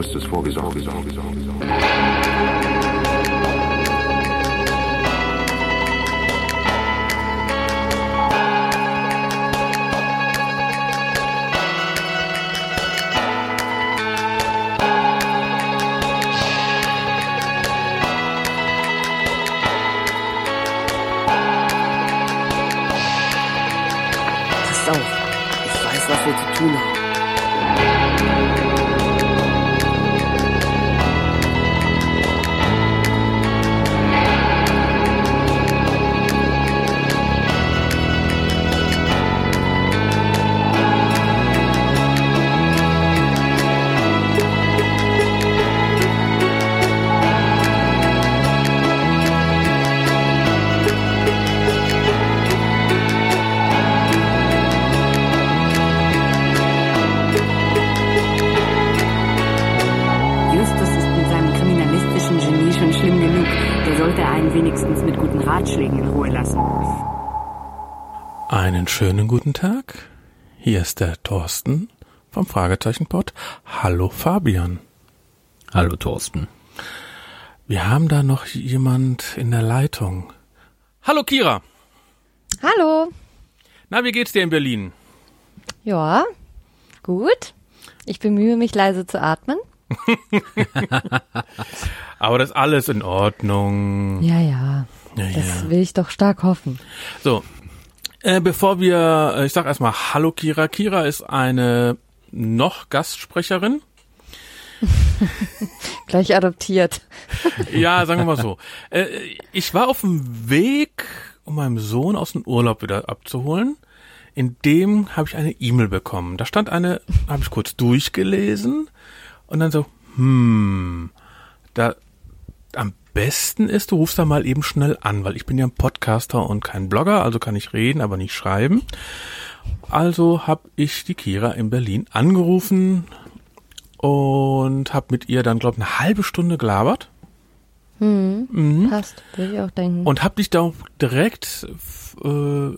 Justus vorgesorgt. Thorsten vom Fragezeichenpot. Hallo Fabian. Hallo Thorsten. Wir haben da noch jemand in der Leitung. Hallo Kira. Hallo. Na, wie geht's dir in Berlin? Ja, gut. Ich bemühe mich leise zu atmen. Aber das ist alles in Ordnung. Ja, ja. Ja, Das ja. will ich doch stark hoffen. So, äh, bevor wir, äh, ich sag erstmal Hallo Kira. Kira ist eine noch Gastsprecherin. Gleich adoptiert. Ja, sagen wir mal so. Äh, ich war auf dem Weg, um meinen Sohn aus dem Urlaub wieder abzuholen. In dem habe ich eine E-Mail bekommen. Da stand eine, habe ich kurz durchgelesen und dann so, hm, da am besten ist, du rufst da mal eben schnell an, weil ich bin ja ein Podcaster und kein Blogger, also kann ich reden, aber nicht schreiben. Also habe ich die Kira in Berlin angerufen und habe mit ihr dann, glaube ich, eine halbe Stunde gelabert. Passt, würde ich auch denken. und hab dich da direkt äh,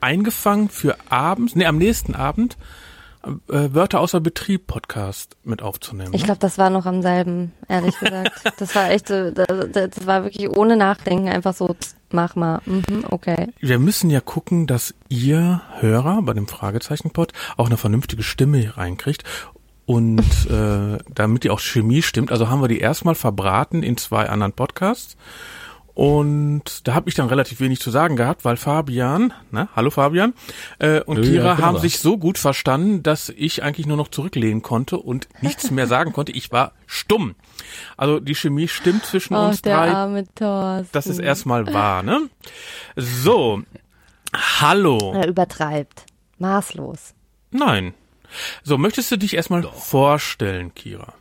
eingefangen für abends, nee, am nächsten Abend äh, Wörter außer Betrieb Podcast mit aufzunehmen. ich glaube, das war noch am selben, ehrlich gesagt. Das war echt so, das, das war wirklich ohne Nachdenken einfach so, mach mal. Mhm, okay. Wir müssen ja gucken, dass ihr Hörer bei dem Fragezeichenpod auch eine vernünftige Stimme hier reinkriegt. Und äh, damit die auch Chemie stimmt, also haben wir die erstmal verbraten in zwei anderen Podcasts. Und da habe ich dann relativ wenig zu sagen gehabt, weil Fabian, ne, hallo Fabian, äh, und Kira haben da. sich so gut verstanden, dass ich eigentlich nur noch zurücklehnen konnte und nichts mehr sagen konnte. Ich war stumm. Also die Chemie stimmt zwischen Oh, uns der drei. arme Thorsten. Das ist erstmal wahr, ne? So, hallo. Er übertreibt. Maßlos. Nein. So, möchtest du dich erstmal vorstellen, Kira?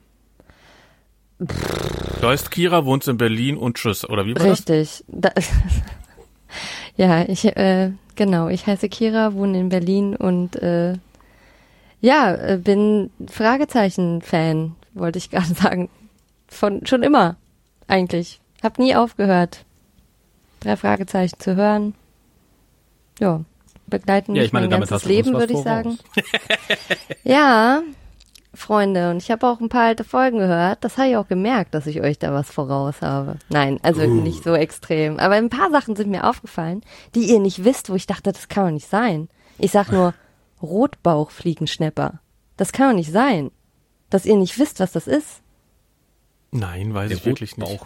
Du heißt Kira, wohnst in Berlin und tschüss, oder wie war das? Richtig. Da, ja, ich, äh, genau, ich heiße Kira, wohne in Berlin und äh, ja, äh, bin Fragezeichen-Fan, wollte ich gerade sagen. Von schon immer, eigentlich. Hab nie aufgehört, drei Fragezeichen zu hören. Ja, begleiten Ja, mich ich meine, mein ganzes Leben, würde ich sagen. ja, Freunde, und ich habe auch ein paar alte Folgen gehört. Das habe ich auch gemerkt, dass ich euch da was voraus habe. Nein, also Uh. nicht so extrem. Aber ein paar Sachen sind mir aufgefallen, die ihr nicht wisst, wo ich dachte, das kann doch nicht sein. Ich sag nur Rotbauchfliegenschnepper. Das kann doch nicht sein. Dass ihr nicht wisst, was das ist. Nein, weiß Der ich wirklich nicht.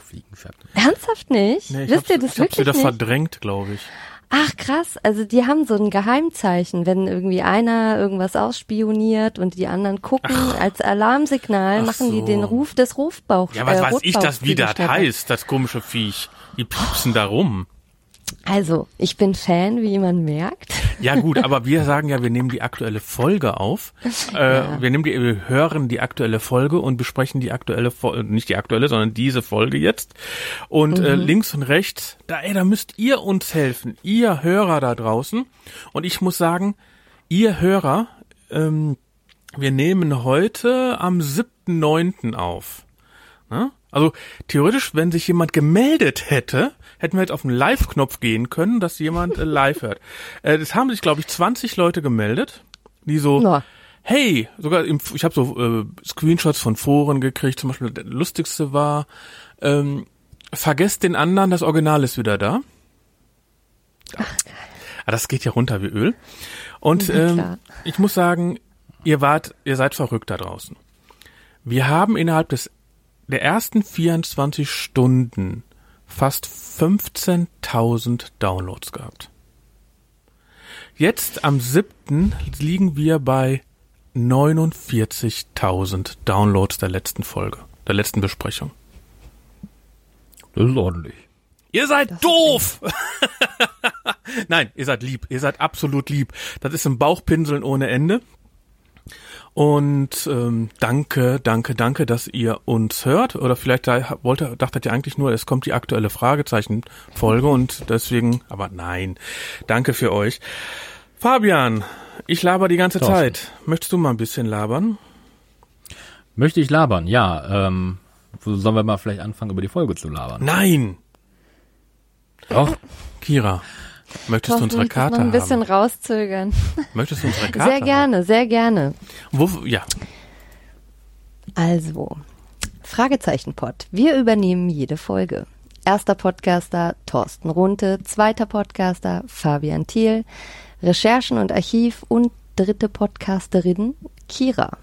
Ernsthaft nicht? Nee, ich wisst hab's, ihr das ich hab's wirklich wieder nicht? verdrängt, glaube ich. Ach krass, also die haben so ein Geheimzeichen, wenn irgendwie einer irgendwas ausspioniert und die anderen gucken als Alarmsignal, Ach machen die so. den Ruf des Rufbauchs. Ja, was äh, weiß ich das, wie das heißt, das komische Viech. Die piepsen da rum. Also, ich bin Fan, wie man merkt. Ja gut, aber wir sagen ja, wir nehmen die aktuelle Folge auf. Äh, Wir nehmen die, wir hören die aktuelle Folge und besprechen die aktuelle Folge, nicht die aktuelle, sondern diese Folge jetzt. Und äh, links und rechts, da, ey, da müsst ihr uns helfen, ihr Hörer da draußen. Und ich muss sagen, ihr Hörer, ähm, wir nehmen heute am 7.9. auf. Ne? Also theoretisch, wenn sich jemand gemeldet hätte, hätten wir jetzt auf den Live-Knopf gehen können, dass jemand äh, live hört. Äh, das haben sich, glaube ich, 20 Leute gemeldet, die so, Ja. hey, sogar im, ich habe so äh, Screenshots von Foren gekriegt, zum Beispiel der lustigste war, ähm, vergesst den anderen, das Original ist wieder da. Ach, das geht ja runter wie Öl. Und Ja, ähm, ich muss sagen, ihr wart, ihr seid verrückt da draußen. Wir haben innerhalb des der ersten 24 Stunden fast 15.000 Downloads gehabt. Jetzt am 7. liegen wir bei 49.000 Downloads der letzten Folge, der letzten Besprechung. Das ist ordentlich. Ihr seid doof! Nein, ihr seid lieb. Ihr seid absolut lieb. Das ist ein Bauchpinseln ohne Ende. Und ähm, danke, danke, danke, dass ihr uns hört. Oder vielleicht da, wollte, dachtet ihr eigentlich nur, es kommt die aktuelle Fragezeichen-Folge und deswegen, aber nein. Danke für euch. Fabian, ich laber die ganze Thorsten. Zeit. Möchtest du mal ein bisschen labern? Möchte ich labern? Ja, ähm, sollen wir mal vielleicht anfangen, über die Folge zu labern? Nein! Doch. Kira, möchtest du unsere Karte noch ein bisschen haben? rauszögern. Möchtest du unsere Karte Sehr gerne, sehr gerne. Haben? Wo, ja, Also, Fragezeichenpod. Wir übernehmen jede Folge. Erster Podcaster Thorsten Runte, zweiter Podcaster Fabian Thiel, Recherchen und Archiv und dritte Podcasterin Kira.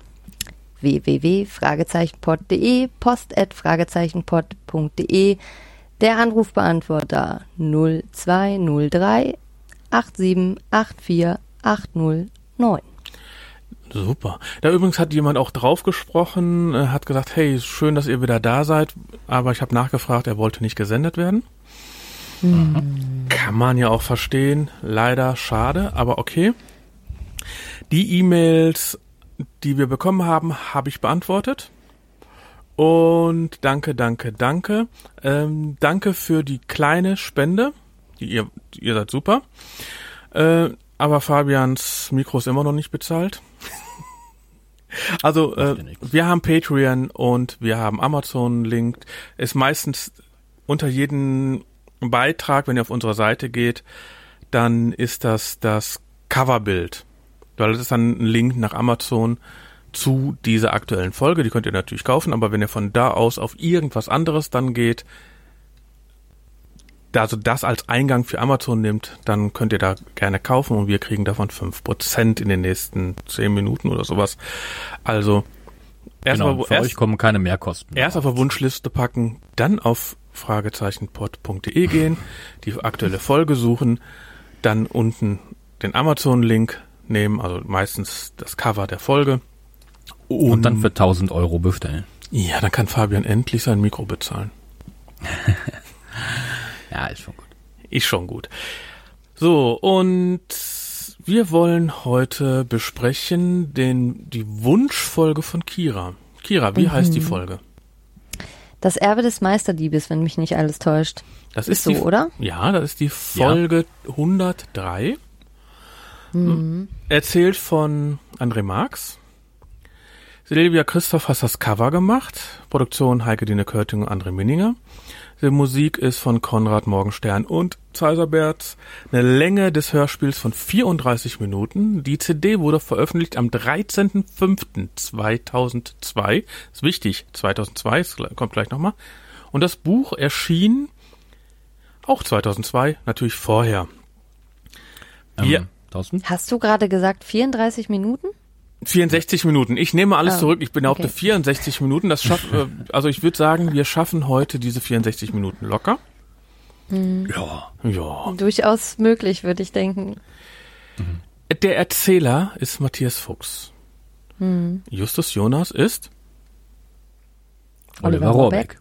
www.fragezeichenpod.de, post@fragezeichenpod.de, der Anrufbeantworter 0203 8784 809. Super. Da übrigens hat jemand auch drauf gesprochen, äh, hat gesagt, hey, schön, dass ihr wieder da seid, aber ich habe nachgefragt, er wollte nicht gesendet werden. Kann man ja auch verstehen. Leider schade, aber okay. Die E-Mails, die wir bekommen haben, habe ich beantwortet. Und danke, danke, danke. Ähm, danke für die kleine Spende. Ihr, ihr seid super. Äh, aber Fabians Mikro ist immer noch nicht bezahlt. Also äh, wir haben Patreon und wir haben Amazon linked. Ist meistens unter jedem Beitrag, wenn ihr auf unsere Seite geht, dann ist das das Coverbild. Weil das ist dann ein Link nach Amazon zu dieser aktuellen Folge. Die könnt ihr natürlich kaufen, aber wenn ihr von da aus auf irgendwas anderes dann geht, da also das als Eingang für Amazon nimmt, dann könnt ihr da gerne kaufen und wir kriegen davon 5% in den nächsten 10 Minuten oder sowas. Also erstmal Genau, für erst, euch kommen keine Mehrkosten. erst auf der Wunschliste packen, dann auf fragezeichenpod.de gehen, die aktuelle Folge suchen, dann unten den Amazon-Link nehmen, also meistens das Cover der Folge. Und dann für 1000 Euro bestellen. Ja, dann kann Fabian endlich sein Mikro bezahlen. Ja, ist schon gut. Ist schon gut. So, und wir wollen heute besprechen den, die Wunschfolge von Kira. Kira, wie heißt die Folge? Das Erbe des Meisterdiebes, wenn mich nicht alles täuscht. Das Ist so, die, oder? Ja, das ist die Folge 103. Erzählt von André Marx. Silvia Christoph hat das Cover gemacht. Produktion Heike Dine Körting und André Minninger. Die Musik ist von Konrad Morgenstern und Zeiserbert. Eine Länge des Hörspiels von 34 Minuten. Die CD wurde veröffentlicht am 13.05.2002. Ist wichtig, 2002, es kommt gleich nochmal. Und das Buch erschien auch 2002, natürlich vorher. Ähm, Thorsten? Hast du gerade gesagt 34 Minuten? 64 Minuten. Ich nehme alles Ah, zurück. Ich behaupte okay. 64 Minuten. Das schaff, äh, also ich würde sagen, wir schaffen heute diese 64 Minuten locker. Ja. Ja. Durchaus möglich, würde ich denken. Der Erzähler ist Matthias Fuchs. Hm. Justus Jonas ist Oliver Oliver Rohrbeck.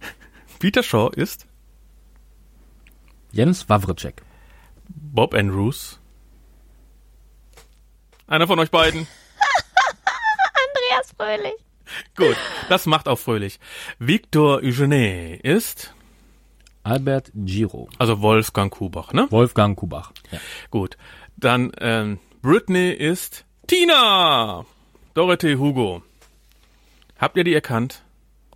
Peter Shaw ist Jens Wawrczyk. Bob Andrews. Einer von euch beiden. Fröhlich. Gut, das macht auch fröhlich. Victor Eugene ist, Albert Giro. also Wolfgang Kubach, ne? Wolfgang Kubach. Ja. Gut. Dann ähm, Britney ist Tina. Dorothee Hugo. Habt ihr die erkannt?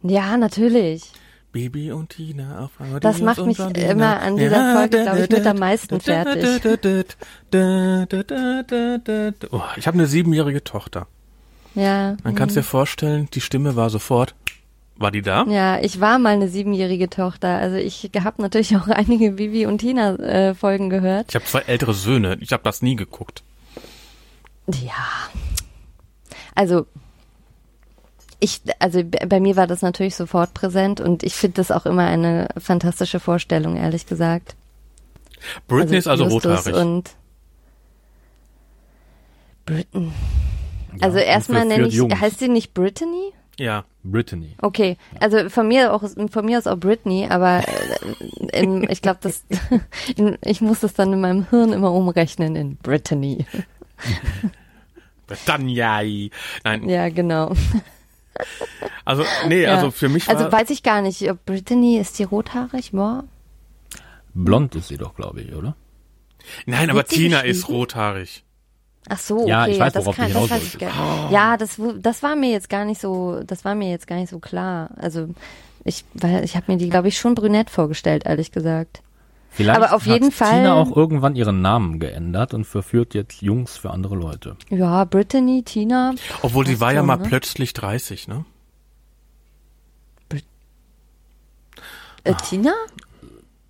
Ja, natürlich. Baby und Tina auf einmal. Das macht mich immer an dieser Folge, glaub ich, mit am meisten fertig. Oh, ich habe eine siebenjährige Tochter. Ja. Dann kannst du dir vorstellen, die Stimme war sofort, war die da? Ja, ich war mal eine siebenjährige Tochter. Also ich habe natürlich auch einige Vivi und Tina äh, Folgen gehört. Ich habe zwei ältere Söhne, ich habe das nie geguckt. Ja. Also ich, also bei mir war das natürlich sofort präsent und ich finde das auch immer eine fantastische Vorstellung, ehrlich gesagt. Britney ist also rothaarig. Und Britain. Also erstmal nenne ich, Jungs. heißt sie nicht Brittany? Ja. Brittany. Okay, also von mir auch von mir aus auch Britney, aber äh, in, ich glaube, das in, ich muss das dann in meinem Hirn immer umrechnen in Brittany. Britanniai. Nein, Ja, genau. also nee, Ja. also für mich war Also weiß ich gar nicht, ob Brittany ist die rothaarig, boah. Blond ist sie doch, glaube ich, oder? Nein, aber Tina ist rothaarig. Ach so, okay, Ja, ich weiß, das kann, das weiß ich gar Ja, das das war mir jetzt gar nicht so, das war mir jetzt gar nicht so klar. Also ich weil ich habe mir die glaube ich schon brünett vorgestellt, ehrlich gesagt. Vielleicht Aber auf jeden hat Fall- Tina auch irgendwann ihren Namen geändert und verführt jetzt Jungs für andere Leute. Ja, Brittany, Tina. Obwohl sie war ja mal ne? plötzlich 30, ne? Äh, Tina?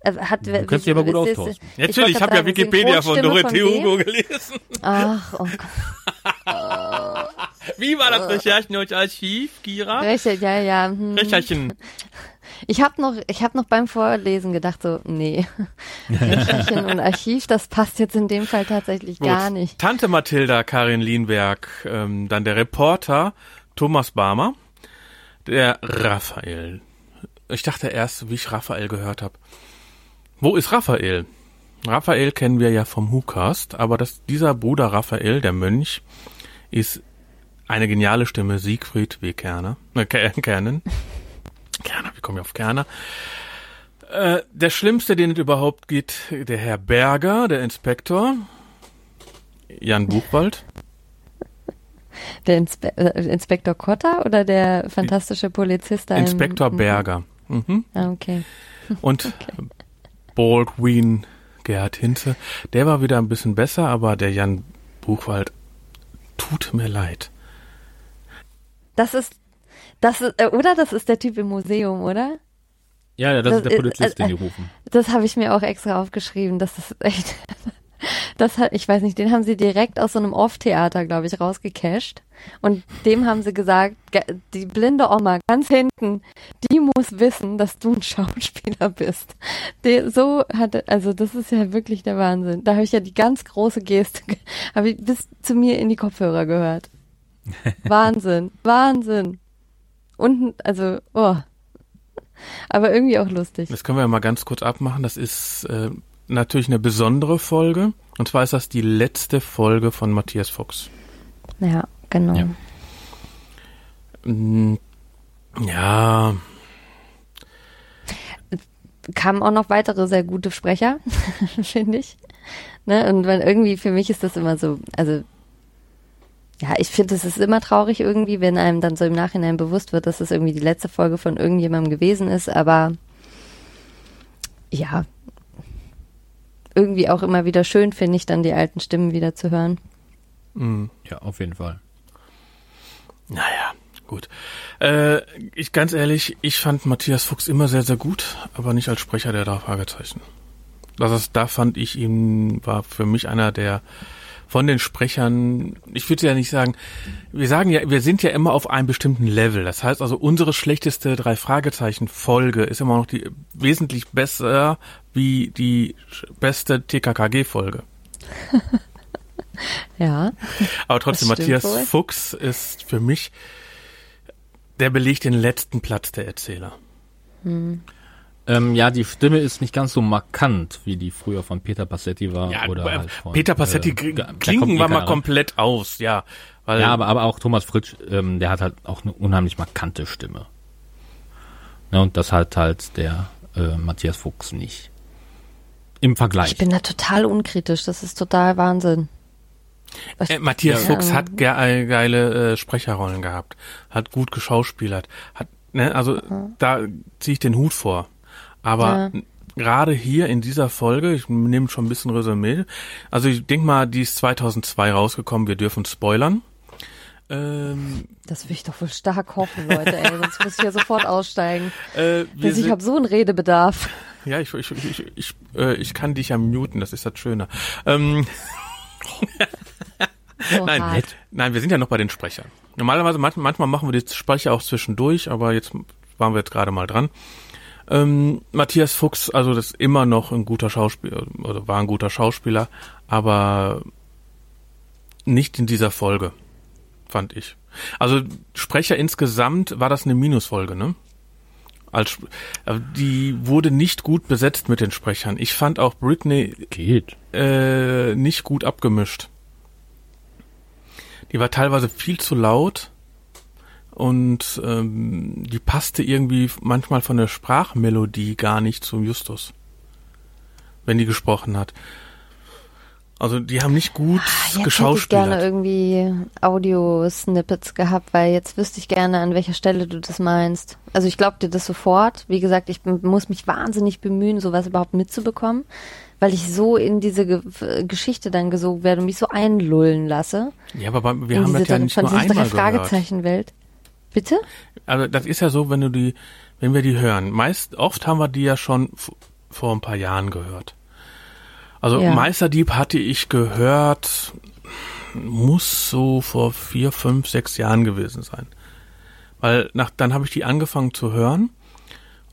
Äh, hat, Du kennst dich aber gut aus, Thorsten. Natürlich, ich habe ja Wikipedia von Dorothee Hugo gelesen. Ach, oh Gott. Wie war das Recherchen und Archiv, Kira? Richtig, ja, ja. Hm. Recherchen. Ich habe noch, ich habe noch beim Vorlesen gedacht so, nee, Recherchen und Archiv, das passt jetzt in dem Fall tatsächlich Gut. gar nicht. Tante Mathilda, Karin Lienberg, ähm, dann der Reporter Thomas Barmer, der Raphael. Ich dachte erst, wie ich Raphael gehört habe. Wo ist Raphael? Raphael kennen wir ja vom WhoCast, aber das, dieser Bruder Raphael, der Mönch, ist eine geniale Stimme, Siegfried W. Kerner, äh, Ker- Kernen. Kerner, wie komme ich auf Kerner? Äh, der Schlimmste, den es überhaupt gibt, der Herr Berger, der Inspektor, Jan Buchwald. Der Inspe äh, Inspektor Kotter oder der fantastische Polizist Inspektor Mhm. Berger. Mhm. Ah, okay. Und Baldwin Gerhard Hinze. Der war wieder ein bisschen besser, aber der Jan Buchwald tut mir leid. Das ist, das ist, äh, oder das ist der Typ im Museum, oder? Ja, ja, das, Das ist der ist- Polizist, den äh, die rufen. Das habe ich mir auch extra aufgeschrieben. Das ist echt. Das hat, ich weiß nicht, den haben sie direkt aus so einem Off-Theater, glaube ich, rausgecasht. Und dem haben sie gesagt, ge- die blinde Oma ganz hinten, die muss wissen, dass du ein Schauspieler bist. Die, so hatte, also das ist ja wirklich der Wahnsinn. Da habe ich ja die ganz große Geste, ge- habe ich bis zu mir in die Kopfhörer gehört. Wahnsinn, Wahnsinn. Unten, also, oh. Aber irgendwie auch lustig. Das können wir ja mal ganz kurz abmachen. Das ist äh, natürlich eine besondere Folge. Und zwar ist das die letzte Folge von Matthias Fuchs. Ja, genau. Ja. Mm, Ja, kamen auch noch weitere sehr gute Sprecher, finde ich. Ne? Und wenn irgendwie, für mich ist das immer so, also ja, ich finde, es ist immer traurig irgendwie, wenn einem dann so im Nachhinein bewusst wird, dass es irgendwie die letzte Folge von irgendjemandem gewesen ist, aber ja, irgendwie auch immer wieder schön, finde ich, dann die alten Stimmen wieder zu hören. mm, Ja, auf jeden Fall. naja, gut. Äh, ich ganz ehrlich, ich fand Matthias Fuchs immer sehr, sehr gut, aber nicht als Sprecher der drei Fragezeichen. Das ist, da fand ich ihn, war für mich einer der von den Sprechern, ich würde ja nicht sagen, wir sagen ja, wir sind ja immer auf einem bestimmten Level. Das heißt also, unsere schlechteste drei Fragezeichen Folge ist immer noch die wesentlich besser wie die beste TKKG Folge. Ja. Aber trotzdem, Matthias wohl. Fuchs ist für mich, der belegt den letzten Platz der Erzähler. Ähm, ja, die Stimme ist nicht ganz so markant, wie die früher von Peter Passetti war. Ja, oder äh, halt von, Peter Passetti äh, äh, da kommt klingen wir mal keiner. komplett aus, ja. Weil, Ja, aber, aber auch Thomas Fritsch, ähm, der hat halt auch eine unheimlich markante Stimme. Ja, und das hat halt der äh, Matthias Fuchs nicht. Im Vergleich. Ich bin da total unkritisch, das ist total Wahnsinn. Äh, Matthias Ja. Fuchs hat ge äh, geile äh, Sprecherrollen gehabt, hat gut geschauspielert, hat, ne, also da ziehe ich den Hut vor. Aber Ja. gerade hier in dieser Folge, ich nehme schon ein bisschen Resümee, also ich denke mal, die ist 2002 rausgekommen, wir dürfen spoilern. Ähm, Das will ich doch wohl stark hoffen, Leute, ey, sonst muss ich ja sofort aussteigen. äh, wir Also ich habe so einen Redebedarf. Ja, ich, ich, ich, ich, ich, äh, ich kann dich ja muten, das ist das Schöne. Ähm, So nein, hart. nein, wir sind ja noch bei den Sprechern. Normalerweise, manchmal, manchmal machen wir die Sprecher auch zwischendurch, aber jetzt waren wir jetzt gerade mal dran. Ähm, Matthias Fuchs, also das ist immer noch ein guter Schauspieler, oder war ein guter Schauspieler, aber nicht in dieser Folge, fand ich. Also Sprecher insgesamt war das eine Minusfolge, ne? Als, die wurde nicht gut besetzt mit den Sprechern. Ich fand auch Britney Geht. äh, nicht gut abgemischt. Die war teilweise viel zu laut und ähm, die passte irgendwie manchmal von der Sprachmelodie gar nicht zum Justus, wenn die gesprochen hat. Also die haben nicht gut Ah, Jetzt hätte ich geschauspielert. gerne irgendwie Audio-Snippets gehabt, weil jetzt wüsste ich gerne, an welcher Stelle du das meinst. Also ich glaube dir das sofort. Wie gesagt, ich muss mich wahnsinnig bemühen, sowas überhaupt mitzubekommen, weil ich so in diese Ge Geschichte dann gesogen werde und mich so einlullen lasse. ja, aber wir haben das ja nicht von nur dieser einmal drei gehört. Fragezeichen-Welt. Bitte? Also das ist ja so, wenn du die, wenn wir die hören. Meist, oft haben wir die ja schon vor ein paar Jahren gehört. Also Ja. Meisterdieb hatte ich gehört, muss so vor vier, fünf, sechs Jahren gewesen sein. Weil nach, dann habe ich die angefangen zu hören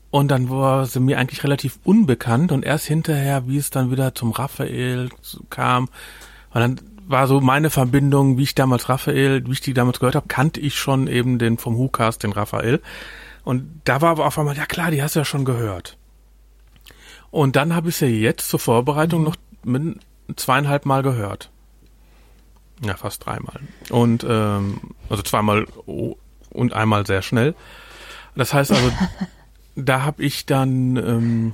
und dann war sie mir eigentlich relativ unbekannt und erst hinterher, wie es dann wieder zum Raphael kam, und dann war so meine Verbindung, wie ich damals Raphael, wie ich die damals gehört habe, kannte ich schon eben den vom WhoCast, den Raphael. Und da war aber auf einmal, ja klar, die hast du ja schon gehört. Und dann habe ich sie jetzt zur Vorbereitung noch mit zweieinhalb Mal gehört. Ja, fast dreimal. Und ähm, also zweimal oh, und einmal sehr schnell. Das heißt also, da habe ich dann, ähm,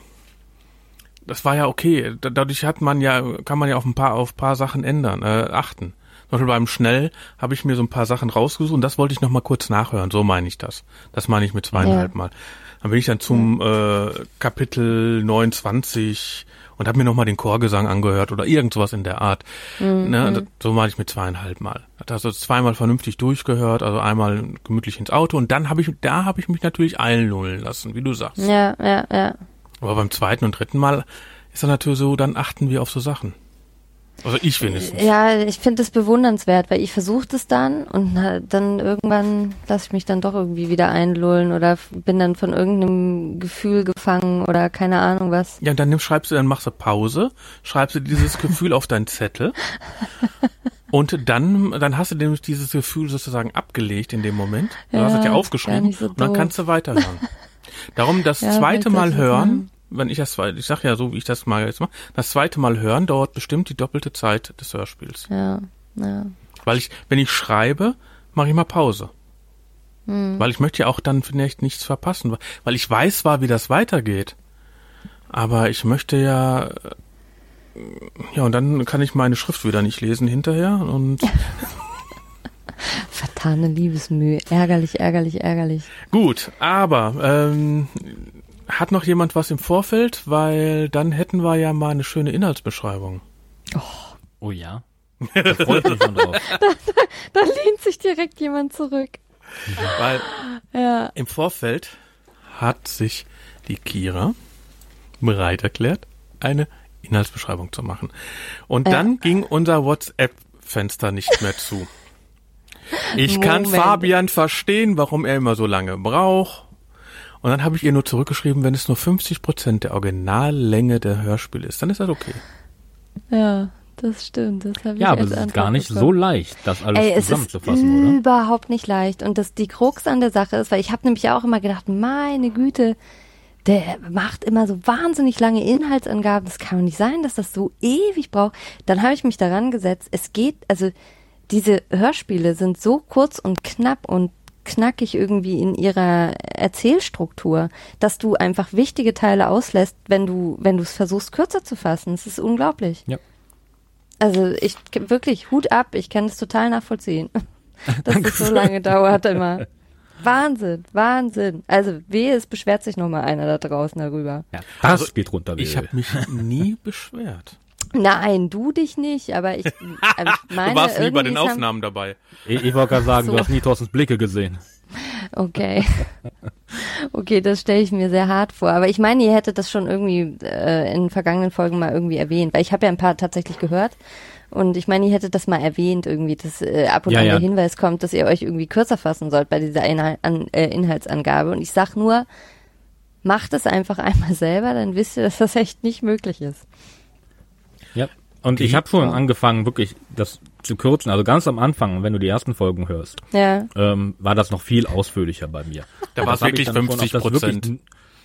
das war ja okay. Da- Dadurch hat man ja, kann man ja auf ein paar, auf ein paar Sachen ändern, äh, achten. Zum Beispiel beim Schnell habe ich mir so ein paar Sachen rausgesucht und das wollte ich noch mal kurz nachhören. So meine ich das. Das meine ich mit zweieinhalb Ja. Mal. Dann bin ich dann zum äh, Kapitel 29 und habe mir noch mal den Chorgesang angehört oder irgend sowas in der Art. Ne, das- so meine ich mit zweieinhalb Mal. Hat also zweimal vernünftig durchgehört, also einmal gemütlich ins Auto und dann habe ich, da habe ich mich natürlich einlullen lassen, wie du sagst. Ja, ja, ja. Aber beim zweiten und dritten Mal ist dann natürlich so, dann achten wir auf so Sachen. Also ich wenigstens. Ja, ich finde das bewundernswert, weil ich versuche das dann und dann irgendwann lasse ich mich dann doch irgendwie wieder einlullen oder bin dann von irgendeinem Gefühl gefangen oder keine Ahnung was. Ja, und dann nimm, schreibst du, dann machst du Pause, schreibst du dieses Gefühl auf deinen Zettel und dann, dann hast du nämlich dieses Gefühl sozusagen abgelegt in dem Moment. Du hast es ja Ja, aufgeschrieben so und dann kannst du weiterhören. Darum das Ja, zweite Mal hören. Wenn ich das zweite, ich sag ja so, wie ich das mal jetzt mache, das zweite Mal hören dauert bestimmt die doppelte Zeit des Hörspiels. Ja, ja. Weil ich, wenn ich schreibe, mache ich mal Pause. Hm. Weil ich möchte ja auch dann vielleicht nichts verpassen. Weil ich weiß zwar, wie das weitergeht, aber ich möchte ja, äh, ja, und dann kann ich meine Schrift wieder nicht lesen hinterher und Vertane Liebesmühe. Ärgerlich, ärgerlich, ärgerlich. gut, aber ähm, hat noch jemand was im Vorfeld? Weil dann hätten wir ja mal eine schöne Inhaltsbeschreibung. Oh ja. Da freue ich mich schon drauf. Da lehnt sich direkt jemand zurück. Weil Ja. im Vorfeld hat sich die Kira bereit erklärt, eine Inhaltsbeschreibung zu machen. Und Ja. dann ging unser WhatsApp-Fenster nicht mehr zu. Ich kann Moment. Fabian verstehen, warum er immer so lange braucht. Und dann habe ich ihr nur zurückgeschrieben, wenn es nur 50 Prozent der Originallänge der Hörspiele ist, dann ist das okay. Ja, das stimmt. Das habe ich Ja, aber als es ist gar nicht so bekommen. leicht, das alles Ey, es ist zusammenzufassen, oder? überhaupt nicht leicht. Und das die Krux an der Sache ist, weil ich habe nämlich auch immer gedacht, meine Güte, der macht immer so wahnsinnig lange Inhaltsangaben. Das kann doch nicht sein, dass das so ewig braucht. Dann habe ich mich daran gesetzt. Es geht, also diese Hörspiele sind so kurz und knapp und knackig irgendwie in ihrer Erzählstruktur, dass du einfach wichtige Teile auslässt, wenn du, wenn du es versuchst, kürzer zu fassen. Es ist unglaublich. Ja. Also ich wirklich Hut ab, ich kann das total nachvollziehen, dass es so lange dauert immer. Wahnsinn, Wahnsinn. Also wehe, es beschwert sich noch mal einer da draußen darüber. Ja, das Also, geht runter. wie Ich habe mich nie beschwert. Nein, du dich nicht, aber ich, aber ich meine, Du warst nie bei den Aufnahmen dabei. Ich, ich wollte gerade sagen, So. du hast nie Thorstens Blicke gesehen. Okay. Okay, das stelle ich mir sehr hart vor. Aber ich meine, ihr hättet das schon irgendwie äh, in vergangenen Folgen mal irgendwie erwähnt, weil ich habe ja ein paar tatsächlich gehört. Und ich meine, ihr hättet das mal erwähnt, irgendwie, dass äh, ab und Ja, an ja. der Hinweis kommt, dass ihr euch irgendwie kürzer fassen sollt bei dieser Inhal an, äh, Inhaltsangabe. Und ich sag nur, macht es einfach einmal selber, dann wisst ihr, dass das echt nicht möglich ist. Ja. Und ich habe schon angefangen, wirklich das zu kürzen. Also ganz am Anfang, wenn du die ersten Folgen hörst, Ja. ähm, war das noch viel ausführlicher bei mir. Da war es wirklich dann schon auf 50 das wirklich Prozent.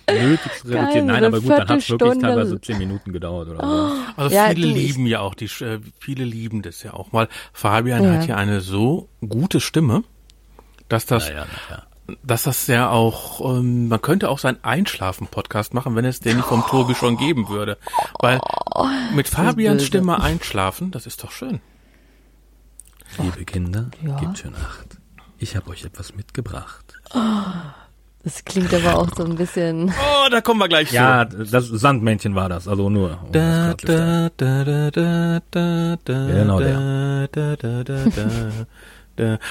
Nötig zu reduzieren. Geil, Nein, aber gut, dann hat es wirklich teilweise 10 Minuten gedauert oder so. Also Ja, viele lieben ja auch die, äh, viele lieben das ja auch mal. Fabian Ja. hat ja eine so gute Stimme, dass das, Naja, naja. Dass das ja auch, ähm, man könnte auch seinen Einschlafen-Podcast machen, wenn es den nicht vom Tobi schon geben würde. Weil mit Fabians böse. Stimme einschlafen, das ist doch schön. Liebe Kinder, Ja. gebt schön Acht. Ich habe euch etwas mitgebracht. Das klingt aber auch so ein bisschen. Oh, da kommen wir gleich Ja, das Sandmännchen war das, also nur. Um Da, das klarzustellen. da, da, da, da, da, Genau da, da, da, da, da, da.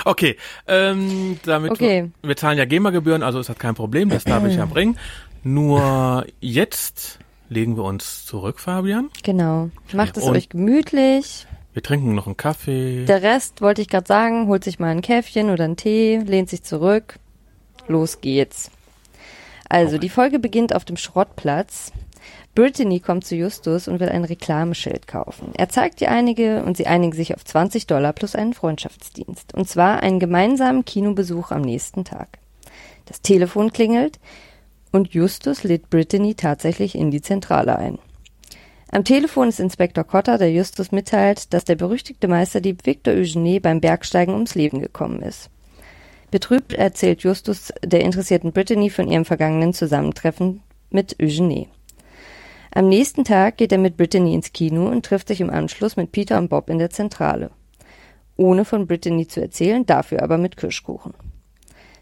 Okay, ähm, damit Okay. Wir, wir zahlen ja GEMA-Gebühren, also ist das kein Problem, das darf ich ja bringen. Nur jetzt legen wir uns zurück, Fabian. Genau. Macht es Und- euch gemütlich. Wir trinken noch einen Kaffee. Der Rest, wollte ich gerade sagen, holt sich mal ein Käffchen oder einen Tee, lehnt sich zurück. Los geht's. Also, die Folge beginnt auf dem Schrottplatz. Brittany kommt zu Justus und will ein Reklameschild kaufen. Er zeigt ihr einige und sie einigen sich auf 20 Dollar plus einen Freundschaftsdienst. Und zwar einen gemeinsamen Kinobesuch am nächsten Tag. Das Telefon klingelt und Justus lädt Brittany tatsächlich in die Zentrale ein. Am Telefon ist Inspektor Cotter, der Justus mitteilt, dass der berüchtigte Meisterdieb Victor Eugenie beim Bergsteigen ums Leben gekommen ist. Betrübt erzählt Justus der interessierten Brittany von ihrem vergangenen Zusammentreffen mit Eugenie. Am nächsten Tag geht er mit Brittany ins Kino und trifft sich im Anschluss mit Peter und Bob in der Zentrale. Ohne von Brittany zu erzählen, dafür aber mit Kirschkuchen.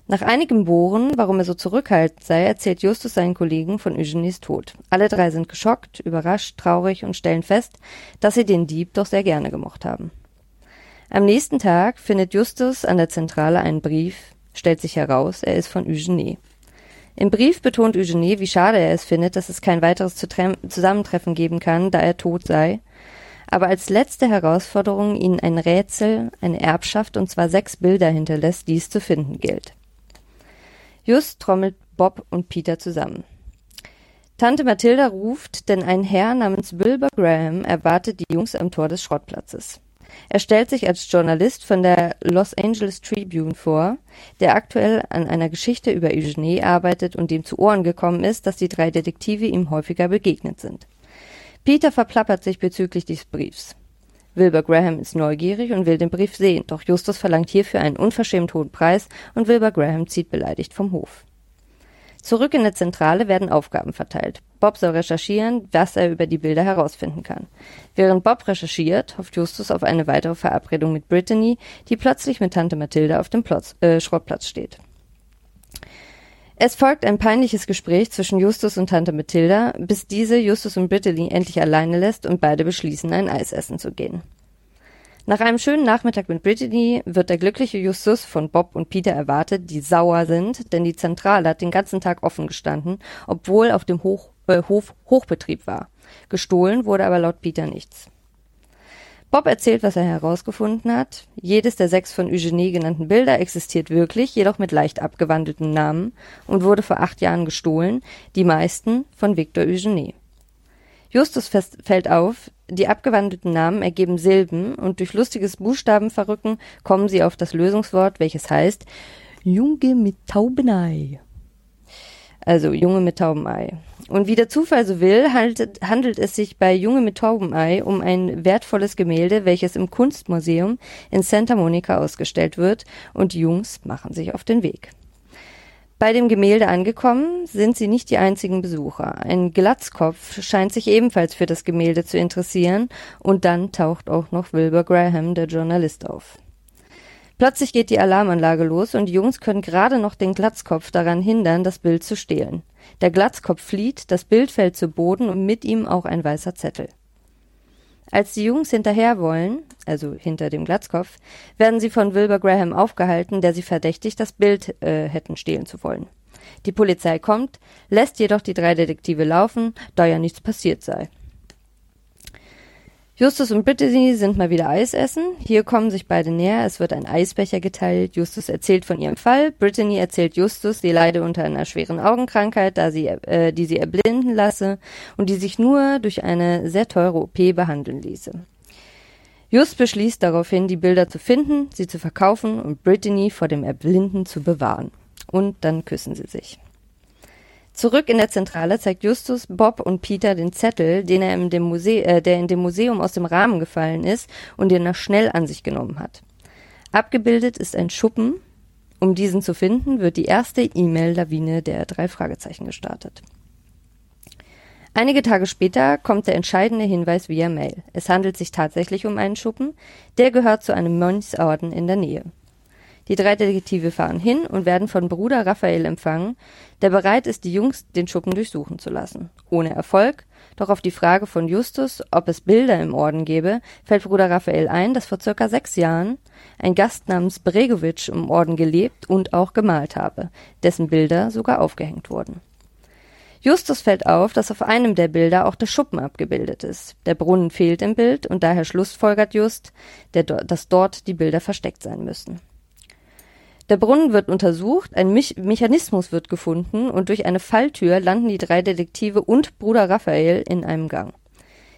Nach einigem Bohren, warum er so zurückhaltend sei, erzählt Justus seinen Kollegen von Eugenies Tod. Alle drei sind geschockt, überrascht, traurig und stellen fest, dass sie den Dieb doch sehr gerne gemocht haben. Am nächsten Tag findet Justus an der Zentrale einen Brief, stellt sich heraus, er ist von Eugenie. Im Brief betont Eugenie, wie schade er es findet, dass es kein weiteres Zusammentreffen geben kann, da er tot sei, aber als letzte Herausforderung ihnen ein Rätsel, eine Erbschaft und zwar sechs Bilder hinterlässt, die es zu finden gilt. Just trommelt Bob und Peter zusammen. Tante Mathilda ruft, denn ein Herr namens Wilbur Graham erwartet die Jungs am Tor des Schrottplatzes. Er stellt sich als Journalist von der Los Angeles Tribune vor, der aktuell an einer Geschichte über Eugenie arbeitet und dem zu Ohren gekommen ist, dass die drei Detektive ihm häufiger begegnet sind. Peter verplappert sich bezüglich des Briefs. Wilbur Graham ist neugierig und will den Brief sehen, doch Justus verlangt hierfür einen unverschämt hohen Preis und Wilbur Graham zieht beleidigt vom Hof. Zurück in der Zentrale werden Aufgaben verteilt. Bob soll recherchieren, was er über die Bilder herausfinden kann. Während Bob recherchiert, hofft Justus auf eine weitere Verabredung mit Brittany, die plötzlich mit Tante Mathilda auf dem Plotz, äh, Schrottplatz steht. Es folgt ein peinliches Gespräch zwischen Justus und Tante Mathilda, bis diese Justus und Brittany endlich alleine lässt und beide beschließen, ein Eis essen zu gehen. Nach einem schönen Nachmittag mit Brittany wird der glückliche Justus von Bob und Peter erwartet, die sauer sind, denn die Zentrale hat den ganzen Tag offen gestanden, obwohl auf dem Hoch, Hof Hochbetrieb war. Gestohlen wurde aber laut Peter nichts. Bob erzählt, was er herausgefunden hat. Jedes der sechs von Eugenie genannten Bilder existiert wirklich, jedoch mit leicht abgewandelten Namen und wurde vor acht Jahren gestohlen, die meisten von Victor Eugenie. Justus fällt auf, die abgewandelten Namen ergeben Silben und durch lustiges Buchstabenverrücken kommen sie auf das Lösungswort, welches heißt Junge mit Taubenei. Also Junge mit Taubenei. Und wie der Zufall so will, handelt, handelt es sich bei Junge mit Taubenei um ein wertvolles Gemälde, welches im Kunstmuseum in Santa Monica ausgestellt wird und die Jungs machen sich auf den Weg. Bei dem Gemälde angekommen, sind sie nicht die einzigen Besucher. Ein Glatzkopf scheint sich ebenfalls für das Gemälde zu interessieren und dann taucht auch noch Wilbur Graham, der Journalist, auf. Plötzlich geht die Alarmanlage los und die Jungs können gerade noch den Glatzkopf daran hindern, das Bild zu stehlen. Der Glatzkopf flieht, das Bild fällt zu Boden und mit ihm auch ein weißer Zettel. Als die Jungs hinterher wollen, also hinter dem Glatzkopf, werden sie von Wilbur Graham aufgehalten, der sie verdächtigt, das Bild äh, hätten stehlen zu wollen. Die Polizei kommt, lässt jedoch die drei Detektive laufen, da ja nichts passiert sei. Justus und Brittany sind mal wieder Eis essen. Hier kommen sich beide näher. Es wird ein Eisbecher geteilt. Justus erzählt von ihrem Fall. Brittany erzählt Justus, sie leide unter einer schweren Augenkrankheit, da sie, äh, die sie erblinden lasse und die sich nur durch eine sehr teure OP behandeln ließe. Just beschließt daraufhin, die Bilder zu finden, sie zu verkaufen und Brittany vor dem Erblinden zu bewahren. Und dann küssen sie sich. Zurück in der Zentrale zeigt Justus Bob und Peter den Zettel, den er in dem Muse äh, der in dem Museum aus dem Rahmen gefallen ist und den er schnell an sich genommen hat. Abgebildet ist ein Schuppen. Um diesen zu finden, wird die erste E-Mail-Lawine der drei Fragezeichen gestartet. Einige Tage später kommt der entscheidende Hinweis via Mail. Es handelt sich tatsächlich um einen Schuppen, der gehört zu einem Mönchsorden in der Nähe. Die drei Detektive fahren hin und werden von Bruder Raphael empfangen, der bereit ist, die Jungs den Schuppen durchsuchen zu lassen. Ohne Erfolg, doch auf die Frage von Justus, ob es Bilder im Orden gebe, fällt Bruder Raphael ein, dass vor circa sechs Jahren ein Gast namens Bregovic im Orden gelebt und auch gemalt habe, dessen Bilder sogar aufgehängt wurden. Justus fällt auf, dass auf einem der Bilder auch der Schuppen abgebildet ist. Der Brunnen fehlt im Bild und daher schlussfolgert Just, der, dass dort die Bilder versteckt sein müssen. Der Brunnen wird untersucht, ein Me Mechanismus wird gefunden und durch eine Falltür landen die drei Detektive und Bruder Raphael in einem Gang.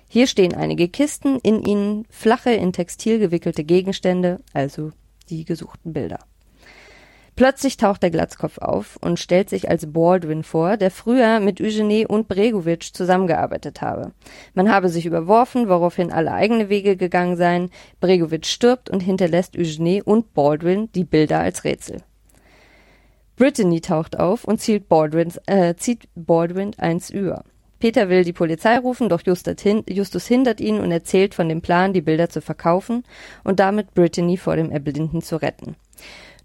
Hier stehen einige Kisten, in ihnen flache, in Textil gewickelte Gegenstände, also die gesuchten Bilder. Plötzlich taucht der Glatzkopf auf und stellt sich als Baldwin vor, der früher mit Eugenie und Bregovic zusammengearbeitet habe. Man habe sich überworfen, woraufhin alle eigene Wege gegangen seien. Bregovic stirbt und hinterlässt Eugenie und Baldwin die Bilder als Rätsel. Brittany taucht auf und zieht, Baldwins, äh, zieht Baldwin eins über. Peter will die Polizei rufen, doch Justus hindert ihn und erzählt von dem Plan, die Bilder zu verkaufen und damit Brittany vor dem Erblinden zu retten.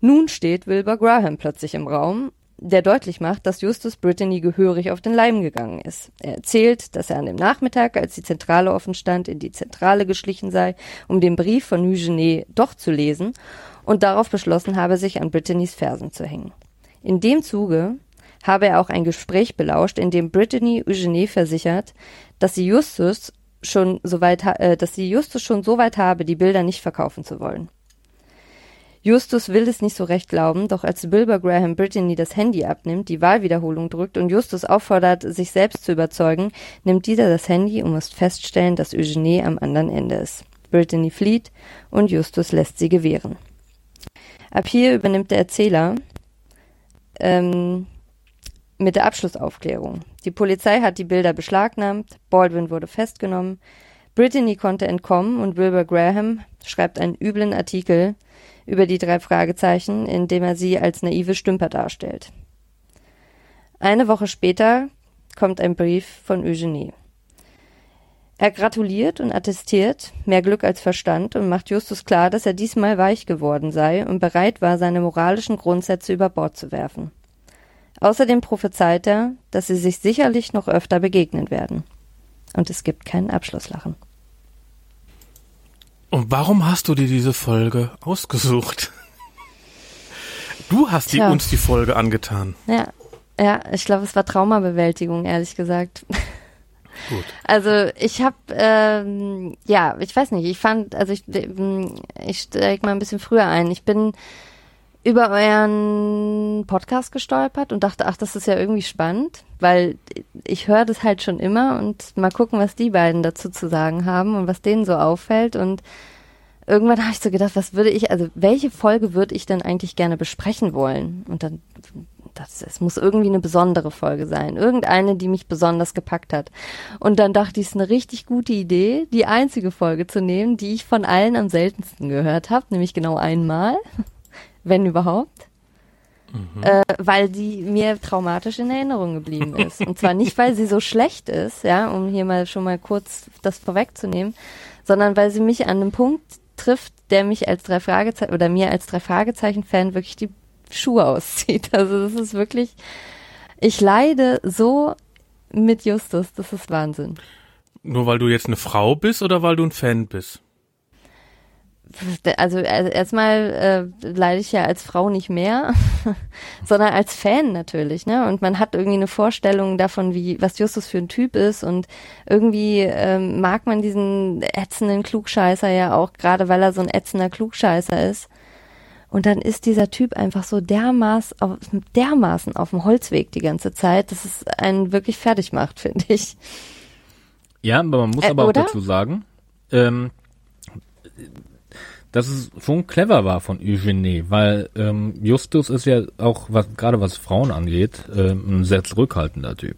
Nun steht Wilbur Graham plötzlich im Raum, der deutlich macht, dass Justus Brittany gehörig auf den Leim gegangen ist. Er erzählt, dass er an dem Nachmittag, als die Zentrale offen stand, in die Zentrale geschlichen sei, um den Brief von Eugenie doch zu lesen und darauf beschlossen habe, sich an Brittany's Fersen zu hängen. In dem Zuge habe er auch ein Gespräch belauscht, in dem Brittany Eugenie versichert, dass sie Justus schon so weit, äh, dass sie Justus schon so weit habe, die Bilder nicht verkaufen zu wollen. Justus will es nicht so recht glauben, doch als Wilbur Graham Brittany das Handy abnimmt, die Wahlwiederholung drückt und Justus auffordert, sich selbst zu überzeugen, nimmt dieser das Handy und muss feststellen, dass Eugenie am anderen Ende ist. Brittany flieht und Justus lässt sie gewähren. Ab hier übernimmt der Erzähler ähm, mit der Abschlussaufklärung. Die Polizei hat die Bilder beschlagnahmt, Baldwin wurde festgenommen, Brittany konnte entkommen und Wilbur Graham schreibt einen üblen Artikel über die drei Fragezeichen, indem er sie als naive Stümper darstellt. Eine Woche später kommt ein Brief von Eugenie. Er gratuliert und attestiert mehr Glück als Verstand und macht Justus klar, dass er diesmal weich geworden sei und bereit war, seine moralischen Grundsätze über Bord zu werfen. Außerdem prophezeit er, dass sie sich sicherlich noch öfter begegnen werden. Und es gibt keinen Abschlusslachen. Und warum hast du dir diese Folge ausgesucht? Du hast die, uns die Folge angetan. Ja, ja, ich glaube, es war Traumabewältigung, ehrlich gesagt. Gut. Also ich habe, ähm, ja, ich weiß nicht, ich fand, also ich, ich steig mal ein bisschen früher ein. Ich bin über euren Podcast gestolpert und dachte, ach, das ist ja irgendwie spannend, weil ich höre das halt schon immer und mal gucken, was die beiden dazu zu sagen haben und was denen so auffällt und irgendwann habe ich so gedacht, was würde ich, also welche Folge würde ich denn eigentlich gerne besprechen wollen? Und dann, das, es muss irgendwie eine besondere Folge sein, irgendeine, die mich besonders gepackt hat. Und dann dachte ich, es ist eine richtig gute Idee, die einzige Folge zu nehmen, die ich von allen am seltensten gehört habe, nämlich genau einmal wenn überhaupt. Mhm. Äh, weil sie mir traumatisch in Erinnerung geblieben ist. Und zwar nicht, weil sie so schlecht ist, ja, um hier mal schon mal kurz das vorwegzunehmen, sondern weil sie mich an einem Punkt trifft, der mich als drei Fragezeichen oder mir als drei Fragezeichen-Fan wirklich die Schuhe auszieht. Also das ist wirklich, ich leide so mit Justus, das ist Wahnsinn. Nur weil du jetzt eine Frau bist oder weil du ein Fan bist? Also, erstmal äh, leide ich ja als Frau nicht mehr, sondern als Fan natürlich, ne? Und man hat irgendwie eine Vorstellung davon, wie was Justus für ein Typ ist und irgendwie ähm, mag man diesen ätzenden Klugscheißer ja auch, gerade weil er so ein ätzender Klugscheißer ist. Und dann ist dieser Typ einfach so dermaßen auf, dermaßen auf dem Holzweg die ganze Zeit, dass es einen wirklich fertig macht, finde ich. Ja, aber man muss Äh, aber auch oder? dazu sagen, ähm, dass es schon clever war von Eugenie, weil ähm, Justus ist ja auch, was gerade was Frauen angeht, ähm, ein sehr zurückhaltender Typ.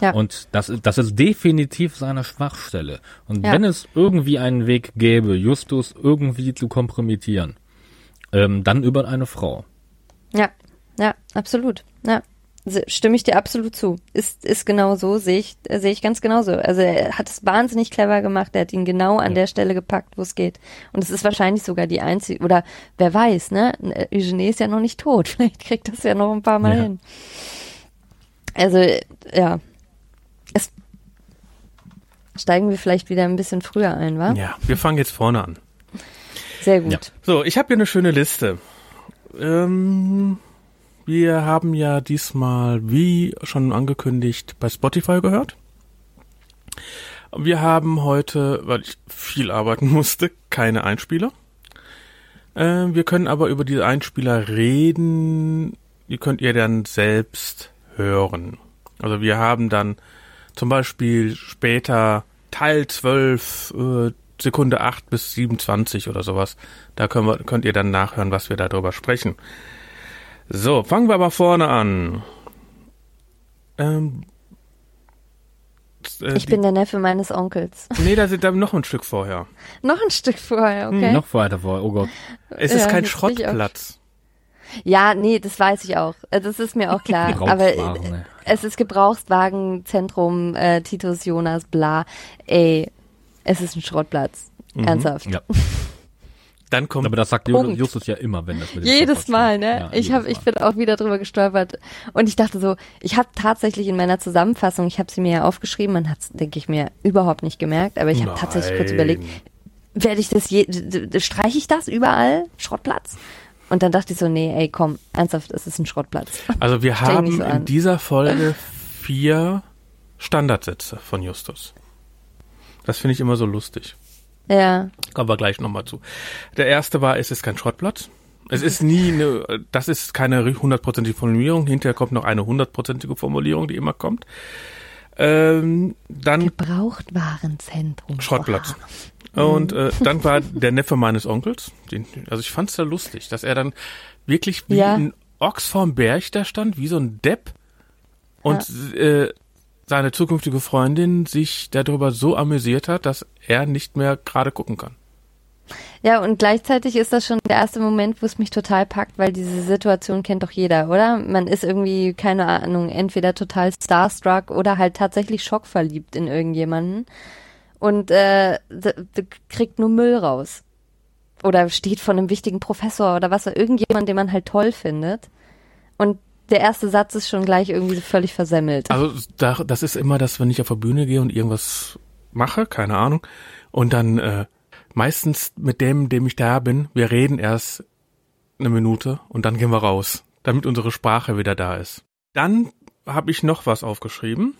Ja. Und das, das ist definitiv seine Schwachstelle. Und Ja. wenn es irgendwie einen Weg gäbe, Justus irgendwie zu kompromittieren, ähm, dann über eine Frau. Ja, ja, absolut. Ja. Stimme ich dir absolut zu. Ist, ist genau so, sehe ich, sehe ich ganz genauso. Also er hat es wahnsinnig clever gemacht, er hat ihn genau an der Stelle gepackt, wo es geht. Und es ist wahrscheinlich sogar die einzige, oder wer weiß, ne? Eugenie ist ja noch nicht tot. Vielleicht kriegt das ja noch ein paar Mal Ja. hin. Also, ja. Es steigen wir vielleicht wieder ein bisschen früher ein, wa? Ja, wir fangen jetzt vorne an. Sehr gut. Ja. So, ich habe hier eine schöne Liste. Ähm, wir haben ja diesmal, wie schon angekündigt, bei Spotify gehört. Wir haben heute, weil ich viel arbeiten musste, keine Einspieler. Äh, wir können aber über diese Einspieler reden. Die könnt ihr dann selbst hören. Also wir haben dann zum Beispiel später Teil 12, äh, Sekunde 8 bis 27 oder sowas. Da können wir, könnt ihr dann nachhören, was wir darüber sprechen. So, fangen wir aber vorne an. Ähm, äh, Ich die- bin der Neffe meines Onkels. Nee, da sind da noch ein Stück vorher. Noch ein Stück vorher, okay? Noch weiter vor, oh Gott. Es ist Ja, kein Schrottplatz. Ja, nee, das weiß ich auch. Äh, Das ist mir auch klar. aber äh, ne. es ist Gebrauchtwagenzentrum, äh, Titus Jonas, bla. Ey, es ist ein Schrottplatz. Ernsthaft. Ja. Dann kommt Aber das sagt Punkt. Justus ja immer, wenn das mit Jedes Mal, ne? Ja, ich habe, ich bin auch wieder drüber gestolpert und ich dachte so, ich habe tatsächlich in meiner Zusammenfassung, ich habe sie mir ja aufgeschrieben, man hat denke ich mir überhaupt nicht gemerkt, aber ich habe tatsächlich kurz überlegt, werde ich das je, streiche ich das überall Schrottplatz? Und dann dachte ich so, nee, ey, komm, ernsthaft, es ist ein Schrottplatz. Also wir haben so in dieser Folge vier Standardsätze von Justus. Das finde ich immer so lustig. Ja, Kommen wir gleich nochmal zu. Der erste war, es ist kein Schrottplatz. Es ist nie eine, das ist keine hundertprozentige Formulierung. Hinterher kommt noch eine hundertprozentige Formulierung, die immer kommt. Ähm, dann Gebrauchtwarenzentrum. Schrottplatz. Und äh, dann war der Neffe meines Onkels. Den, also ich fand's ja lustig, dass er dann wirklich wie Ja. ein Ochs vorm Berg da stand, wie so ein Depp. Und äh, seine zukünftige Freundin sich darüber so amüsiert hat, dass er nicht mehr gerade gucken kann. Ja, und gleichzeitig ist das schon der erste Moment, wo es mich total packt, weil diese Situation kennt doch jeder, oder? Man ist irgendwie, keine Ahnung, entweder total starstruck oder halt tatsächlich schockverliebt in irgendjemanden und äh, kriegt nur Müll raus. Oder steht von einem wichtigen Professor oder was, irgendjemand, den man halt toll findet. Und der erste Satz ist schon gleich irgendwie völlig versemmelt. Also da, das ist immer das, wenn ich auf der Bühne gehe und irgendwas mache, keine Ahnung, und dann äh, meistens mit dem, dem ich da bin, wir reden erst eine Minute und dann gehen wir raus, damit unsere Sprache wieder da ist. Dann habe ich noch was aufgeschrieben.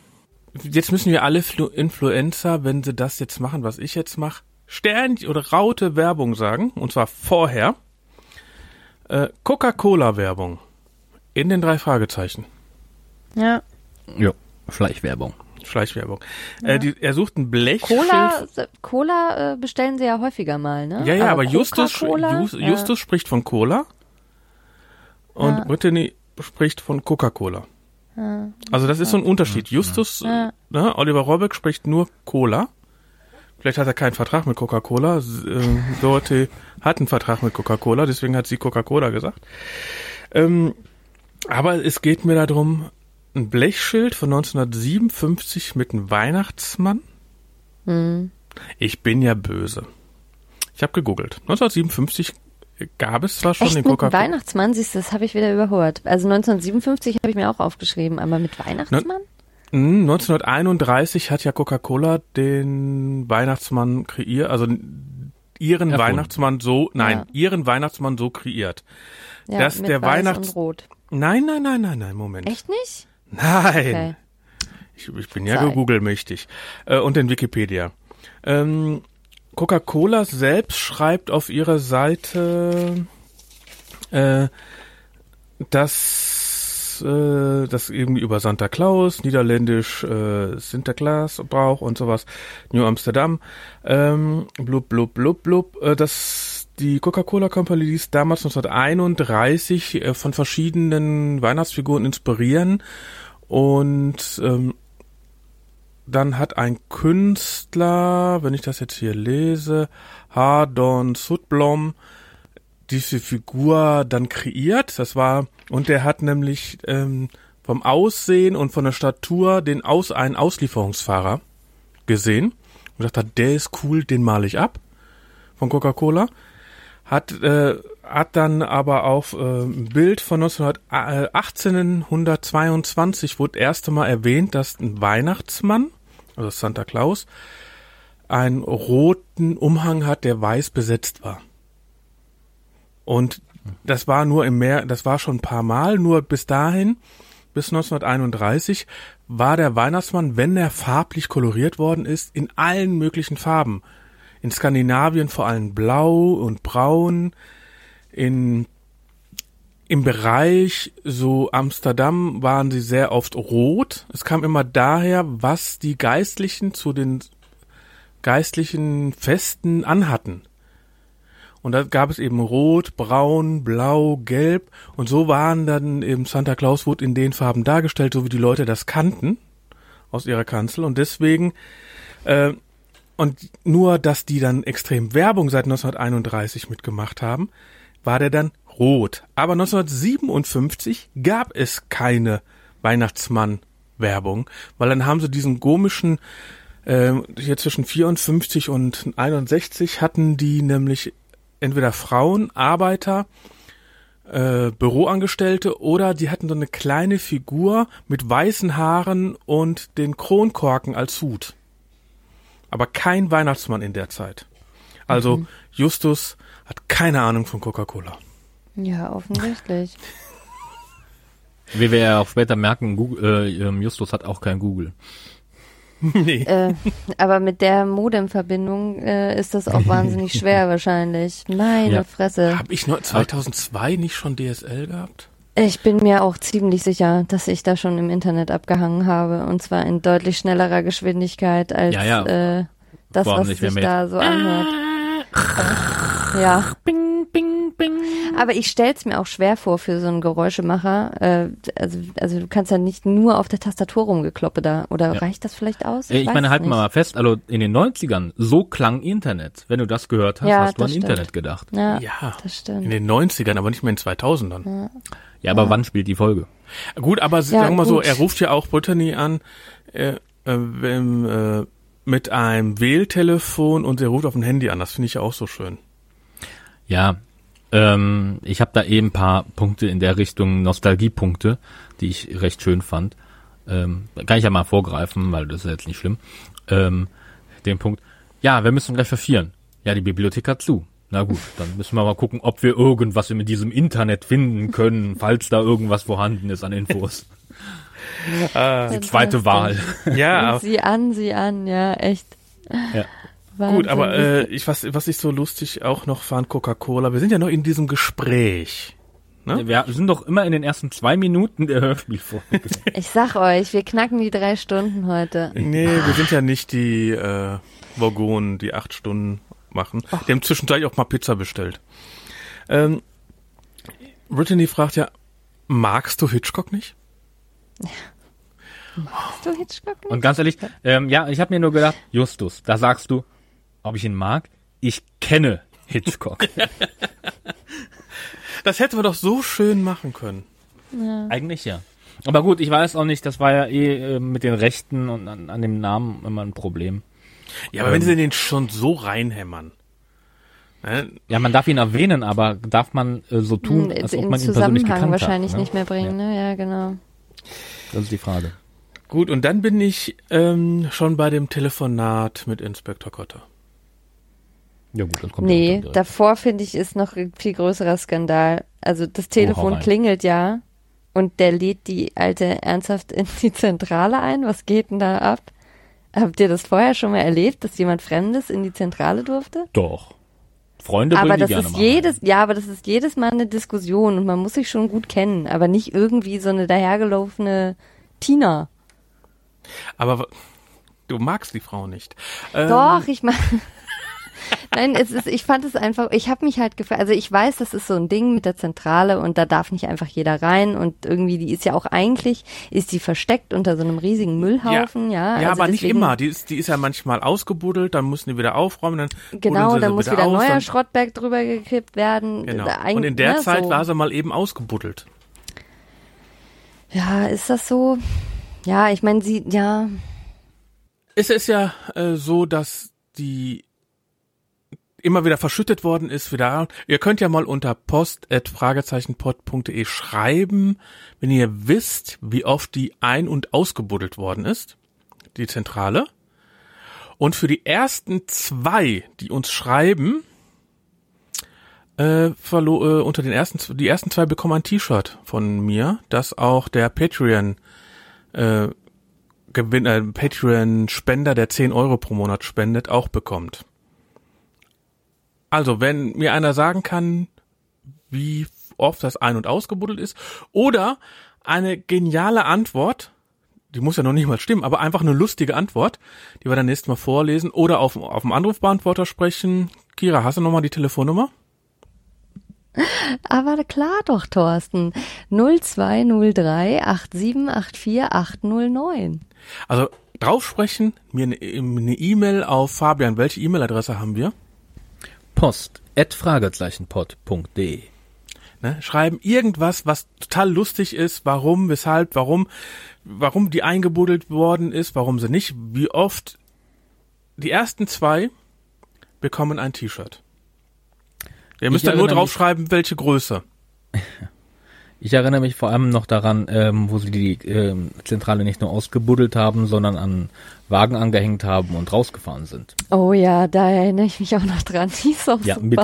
Jetzt müssen wir alle Flu Influencer, wenn sie das jetzt machen, was ich jetzt mache, Stern oder Raute Werbung sagen, und zwar vorher. Äh, Coca-Cola-Werbung. In den drei Fragezeichen. Ja. Ja, Schleichwerbung. Schleichwerbung. Äh, die, er sucht ein Blechschild. Cola, Cola äh, bestellen sie ja häufiger mal, ne? Ja, ja, aber, Justus, Coca-Cola? Just, Justus spricht von Cola und Ja. Brittany spricht von Coca-Cola. Also das ist so ein Unterschied. Justus, Ja. ne, Oliver Rohrbeck spricht nur Cola. Vielleicht hat er keinen Vertrag mit Coca-Cola. S- Äh, Dorothee hat einen Vertrag mit Coca-Cola, deswegen hat sie Coca-Cola gesagt. Ähm, aber es geht mir darum, ein Blechschild von 1957 mit einem Weihnachtsmann. Hm. Ich bin ja böse. Ich habe gegoogelt. 1957 gab es zwar schon Echt den Coca-Cola. Weihnachtsmann, siehst du, das habe ich wieder überhört. Also 1957 habe ich mir auch aufgeschrieben, aber mit Weihnachtsmann? Hm, 1931 hat ja Coca-Cola den Weihnachtsmann kreiert, also ihren Erfunden. Weihnachtsmann so, nein, Ja. ihren Weihnachtsmann so kreiert. Ja, Dass der Weiß Weihnachts- und Rot. Nein, nein, nein, nein, nein, Moment. Echt nicht? Nein. Okay. Ich, ich bin ja. Google-mächtig. Äh, und in Wikipedia. Ähm, Coca-Cola selbst schreibt auf ihrer Seite, äh, dass äh, das irgendwie über Santa Claus, niederländisch äh, Sinterklaas Brauch und sowas, New Amsterdam, ähm, blub, blub, blub, blub, äh, dass die Coca-Cola Company ließ damals 1931 äh, von verschiedenen Weihnachtsfiguren inspirieren und ähm, dann hat ein Künstler, wenn ich das jetzt hier lese, Hardon Sudblom, diese Figur dann kreiert. Das war, und der hat nämlich ähm, vom Aussehen und von der Statur den Aus, einen Auslieferungsfahrer gesehen und dachte, der ist cool, den male ich ab von Coca-Cola. Hat, äh, hat dann aber auf äh, Bild von 1900, äh, 1822 wurde erste Mal erwähnt, dass ein Weihnachtsmann, also Santa Claus, einen roten Umhang hat, der weiß besetzt war. Und das war nur im Meer, das war schon ein paar Mal, nur bis dahin, bis 1931, war der Weihnachtsmann, wenn er farblich koloriert worden ist, in allen möglichen Farben. In Skandinavien vor allem blau und braun, in im Bereich so Amsterdam waren sie sehr oft rot. Es kam immer daher, was die Geistlichen zu den geistlichen Festen anhatten. Und da gab es eben rot, braun, blau, gelb und so waren dann eben Santa Claus wurde in den Farben dargestellt, so wie die Leute das kannten aus ihrer Kanzel und deswegen äh, und nur, dass die dann extrem Werbung seit 1931 mitgemacht haben, war der dann rot. Aber 1957 gab es keine Weihnachtsmann-Werbung, weil dann haben sie diesen komischen, äh, hier zwischen 54 und 61 hatten die nämlich entweder Frauen, Arbeiter, äh, Büroangestellte oder die hatten so eine kleine Figur mit weißen Haaren und den Kronkorken als Hut. Aber kein Weihnachtsmann in der Zeit. Also Justus hat keine Ahnung von Coca-Cola. Ja, offensichtlich. Wie wir ja auch später merken, Google, äh, ähm, Justus hat auch kein Google. nee. äh, aber mit der Modemverbindung äh, ist das auch wahnsinnig schwer wahrscheinlich. Meine Ja. Fresse. Habe ich noch 2002 nicht schon DSL gehabt? Ich bin mir auch ziemlich sicher, dass ich da schon im Internet abgehangen habe. Und zwar in deutlich schnellerer Geschwindigkeit als Ja, ja. Äh, das, allem was sich da so anhört. Ja. Bing, bing, bing. Aber ich stell's mir auch schwer vor für so einen Geräuschemacher. Äh, also, also du kannst ja nicht nur auf der Tastatur rumgekloppe da. Oder Ja. reicht das vielleicht aus? Äh, Ich weiß meine, es halten wir nicht. mal fest, also in den 90ern, so klang Internet. Wenn du das gehört hast, Ja, hast du an stimmt. Internet gedacht. Ja, Ja. das In stimmt. den 90ern, aber nicht mehr in 2000ern. Ja, aber wann spielt die Folge? Gut, aber Ja, sagen wir mal so, er ruft ja auch Brittany an äh, äh, äh, mit einem Wähltelefon und er ruft auf ein Handy an. Das finde ich ja auch so schön. Ja, ähm, ich habe da eben ein paar Punkte in der Richtung Nostalgiepunkte, die ich recht schön fand. Ähm, kann ich ja mal vorgreifen, weil das ist ja jetzt nicht schlimm. Ähm, den Punkt. Ja, wir müssen gleich verfieren. Ja, die Bibliothek hat zu. Na gut, dann müssen wir mal gucken, ob wir irgendwas in diesem Internet finden können, falls da irgendwas vorhanden ist an Infos. Die zweite Wahl. Ja, Und sie an, sie an, ja, echt. Ja. gut, aber Wahnsinn. äh, ich was was ich so lustig auch noch fand Coca-Cola. Wir sind ja noch in diesem Gespräch. Ne? Wir sind doch immer in den ersten zwei Minuten der Hörspielfolge. ich sag euch, wir knacken die drei Stunden heute. Nee, wir sind ja nicht die äh, Vogonen, die acht Stunden machen. Die haben zwischendurch auch mal Pizza bestellt. Ähm, Brittany fragt ja, magst du Hitchcock nicht? Hast du Hitchcock nicht? Und ganz ehrlich, ähm, ja, ich habe mir nur gedacht, Justus, da sagst du, ob ich ihn mag. Ich kenne Hitchcock. Das hätten wir doch so schön machen können. Eigentlich ja. Aber gut, ich weiß auch nicht, das war ja eh äh, mit den Rechten und an, an dem Namen immer ein Problem. Ja, aber wenn sie den schon so reinhämmern. Ne? Ja, man darf ihn erwähnen, aber darf man äh, so tun, als ob man ihn persönlich Zusammenhang gekannt wahrscheinlich hat, ne? nicht mehr bringen, ne? Ja, genau. Das ist die Frage. Gut, und dann bin ich ähm, schon bei dem Telefonat mit Inspektor Kotter. Ja gut, das kommt Nee, ja dann davor finde ich ist noch ein viel größerer Skandal. Also das Telefon rein. klingelt ja und der lädt die alte ernsthaft in die Zentrale ein. Was geht denn da ab? Habt ihr das vorher schon mal erlebt, dass jemand Fremdes in die Zentrale durfte? Doch. Freunde aber das gerne ist mal jedes, rein. ja, aber das ist jedes Mal eine Diskussion und man muss sich schon gut kennen, aber nicht irgendwie so eine dahergelaufene Tina. Aber du magst die Frau nicht. Ähm, Doch, ich meine. Nein, es ist, ich fand es einfach, ich habe mich halt gefragt, also ich weiß, das ist so ein Ding mit der Zentrale und da darf nicht einfach jeder rein und irgendwie, die ist ja auch eigentlich, ist die versteckt unter so einem riesigen Müllhaufen, ja. Ja, also aber nicht deswegen- immer. Die ist, die ist ja manchmal ausgebuddelt, dann müssen die wieder aufräumen, dann Genau, buddeln sie da sie muss wieder, aus, neuer dann- Schrottberg drüber gekippt werden. Genau. Und in der ne, Zeit so. war sie mal eben ausgebuddelt. Ja, ist das so? Ja, ich meine, sie, ja, Es ist ja äh, so, dass die immer wieder verschüttet worden ist, wieder. Ihr könnt ja mal unter post.fragezeichenpod.de schreiben, wenn ihr wisst, wie oft die ein- und ausgebuddelt worden ist, die Zentrale. Und für die ersten zwei, die uns schreiben, äh, verlo äh, unter den ersten, die ersten zwei bekommen ein T-Shirt von mir, das auch der Patreon äh, Gewinn, äh, Patreon-Spender, der 10 Euro pro Monat spendet, auch bekommt. Also, wenn mir einer sagen kann, wie oft das ein- und ausgebuddelt ist, oder eine geniale Antwort, die muss ja noch nicht mal stimmen, aber einfach eine lustige Antwort, die wir dann nächstes Mal vorlesen oder auf, auf dem Anrufbeantworter sprechen. Kira, hast du nochmal die Telefonnummer? aber klar doch, Thorsten. 0203 8784 809. Also, drauf sprechen, mir eine E-Mail auf Fabian. Welche E-Mail-Adresse haben wir? Post at. Ne? Schreiben irgendwas, was total lustig ist, warum, weshalb, warum, warum die eingebuddelt worden ist, warum sie nicht, wie oft. Die ersten zwei bekommen ein T-Shirt. Ihr müsst Ich dann nur draufschreiben, welche Größe. Ich erinnere mich vor allem noch daran, ähm, wo sie die ähm, Zentrale nicht nur ausgebuddelt haben, sondern an Wagen angehängt haben und rausgefahren sind. Oh ja, da erinnere ich mich auch noch dran. Die ist auch Ja, super. mit-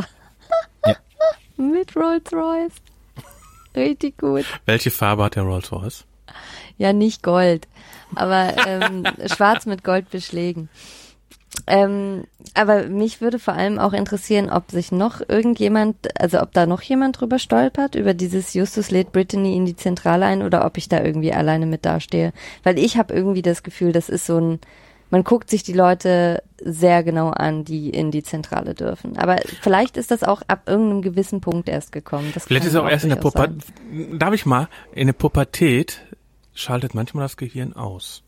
Ja. mit Rolls Royce. Richtig gut. Welche Farbe hat der Rolls Royce? Ja, nicht Gold, aber ähm, schwarz mit Goldbeschlägen. Ähm, aber mich würde vor allem auch interessieren, ob sich noch irgendjemand, also ob da noch jemand drüber stolpert, über dieses Justus lädt Brittany in die Zentrale ein oder ob ich da irgendwie alleine mit dastehe. Weil ich habe irgendwie das Gefühl, das ist so ein, man guckt sich die Leute sehr genau an, die in die Zentrale dürfen. Aber vielleicht ist das auch ab irgendeinem gewissen Punkt erst gekommen. Das Vielleicht ist er auch erst in der Pubertät. Darf ich mal? In der Pubertät schaltet manchmal das Gehirn aus.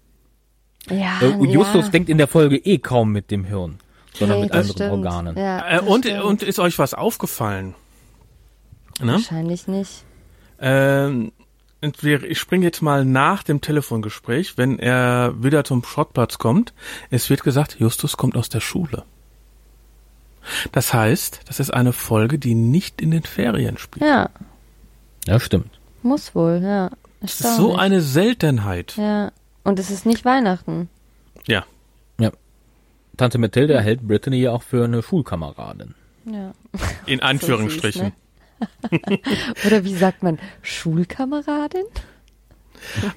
Ja, Äh, Justus ja. denkt in der Folge eh kaum mit dem Hirn, sondern Nee, mit anderen stimmt. Organen. Ja, Äh, und, stimmt. und ist euch was aufgefallen? Ne? Wahrscheinlich nicht. Ähm, und wir, ich springe jetzt mal nach dem Telefongespräch, wenn er wieder zum Schrottplatz kommt. Es wird gesagt, Justus kommt aus der Schule. Das heißt, das ist eine Folge, die nicht in den Ferien spielt. Ja, Ja, stimmt. muss wohl, ja. Das ist so eine Seltenheit. Ja. Und es ist nicht Weihnachten. Ja. Tante Mathilde hält Brittany ja auch für eine Schulkameradin. Ja. In Anführungsstrichen. ne? Oder wie sagt man, Schulkameradin?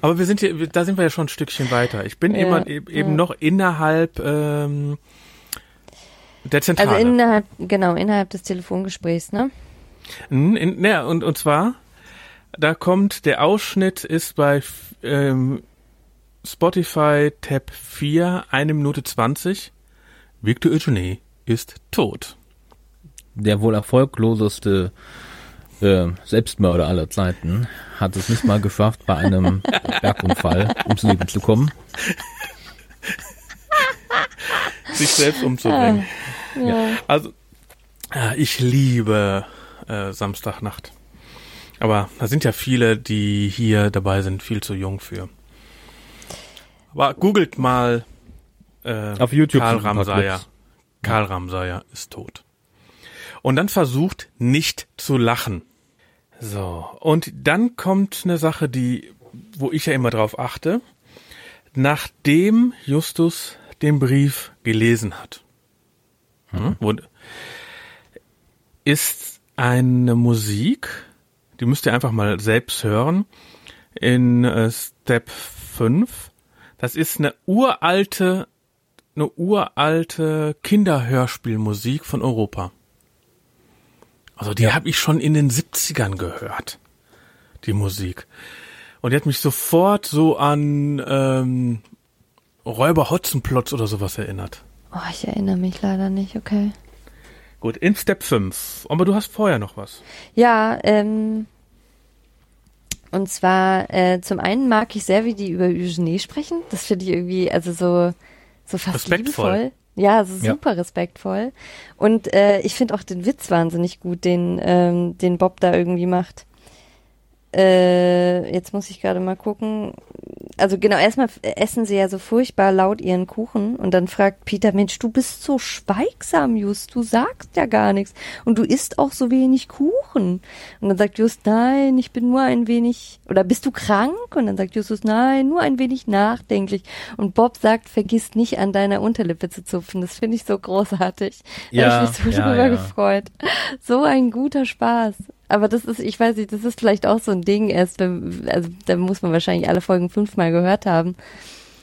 Aber wir sind hier, da sind wir ja schon ein Stückchen weiter. Ich bin Ja, immer e- eben ja. noch innerhalb ähm, der Zentrale. Also innerhalb, genau, innerhalb des Telefongesprächs, ne? Mhm, in, ne, und, und zwar, da kommt, der Ausschnitt ist bei ähm, Spotify Tab 4, eine Minute 20. Victor Eugene ist tot. Der wohl erfolgloseste äh, Selbstmörder aller Zeiten hat es nicht mal geschafft, bei einem Bergunfall ums Leben zu kommen. Sich selbst umzubringen. Ja. Also, ja, ich liebe äh, Samstagnacht. Aber da sind ja viele, die hier dabei sind, viel zu jung für. Aber googelt mal äh, Auf YouTube Karl Ramsayer. Karl Ramsayer ist tot. Und dann versucht nicht zu lachen. So, und dann kommt eine Sache, die, wo ich ja immer drauf achte. nachdem Justus den Brief gelesen hat. Hm? Wurde, ist eine Musik, die müsst ihr einfach mal selbst hören, in äh, Step 5. Das ist eine uralte, eine uralte Kinderhörspielmusik von Europa. Also die habe ich schon in den 70ern gehört, die Musik. Und die hat mich sofort so an ähm, Räuber Hotzenplotz oder sowas erinnert. Oh, ich erinnere mich leider nicht, okay. Gut, in Step 5. Aber du hast vorher noch was. Ja, ähm, und zwar, äh, zum einen mag ich sehr, wie die über Eugenie sprechen. Das finde ich irgendwie, also so, so fast Respektvoll. liebevoll. Ja, so Ja. super respektvoll. Und äh, ich finde auch den Witz wahnsinnig gut, den, ähm, den Bob da irgendwie macht. Äh, jetzt muss ich gerade mal gucken. Also genau, erstmal essen sie ja so furchtbar laut ihren Kuchen und dann fragt Peter, Mensch, du bist so schweigsam, Just, du sagst ja gar nichts und du isst auch so wenig Kuchen. Und dann sagt Just, nein, ich bin nur ein wenig, oder bist du krank? Und dann sagt Justus, nein, nur ein wenig nachdenklich. Und Bob sagt, vergiss nicht an deiner Unterlippe zu zupfen. Das finde ich so großartig. Da Ja, habe ich mich so ja, drüber ja. gefreut. So ein guter Spaß. Aber das ist, ich weiß nicht, das ist vielleicht auch so ein Ding erst, wenn, also da muss man wahrscheinlich alle Folgen fünfmal gehört haben.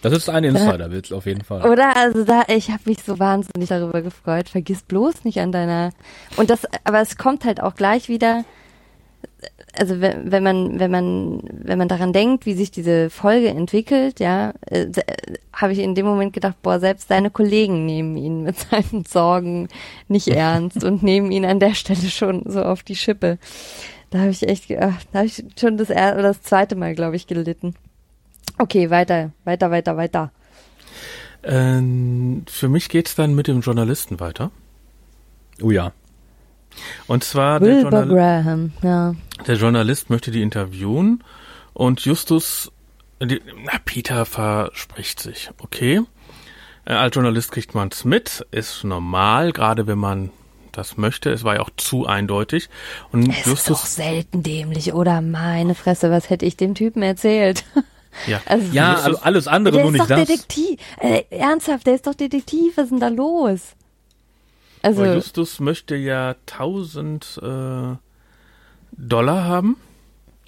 Das ist ein Insider-Witz auf jeden Fall. Oder? Also da, ich habe mich so wahnsinnig darüber gefreut. Vergiss bloß nicht an deiner. Und das, aber es kommt halt auch gleich wieder. Also wenn, wenn man, wenn man, wenn man daran denkt, wie sich diese Folge entwickelt, ja, äh, äh, habe ich in dem Moment gedacht, boah, selbst seine Kollegen nehmen ihn mit seinen Sorgen nicht ernst und nehmen ihn an der Stelle schon so auf die Schippe. Da habe ich echt, ach, da habe ich schon das er oder das zweite Mal, glaube ich, gelitten. Okay, weiter, weiter, weiter, weiter. Ähm, für mich geht's dann mit dem Journalisten weiter. Oh ja. Und zwar der, Wilbur Journal Graham, ja. der Journalist möchte die interviewen und Justus, die, na, Peter verspricht sich, okay. Äh, als Journalist kriegt man's mit, ist normal, gerade wenn man das möchte. Es war ja auch zu eindeutig. Und Es ist doch Justus, selten dämlich, oder? Meine Fresse, was hätte ich dem Typen erzählt? ja, Also, Ja, Justus- also alles andere, der nur ist nicht doch das. Detektiv. Äh, ernsthaft, der ist doch Detektiv. Was ist denn da los? Also, aber Justus möchte ja 1000 äh, Dollar haben.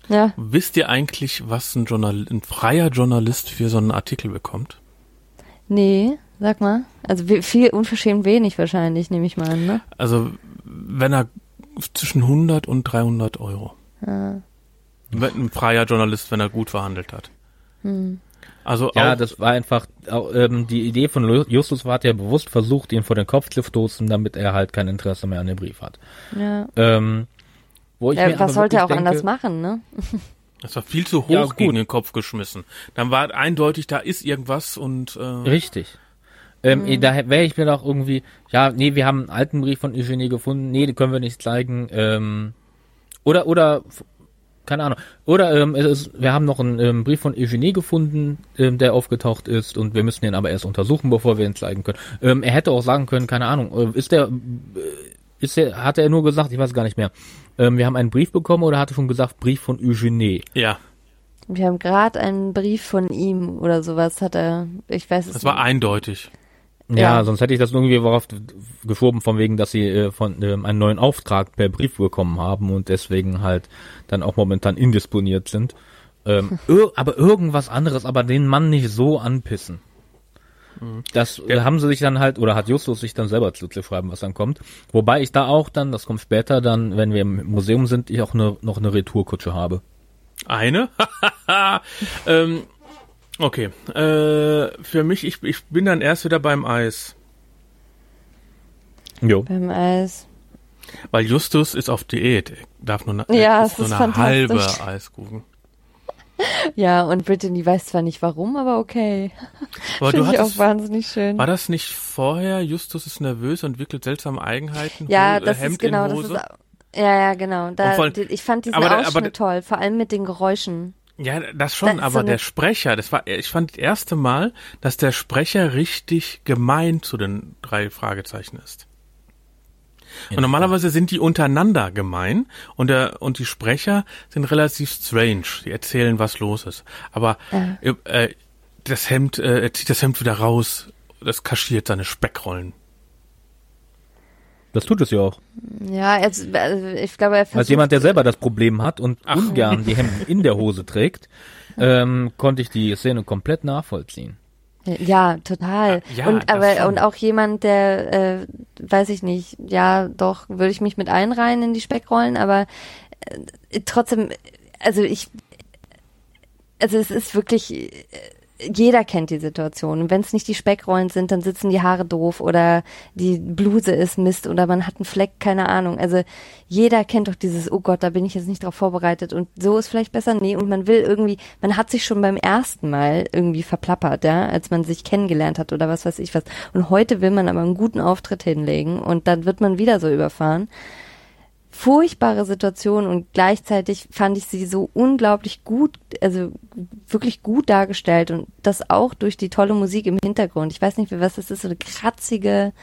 ja, Wisst ihr eigentlich, was ein, Journal ein freier Journalist für so einen Artikel bekommt? nee, sag mal. Also viel unverschämt wenig wahrscheinlich, nehme ich mal an, ne? Also, wenn er zwischen 100 und 300 Euro. Ja. Wenn Ein freier Journalist, wenn er gut verhandelt hat. Hm. Also Ja, das war einfach, auch, ähm, die Idee von Justus war, hat ja bewusst versucht, ihn vor den Kopf zu stoßen, damit er halt kein Interesse mehr an dem Brief hat. ja. Ähm, wo ich mir ja aber was sollte er auch denke, anders machen, ne? das war viel zu hoch Ja, gut. gegen den Kopf geschmissen. Dann war eindeutig, da ist irgendwas und äh, Richtig. Ähm, eh, Da wäre ich mir doch irgendwie, ja, nee, wir haben einen alten Brief von Eugenie gefunden, nee, den können wir nicht zeigen. Ähm, oder, oder, keine Ahnung. Oder ähm, es ist, wir haben noch einen ähm, Brief von Eugenie gefunden, ähm, der aufgetaucht ist und wir müssen den aber erst untersuchen, bevor wir ihn zeigen können. Ähm, er hätte auch sagen können, keine Ahnung, äh, ist der, äh, ist der, hat er nur gesagt, ich weiß gar nicht mehr. Ähm, wir haben einen Brief bekommen oder hat er schon gesagt, Brief von Eugenie? ja, Wir haben gerade einen Brief von ihm oder sowas hat er, ich weiß es das war nicht. eindeutig. Ja, Ja. sonst hätte ich das irgendwie worauf geschoben, von wegen, dass sie äh, von ähm, einen neuen Auftrag per Brief bekommen haben und deswegen halt dann auch momentan indisponiert sind. Ähm, ir aber irgendwas anderes, aber den Mann nicht so anpissen. Das äh, haben sie sich dann halt, oder hat Justus sich dann selber zu, zu schreiben, was dann kommt. Wobei ich da auch dann, das kommt später dann, wenn wir im Museum sind, ich auch ne, noch eine Retourkutsche habe. Eine? ähm, okay. Äh, für mich, ich, ich bin dann erst wieder beim Eis. Jo. Beim Eis. Weil Justus ist auf Diät. Er darf nur, Ja, es nur ist eine halbe. Eiskuchen. Ja, und Brittany weiß zwar nicht warum, aber okay. Aber du Finde ich auch hattest, wahnsinnig schön. war das nicht vorher? Justus ist nervös und entwickelt seltsame Eigenheiten. Ja, Ho- äh, das Hemd ist genau, das Hose. ist ja, ja, genau. Da, die- ich fand diesen aber aber Ausschnitt der- toll, vor allem mit den Geräuschen. Ja, das Da schon, ist aber so der Sprecher, das war, ich fand das erste Mal, dass der Sprecher richtig gemein zu den drei Fragezeichen ist. Und normalerweise sind die untereinander gemein und der und die Sprecher sind relativ strange. Die erzählen, was los ist. Aber äh, äh, das Hemd, äh, er zieht das Hemd wieder raus, das kaschiert seine Speckrollen. Das tut es ja auch. Ja, also, also ich glaube, er Als jemand, der selber das Problem hat und ungern die Hemden in der Hose trägt, ähm, konnte ich die Szene komplett nachvollziehen. Ja, total. Ja, und aber schon. und auch jemand, der, äh, weiß ich nicht, ja, doch, würde ich mich mit einreihen in die Speckrollen, aber äh, trotzdem, also ich, also es ist wirklich, äh, jeder kennt die Situation. Und wenn es nicht die Speckrollen sind, dann sitzen die Haare doof oder die Bluse ist Mist oder man hat einen Fleck, keine Ahnung. Also jeder kennt doch dieses, oh Gott, da bin ich jetzt nicht drauf vorbereitet und so ist vielleicht besser. Nee, und man will irgendwie, man hat sich schon beim ersten Mal irgendwie verplappert, ja, als man sich kennengelernt hat oder was weiß ich was. Und heute will man aber einen guten Auftritt hinlegen und dann wird man wieder so überfahren furchtbare Situation und gleichzeitig fand ich sie so unglaublich gut, also wirklich gut dargestellt und das auch durch die tolle Musik im Hintergrund. Ich weiß nicht, was das ist, so eine kratzige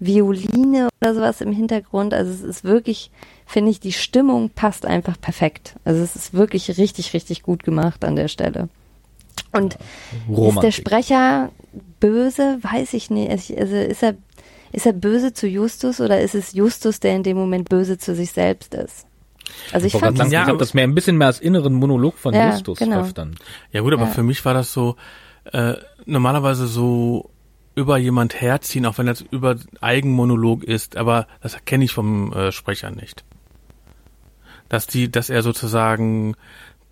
Violine oder sowas im Hintergrund. Also es ist wirklich, finde ich, die Stimmung passt einfach perfekt. Also es ist wirklich richtig, richtig gut gemacht an der Stelle. Und ist der Romantik. Sprecher böse? Weiß ich nicht. Also ist er, ist er böse zu Justus oder ist es Justus, der in dem Moment böse zu sich selbst ist? Also ich Ich, fand sagen, das Ja, ich das mehr ein bisschen mehr als inneren Monolog von Ja, Justus genau. verstanden. Ja gut, aber Ja. für mich war das so, äh, normalerweise so über jemand herziehen, auch wenn das über Eigenmonolog ist, aber das kenne ich vom äh, Sprecher nicht. Dass die, dass er sozusagen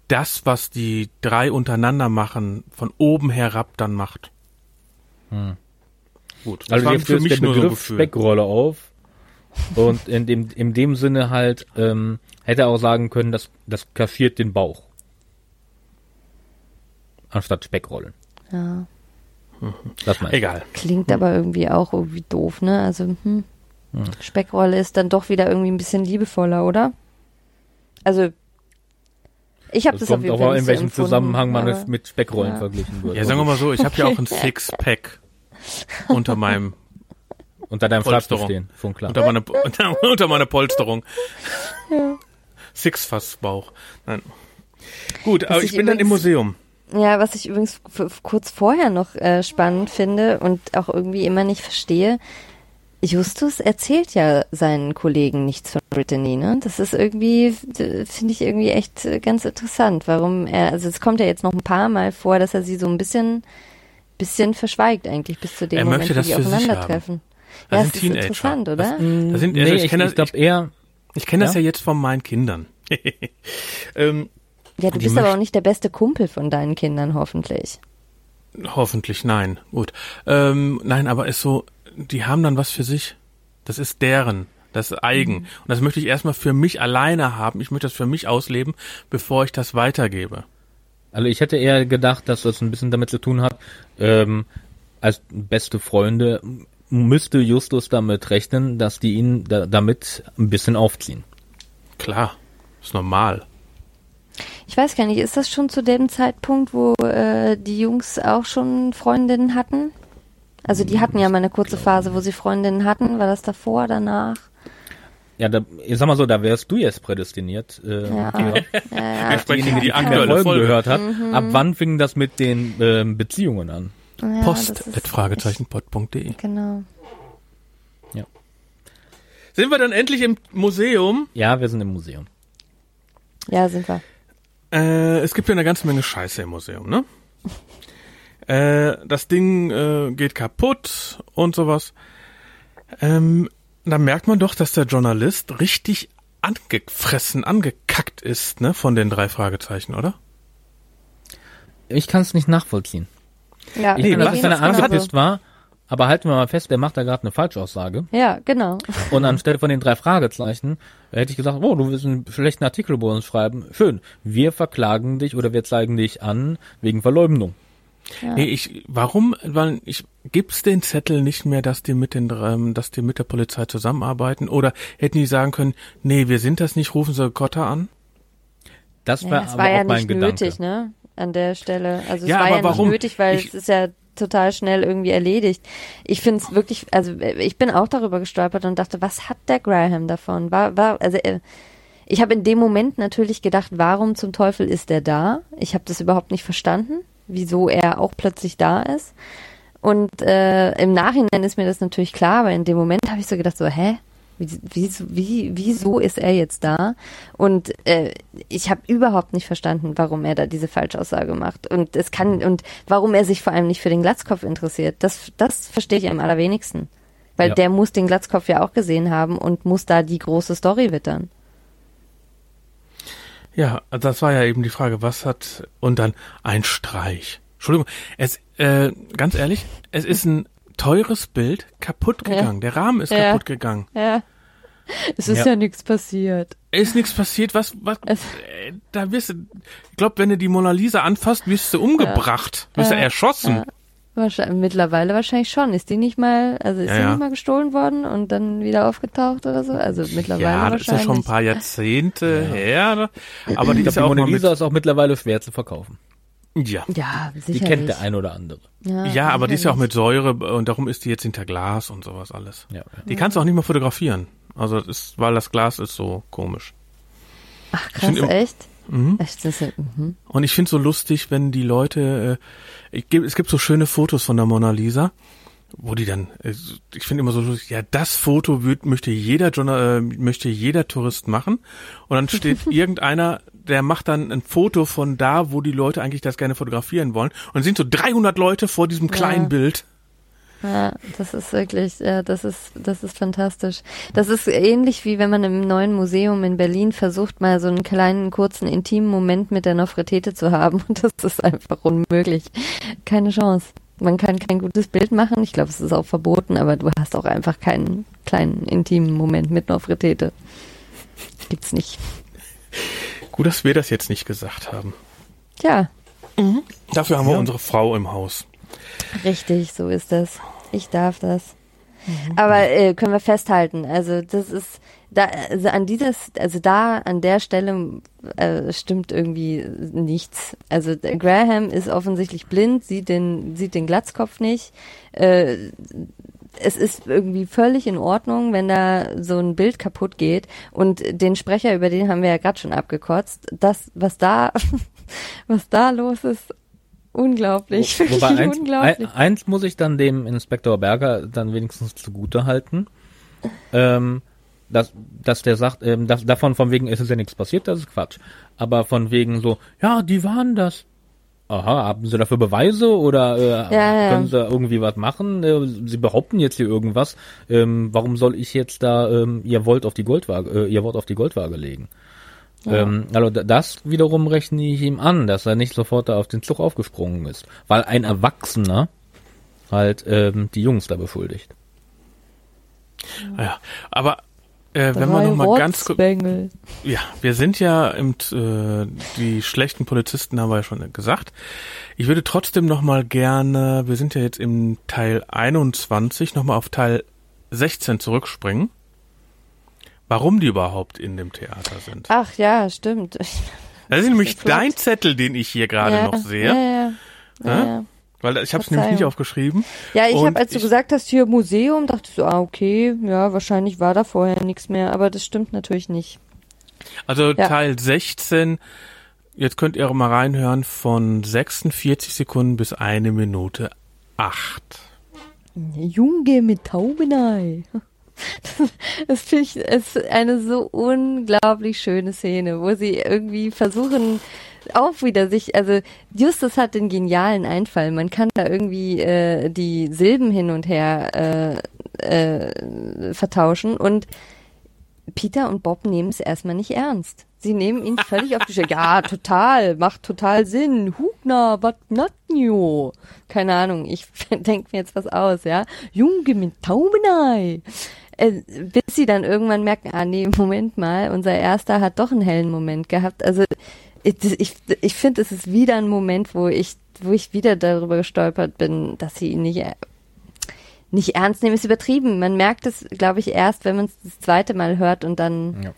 das, was die drei untereinander machen, von oben herab dann macht. Gut, das Also war dir für mich der nur so Begriff Gefühl. Speckrolle auf. Und in dem, in dem Sinne halt, ähm, hätte er auch sagen können, dass das kaschiert den Bauch. Anstatt Speckrollen. ja, Das meine ich. Egal. klingt aber irgendwie auch irgendwie doof, ne? Also hm. Speckrolle ist dann doch wieder irgendwie ein bisschen liebevoller, oder? Also ich habe Das das, auf kommt jeden auch Fall nicht in so welchem Zusammenhang man es mit Speckrollen Ja. verglichen wird. Ja, sagen wir mal so, ich habe ja auch ein Sixpack unter meinem Unter deinem Polsterung. stehen, klar. unter meiner unter, unter meiner Polsterung. Sixfass-Bauch. Nein. Gut, aber ich ich bin dann im übrigens- Museum. Ja, was ich übrigens kurz vorher noch äh, spannend finde und auch irgendwie immer nicht verstehe, Justus erzählt ja seinen Kollegen nichts von Brittany, ne? Das ist irgendwie, finde ich irgendwie echt äh, ganz interessant, warum er, also es kommt ja jetzt noch ein paar Mal vor, dass er sie so ein bisschen, bisschen verschweigt eigentlich bis zu dem Er Moment, möchte wo das sie für sich aufeinandertreffen. Das Ja, sind es ist Teenager. interessant, oder? Das, das sind, also nee, ich ich, kenne ich das, glaube eher, ich, kenn das Ja? ja jetzt von meinen Kindern. ähm, ja, du die bist aber auch nicht der beste Kumpel von deinen Kindern, hoffentlich. hoffentlich nein. Gut. Ähm, nein, aber ist so, die haben dann was für sich. Das ist deren. Das ist eigen. Und das möchte ich erstmal für mich alleine haben. Ich möchte das für mich ausleben, bevor ich das weitergebe. Also ich hätte eher gedacht, dass das ein bisschen damit zu tun hat, ähm, als beste Freunde müsste Justus damit rechnen, dass die ihn da, damit ein bisschen aufziehen. Klar. Ist normal. Ich weiß gar nicht, ist das schon zu dem Zeitpunkt, wo äh, die Jungs auch schon Freundinnen hatten? Also die hatten ja mal eine kurze Phase, wo sie Freundinnen hatten. War das davor, danach? Ja, da, ich sag mal so, da wärst du jetzt prädestiniert. Äh, Ja. Kira. Ja, Wir sprechen die die aktuelle Folge. gehört hat. Ab wann fing das mit den ähm, Beziehungen an? ja, Post at fragezeichenpod.de. Genau. Sind wir dann endlich im Museum? Ja, wir sind im Museum. Ja, sind wir. Äh, es gibt ja eine ganze Menge Scheiße im Museum, ne? äh, das Ding äh, geht kaputt und sowas. Ähm, da merkt man doch, dass der Journalist richtig angefressen, angekackt ist, ne, von den drei Fragezeichen, oder? Ich kann es nicht nachvollziehen. Ja, Ich mir kann, dass wenn das er angepisst war, aber halten wir mal fest, der macht da gerade eine Falschaussage. Ja, genau. Und anstelle von den drei Fragezeichen hätte ich gesagt, oh, du willst einen schlechten Artikel über uns schreiben. Schön. Wir verklagen dich oder wir zeigen dich an wegen Verleumdung. Ja. Nee, ich, warum, weil ich, gibt's den Zettel nicht mehr, dass die mit den, ähm, dass die mit der Polizei zusammenarbeiten? Oder hätten die sagen können, nee, wir sind das nicht, rufen Sie Kotter an? Das Ja, war das aber war ja auch mein nicht Gedanke. nötig, ne? An der Stelle. Also es Ja, war aber ja warum? nicht nötig, weil Ich- es ist ja total schnell irgendwie erledigt. Ich finde es wirklich, also äh, ich bin auch darüber gestolpert und dachte, was hat der Graham davon? War, war, also äh, ich habe in dem Moment natürlich gedacht, warum zum Teufel ist der da? Ich habe das überhaupt nicht verstanden. Wieso er auch plötzlich da ist. Und äh, im Nachhinein ist mir das natürlich klar, aber in dem Moment habe ich so gedacht, so, hä? Wie, wie, wie, wieso ist er jetzt da? Und äh, ich habe überhaupt nicht verstanden, warum er da diese Falschaussage macht. Und es kann und warum er sich vor allem nicht für den Glatzkopf interessiert. Das, das verstehe ich am allerwenigsten. Weil Ja. der muss den Glatzkopf ja auch gesehen haben und muss da die große Story wittern. Ja, das war ja eben die Frage, was hat und dann ein Streich. Entschuldigung, es äh, ganz ehrlich, es ist ein teures Bild kaputt Ja. gegangen. Der Rahmen ist Ja. kaputt gegangen. Ja. Es ist Ja. ja, nichts passiert. Ist nichts passiert, was was Es- äh, da wirst du ich glaube, wenn du die Mona Lisa anfasst, wirst du umgebracht, wirst du Ja. erschossen. Ja. Wahrscheinlich, mittlerweile wahrscheinlich schon. Ist die nicht mal, also ist Ja, die ja. nicht mal gestohlen worden und dann wieder aufgetaucht oder so? Also mittlerweile Ja, das ist ja wahrscheinlich. schon ein paar Jahrzehnte her, ne? aber die Ich ist ja auch die Mona Lisa mit, ist auch mittlerweile schwer zu verkaufen. ja. ja, Die sicherlich. kennt der ein oder andere. Ja, Ja, aber die ist ja auch mit Säure und darum ist die jetzt hinter Glas und sowas alles. Ja, ja. Die kannst du auch nicht mehr fotografieren. Also das ist, weil das Glas ist so komisch. Ach krass, echt? Mhm. Das ist, mhm. Und ich finde so lustig, wenn die Leute, äh, ich, es gibt so schöne Fotos von der Mona Lisa, wo die dann, äh, ich finde immer so lustig, ja, das Foto würd, möchte jeder Journal, äh, möchte jeder Tourist machen. Und dann steht irgendeiner, der macht dann ein Foto von da, wo die Leute eigentlich das gerne fotografieren wollen. Und dann sind so 300 Leute vor diesem kleinen Ja. Bild. Ja, das ist wirklich, ja, das ist, das ist fantastisch. Das ist ähnlich wie wenn man im neuen Museum in Berlin versucht, mal so einen kleinen, kurzen, intimen Moment mit der Nofretete zu haben. Und das ist einfach unmöglich. Keine Chance. Man kann kein gutes Bild machen. Ich glaube, es ist auch verboten, aber du hast auch einfach keinen kleinen, intimen Moment mit Nofretete. Gibt's nicht. Gut, dass wir das jetzt nicht gesagt haben. Tja, Dafür haben wir unsere Frau im Haus. Richtig, so ist das. Ich darf das. Aber äh, können wir festhalten, also das ist da also an dieses also da an der Stelle äh, stimmt irgendwie nichts. Also Graham ist offensichtlich blind, sieht den sieht den Glatzkopf nicht. Äh, es ist irgendwie völlig in Ordnung, wenn da so ein Bild kaputt geht und den Sprecher, über den haben wir ja gerade schon abgekotzt. Das was da was da los ist, unglaublich, Wo- wirklich eins, unglaublich. ein, eins muss ich dann dem Inspektor Berger dann wenigstens zugute halten. Ähm, dass, dass der sagt, ähm, dass, davon von wegen ist es ja nichts passiert, das ist Quatsch. Aber von wegen so, ja, die waren das. Aha, haben sie dafür Beweise oder äh, Ja, ja. können sie irgendwie was machen? Äh, sie behaupten jetzt hier irgendwas. Ähm, warum soll ich jetzt da ähm, ihr Wort auf die Goldwaage, äh, ihr Wort auf die Goldwaage legen? Ähm, also da- das wiederum rechne ich ihm an, dass er nicht sofort da auf den Zug aufgesprungen ist, weil ein Erwachsener halt ähm, die Jungs da beschuldigt. Ja, aber äh, wenn wir noch mal ganz kurz, Rotzbengel. ja, wir sind ja im, äh, die schlechten Polizisten haben wir ja schon gesagt. Ich würde trotzdem noch mal gerne, wir sind ja jetzt im Teil 21, noch mal auf Teil 16 zurückspringen. Warum die überhaupt in dem Theater sind. Ach ja, stimmt. Das ist nämlich dein Zettel, den ich hier gerade ja, noch sehe. Ja, ja. ja. Weil ich habe es nämlich nicht aufgeschrieben. ja ich habe, als du ich- gesagt hast, hier Museum, dachte ich so, ah, okay, ja, wahrscheinlich war da vorher nichts mehr, aber das stimmt natürlich nicht. Also. Teil 16, jetzt könnt ihr auch mal reinhören, von 46 Sekunden bis eine Minute 8. Junge mit Taubenei. Das finde ich ist eine so unglaublich schöne Szene, wo sie irgendwie versuchen, auch wieder sich, also Justus hat den genialen Einfall. Man kann da irgendwie äh, die Silben hin und her äh, äh, vertauschen und Peter und Bob nehmen es erstmal nicht ernst. Sie nehmen ihn völlig auf die Schippe. Ja, total, macht total Sinn. Hugner, wat not new? Keine Ahnung, ich denke mir jetzt was aus, ja. Junge mit Taubenei. Äh, bis sie dann irgendwann merken, ah nee, Moment mal, unser Erster hat doch einen hellen Moment gehabt. Also ich, ich, ich finde, es ist wieder ein Moment, wo ich, wo ich wieder darüber gestolpert bin, dass sie ihn nicht nicht ernst nehmen, ist übertrieben. Man merkt es, glaube ich, erst, wenn man es das zweite Mal hört und dann Ja.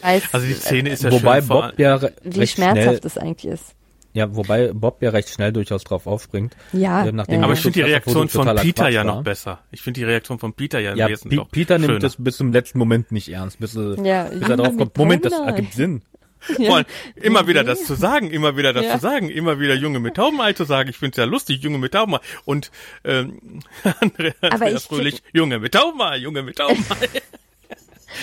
weiß, Also die Szene ist ja wobei schön Bob ja wie schmerzhaft es eigentlich ist. Ja, wobei Bob ja recht schnell durchaus drauf aufspringt. Ja, nachdem ja, Aber ja. ich finde die Reaktion von Peter Quatsch ja war. noch besser. Ich finde die Reaktion von Peter ja, Ja, im noch Peter nimmt schöner. das bis zum letzten Moment nicht ernst, bis, er- Ja, bis er drauf kommt. Moment, das ergibt Sinn. Vor allem immer wieder das zu sagen, immer wieder das Ja. zu sagen, immer wieder Junge mit Taubenei zu sagen. Ich find's ja lustig, Junge mit Taubenei. Und ähm, Andrea, ich Fröhlich, Junge mit Taubenei, Junge mit Taubenei.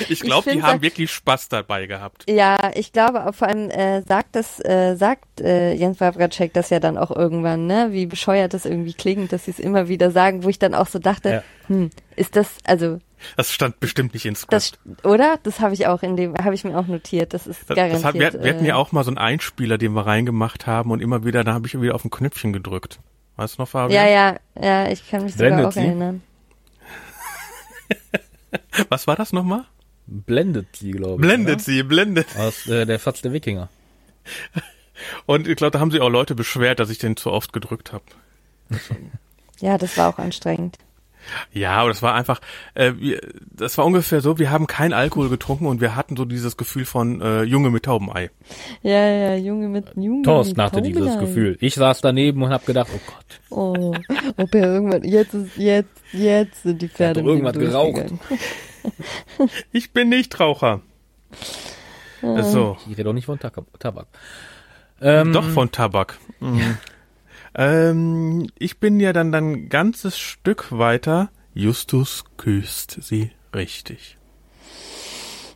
Ich glaube, die haben wirklich Spaß dabei gehabt. Ja, ich glaube, vor allem äh, sagt das, äh, sagt äh, Jens Wawracek das ja dann auch irgendwann, ne? Wie bescheuert das irgendwie klingt, dass sie es immer wieder sagen, wo ich dann auch so dachte, Ja. hm, ist das, also Das stand bestimmt nicht ins das, Skript. oder? Das habe ich auch in dem, habe ich mir auch notiert. Das ist Das, garantiert. das hat, wir, wir hatten ja äh, auch mal so einen Einspieler, den wir reingemacht haben und immer wieder, da habe ich wieder auf ein Knöpfchen gedrückt. Weißt du noch, Fabian? Ja, ja, ja, ich kann mich sogar Blendet auch sie? erinnern. Was war das nochmal? Blendet sie, glaube ich. Blendet sie, blendet. Oder? Aus äh, der Fatz der Wikinger. Und ich glaube, da haben sich auch Leute beschwert, dass ich den zu oft gedrückt habe. Ja, das war auch anstrengend. Ja, aber das war einfach, äh, wir, das war ungefähr so, wir haben kein Alkohol getrunken und wir hatten so dieses Gefühl von äh, Junge mit Taubenei. Ja, ja, Junge mit Junge. Thorsten mit hatte dieses Taubenei. Gefühl. Ich saß daneben und habe gedacht, oh Gott, Oh, ob er irgendwann, jetzt ist, jetzt, jetzt sind die Pferde doch irgendwas mit ihm geraucht. Ich bin nicht Raucher. So, ich rede doch nicht von Tab- Tabak. Ähm, doch von Tabak. Mhm. Ähm, ich bin ja dann dann ein ganzes Stück weiter. Justus küsst sie richtig.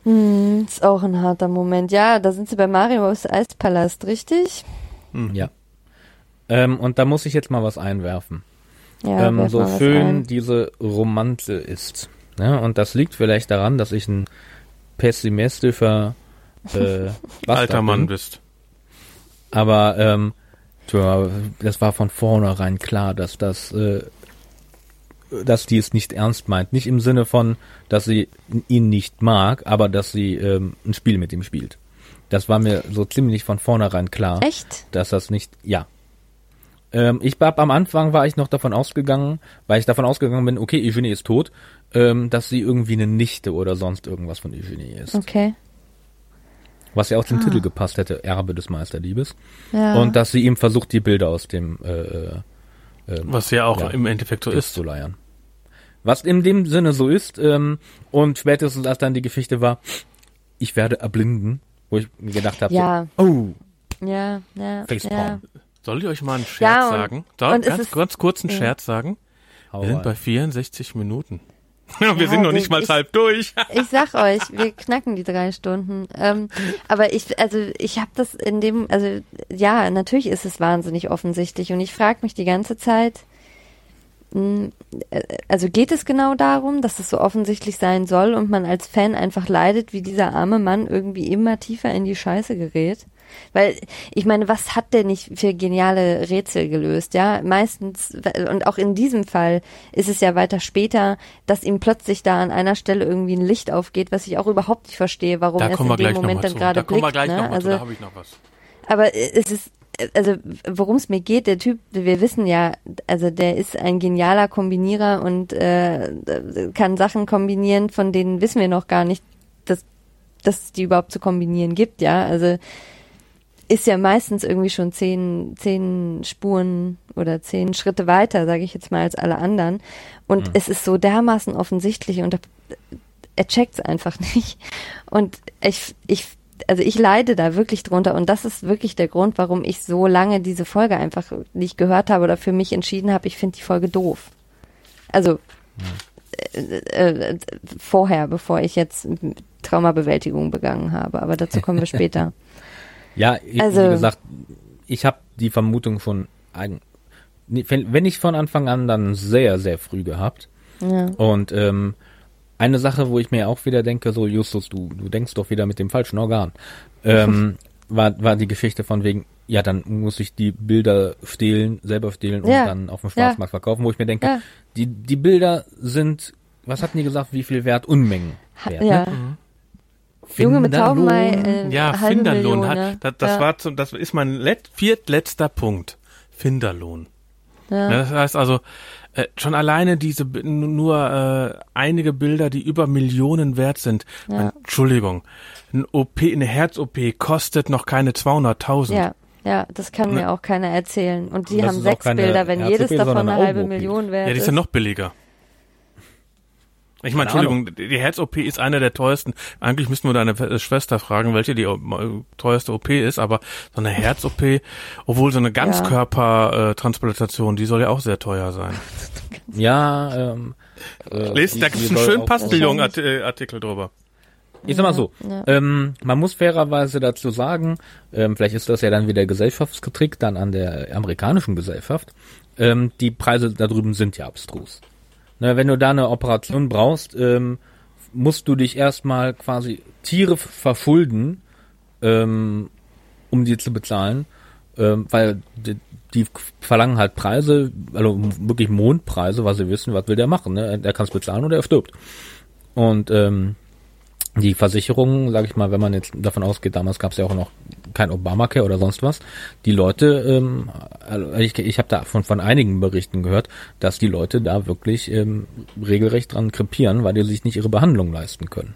Hm, ist auch ein harter Moment. Ja, da sind sie bei Marios Eispalast, richtig? Ja. Ähm, und da muss ich jetzt mal was einwerfen. Ja, ähm, so schön ein. diese Romanze ist. Ne? Und das liegt vielleicht daran, dass ich ein pessimistischer äh, Alter Mann bin. bist. Aber ähm, tja, das war von vornherein klar, dass das, äh, dass die es nicht ernst meint. Nicht im Sinne von, dass sie ihn nicht mag, aber dass sie ähm, ein Spiel mit ihm spielt. Das war mir so ziemlich von vornherein klar, Echt? dass das nicht, ja. Ähm, ich hab am Anfang war ich noch davon ausgegangen, weil ich davon ausgegangen bin, okay, Eugenie ist tot, ähm, dass sie irgendwie eine Nichte oder sonst irgendwas von Eugenie ist. Okay. Was ja auch Ah. zum Titel gepasst hätte, Erbe des Meisterliebes. Ja. Und dass sie ihm versucht, die Bilder aus dem äh, äh, ähm, Was ja auch Ja. im Endeffekt so ist. zu leiern. Was in dem Sinne so ist, ähm, und spätestens als dann die Geschichte war, ich werde erblinden, wo ich mir gedacht habe, Ja. so, oh, ja, ja, Facepalm. ja. Soll ich euch mal einen Scherz Ja, und- sagen? Soll und es ganz, ist- ganz kurz einen. Scherz sagen? Wir sind bei 64 Minuten. wir Ja, sind noch nicht mal ich- halb durch. Ich sag euch, wir knacken die drei Stunden. Ähm, aber ich, also ich habe das in dem, also ja, natürlich ist es wahnsinnig offensichtlich und ich frage mich die ganze Zeit, mh, äh, also geht es genau darum, dass es so offensichtlich sein soll und man als Fan einfach leidet, wie dieser arme Mann irgendwie immer tiefer in die Scheiße gerät? Weil, ich meine, was hat der nicht für geniale Rätsel gelöst, ja? Meistens, und auch in diesem Fall ist es ja weiter später, dass ihm plötzlich da an einer Stelle irgendwie ein Licht aufgeht, was ich auch überhaupt nicht verstehe, warum Da er es in dem Moment dann zu. gerade Da kommen wir blickt, gleich ne? nochmal zu, Also, da habe ich noch was. aber es ist, also worum es mir geht, der Typ, wir wissen ja, also der ist ein genialer Kombinierer und äh, kann Sachen kombinieren, von denen wissen wir noch gar nicht, dass, dass es die überhaupt zu kombinieren gibt, ja. Also ist ja meistens irgendwie schon zehn, zehn Spuren oder zehn Schritte weiter, sage ich jetzt mal, als alle anderen. Und es ist so dermaßen offensichtlich und er, er checkt's einfach nicht. Und ich, ich, also ich leide da wirklich drunter und das ist wirklich der Grund, warum ich so lange diese Folge einfach nicht gehört habe oder für mich entschieden habe, ich finde die Folge doof. Also äh, äh, vorher, bevor ich jetzt Traumabewältigung begangen habe, aber dazu kommen wir später. Ja, ich, Also- wie gesagt, ich habe die Vermutung schon, wenn nicht von Anfang an, dann sehr, sehr früh gehabt. Ja. Und ähm, eine Sache, wo ich mir auch wieder denke, so Justus, du, du denkst doch wieder mit dem falschen Organ, ähm, war, war die Geschichte von wegen, ja, dann muss ich die Bilder stehlen, selber stehlen und Ja. dann auf dem Ja. Schwarzmarkt verkaufen, wo ich mir denke, Ja. die, die Bilder sind, was hatten die gesagt, wie viel wert? Unmengen wert. ja. Ne? Junge mit Finderlohn. Taubenei, äh, Ja, halbe Finderlohn Million, hat, ja. das, das ja. war zum, das ist mein let, viertletzter Punkt. Finderlohn. Ja. Ja, das heißt also, äh, schon alleine diese nur äh, einige Bilder, die über Millionen wert sind. Ja. Entschuldigung, ein OP, eine Herz-OP kostet noch keine 200.000. Ja, ja, das kann Ne. mir auch keiner erzählen. Und die Das haben ist sechs Bilder, wenn jedes davon eine halbe. Million wert Ja, die ist ist. ja noch billiger. Ich meine, Entschuldigung, die Herz-OP ist einer der teuersten. Eigentlich müssten wir deine äh, Schwester fragen, welche die äh, teuerste OP ist, aber so eine Herz-OP, obwohl so eine Ganzkörpertransplantation, die soll ja auch sehr teuer sein. Ja, ähm, äh, Lest, da gibt's einen schönen Passbillon-Artikel drüber. Ich sag mal so, Ja. ähm, man muss fairerweise dazu sagen, ähm, vielleicht ist das ja dann wieder gesellschaftsgetrickt dann an der amerikanischen Gesellschaft, ähm, die Preise da drüben sind ja abstrus. Ne, wenn du da eine Operation brauchst, ähm, musst du dich erstmal quasi Tiere verschulden, ähm, um die zu bezahlen, ähm, weil die, die verlangen halt Preise, also wirklich Mondpreise, weil sie wissen, was will der machen. Ne? Der kann es bezahlen oder er stirbt. Und ähm, die Versicherungen, sage ich mal, wenn man jetzt davon ausgeht, damals gab es ja auch noch kein Obamacare oder sonst was, die Leute, ähm, also ich, ich habe da von, von einigen Berichten gehört, dass die Leute da wirklich ähm, regelrecht dran krepieren, weil die sich nicht ihre Behandlung leisten können.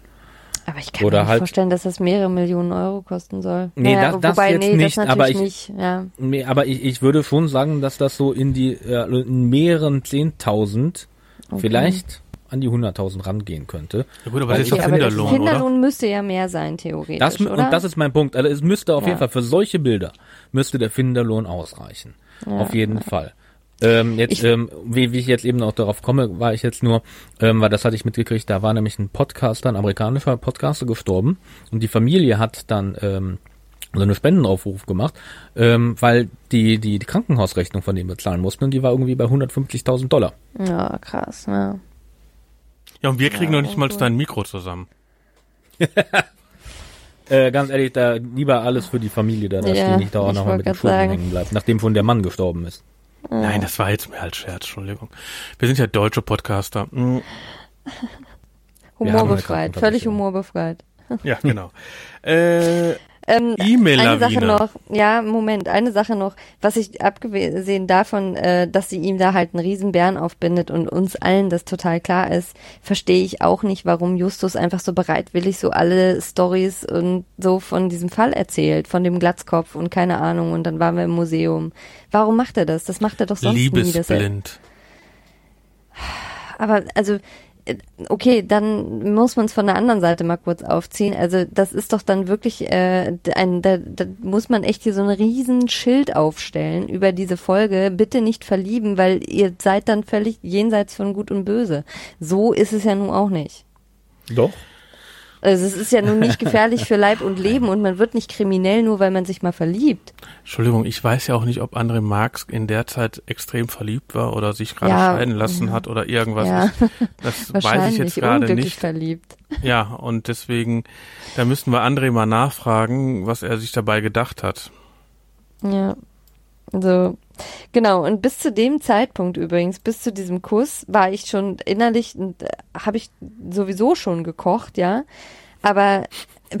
Aber ich kann Oder mir nicht halt- vorstellen, dass das mehrere Millionen Euro kosten soll. Nee, naja, das- das wobei, jetzt nee, nicht, das aber ich- nicht. Ja. Nee, aber ich, ich würde schon sagen, dass das so in die äh, in mehreren Zehntausend, vielleicht an die hunderttausend rangehen könnte. Ja gut, aber das ist doch Kinderlohn, oder? Kinderlohn müsste ja mehr sein, theoretisch, Das, oder? und das ist mein Punkt. Also es müsste auf Ja. jeden Fall für solche Bilder müsste der Finderlohn ausreichen. Auf jeden Fall. Ähm, jetzt, Ich- ähm, wie, wie ich jetzt eben auch darauf komme, war ich jetzt nur, ähm, weil das hatte ich mitgekriegt, da war nämlich ein Podcaster, ein amerikanischer Podcaster gestorben und die Familie hat dann ähm, so eine Spendenaufruf gemacht, ähm, weil die, die die Krankenhausrechnung von dem bezahlen mussten und die war irgendwie bei 150.000 Dollar. ja, krass, ja. Ja, und wir kriegen noch nicht mal dein Mikro zusammen. Äh, ganz ehrlich, da lieber alles für die Familie da, da Ja, stehen nicht da auch ich noch mal wollt mit den grad Schulden sagen. hängen bleibt, nachdem schon der Mann gestorben ist. Nein, das war jetzt mehr als Scherz, Entschuldigung. Wir sind ja deutsche Podcaster. Eine Humorbefreit, völlig humorbefreit. Ja, genau. äh, Ähm, E-Mail-Lawine. Eine Sache noch, ja, Moment, eine Sache noch, was ich abgesehen davon, äh, dass sie ihm da halt einen riesen Bären aufbindet und uns allen das total klar ist, verstehe ich auch nicht, warum Justus einfach so bereitwillig so alle Stories und so von diesem Fall erzählt, von dem Glatzkopf und keine Ahnung und dann waren wir im Museum. Warum macht er das? Das macht er doch sonst nie. Dass er, Liebesblind. aber also okay, dann muss man es von der anderen Seite mal kurz aufziehen. Also das ist doch dann wirklich äh, ein, da, da muss man echt hier so ein riesen Schild aufstellen über diese Folge. Bitte nicht verlieben, weil ihr seid dann völlig jenseits von Gut und Böse. So ist es ja nun auch nicht. Doch. Also es ist ja nun nicht gefährlich für Leib und Leben und man wird nicht kriminell nur, weil man sich mal verliebt. Entschuldigung, ich weiß ja auch nicht, ob André Marx in der Zeit extrem verliebt war oder sich gerade Ja, scheiden lassen ja. hat oder irgendwas. Ja. ist. Das weiß ich Wahrscheinlich jetzt gerade nicht. verliebt. Ja, und deswegen, da müssten wir André mal nachfragen, was er sich dabei gedacht hat. Ja. Also, genau. Und bis zu dem Zeitpunkt übrigens, bis zu diesem Kuss, war ich schon innerlich, habe ich sowieso schon gekocht, ja. Aber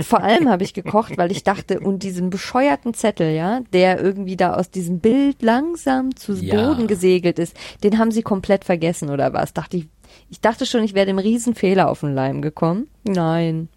vor allem habe ich gekocht, weil ich dachte, und diesen bescheuerten Zettel, ja, der irgendwie da aus diesem Bild langsam zu Ja. Boden gesegelt ist, den haben sie komplett vergessen oder was? Dachte ich, ich dachte schon, ich wäre dem Riesenfehler auf den Leim gekommen. Nein.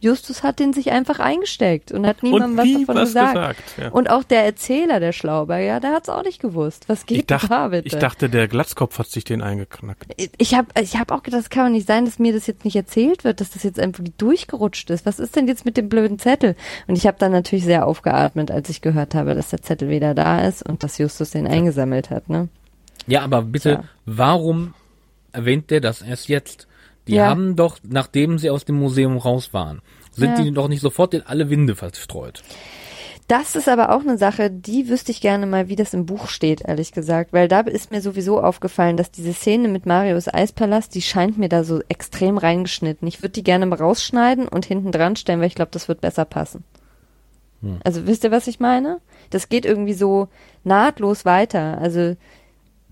Justus hat den sich einfach eingesteckt und hat niemandem und was davon was gesagt. gesagt. ja. Und auch der Erzähler, der Schlauberger, ja, der hat's auch nicht gewusst. Was geht ich, dachte, da bitte? ich dachte, der Glatzkopf hat sich den eingeknackt. ich habe ich hab auch gedacht, das kann doch nicht sein, dass mir das jetzt nicht erzählt wird, dass das jetzt einfach durchgerutscht ist. Was ist denn jetzt mit dem blöden Zettel? Und ich habe dann natürlich sehr aufgeatmet, als ich gehört habe, dass der Zettel wieder da ist und dass Justus den eingesammelt hat. Ne? Ja, aber bitte, Tja. warum erwähnt der das erst jetzt? Die Ja. haben doch, nachdem sie aus dem Museum raus waren, sind Ja. die doch nicht sofort in alle Winde verstreut. Das ist aber auch eine Sache, die wüsste ich gerne mal, wie das im Buch steht, ehrlich gesagt. Weil da ist mir sowieso aufgefallen, dass diese Szene mit Marius Eispalast, die scheint mir da so extrem reingeschnitten. Ich würde die gerne mal rausschneiden und hinten dran stellen, weil ich glaube, das wird besser passen. Also wisst ihr, was ich meine? Das geht irgendwie so nahtlos weiter. Also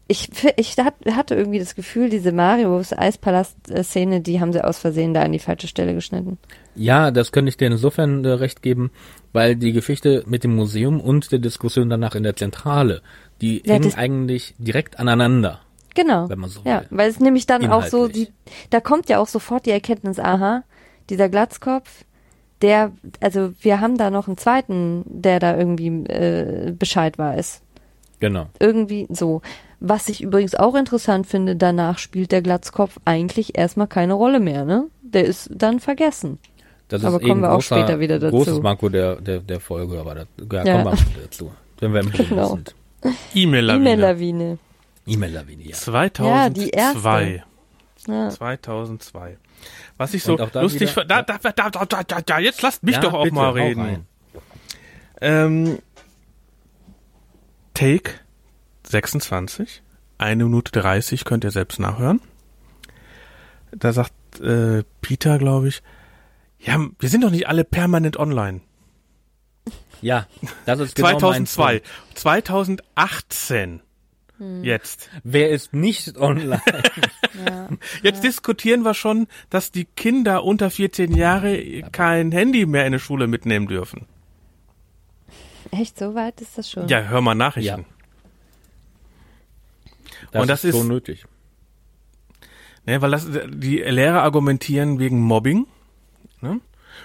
ich, ich hat- hatte irgendwie das Gefühl, diese Marius Eispalast-Szene, die haben sie aus Versehen da an die falsche Stelle geschnitten. Ja, das könnte ich dir insofern äh, recht geben, weil die Geschichte mit dem Museum und der Diskussion danach in der Zentrale, die Ja, hängen eigentlich direkt aneinander. Genau. Wenn man so ja, will. weil es nämlich dann auch so, die, Inhaltlich. da kommt ja auch sofort die Erkenntnis, aha, dieser Glatzkopf, der, also wir haben da noch einen zweiten, der da irgendwie äh, Bescheid weiß. Genau. Irgendwie so. Was ich übrigens auch interessant finde, danach spielt der Glatzkopf eigentlich erstmal keine Rolle mehr, ne? Der ist dann vergessen. Das Aber ist kommen wir auch großer, später wieder dazu. Großes Manko der, der, der Folge, aber da ja, Ja. kommen wir später dazu. Wenn wir im Genau. sind. E-Mail-Lawine. E-Mail-Lawine. E-Mail-Lawine, ja. 2002. Ja. 2002. Was ich so auch lustig wieder- fand, da, da, da, da, da, da, da, jetzt lasst mich Ja, doch auch bitte, mal reden. rein. Ähm, Take 26, eine Minute 30, könnt ihr selbst nachhören. Da sagt äh, Peter, glaube ich, ja, wir sind doch nicht alle permanent online. Ja, das ist genau mein 2002, Punkt. 2018. Hm. Jetzt. Wer ist nicht online? Jetzt diskutieren wir schon, dass die Kinder unter 14 Jahre kein Handy mehr in die Schule mitnehmen dürfen. Echt, so weit ist das schon? Ja, hör mal Nachrichten. Das Und das ist ist- so nötig. Ne, weil das, die Lehrer argumentieren wegen Mobbing. Ne?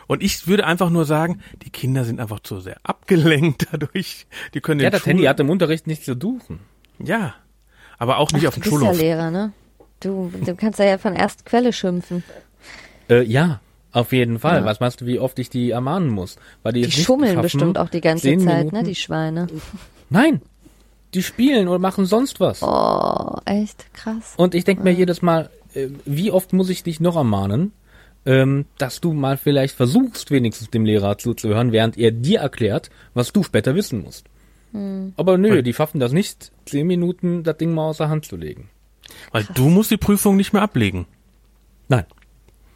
Und ich würde einfach nur sagen, die Kinder sind einfach zu sehr abgelenkt dadurch. Die können Ja, das Schul- Handy hat im Unterricht nichts zu suchen. Ja, aber auch nicht Ach, auf du dem bist Schulhof. ja Lehrer, ne? Du, du kannst ja von erster Quelle schimpfen. Äh, ja, auf jeden Fall. Ja. Was meinst du, wie oft ich die ermahnen muss? Weil die, Die schummeln bestimmt auch die ganze Zeit, Minuten- ne, die Schweine. Nein, die spielen oder machen sonst was. Oh, echt krass. Und ich denke mir jedes Mal, äh, wie oft muss ich dich noch ermahnen, ähm, dass du mal vielleicht versuchst, wenigstens dem Lehrer zuzuhören, während er dir erklärt, was du später wissen musst. Hm. Aber nö, die schaffen das nicht, zehn Minuten das Ding mal außer Hand zu legen. Weil du musst die Prüfung nicht mehr ablegen. Nein,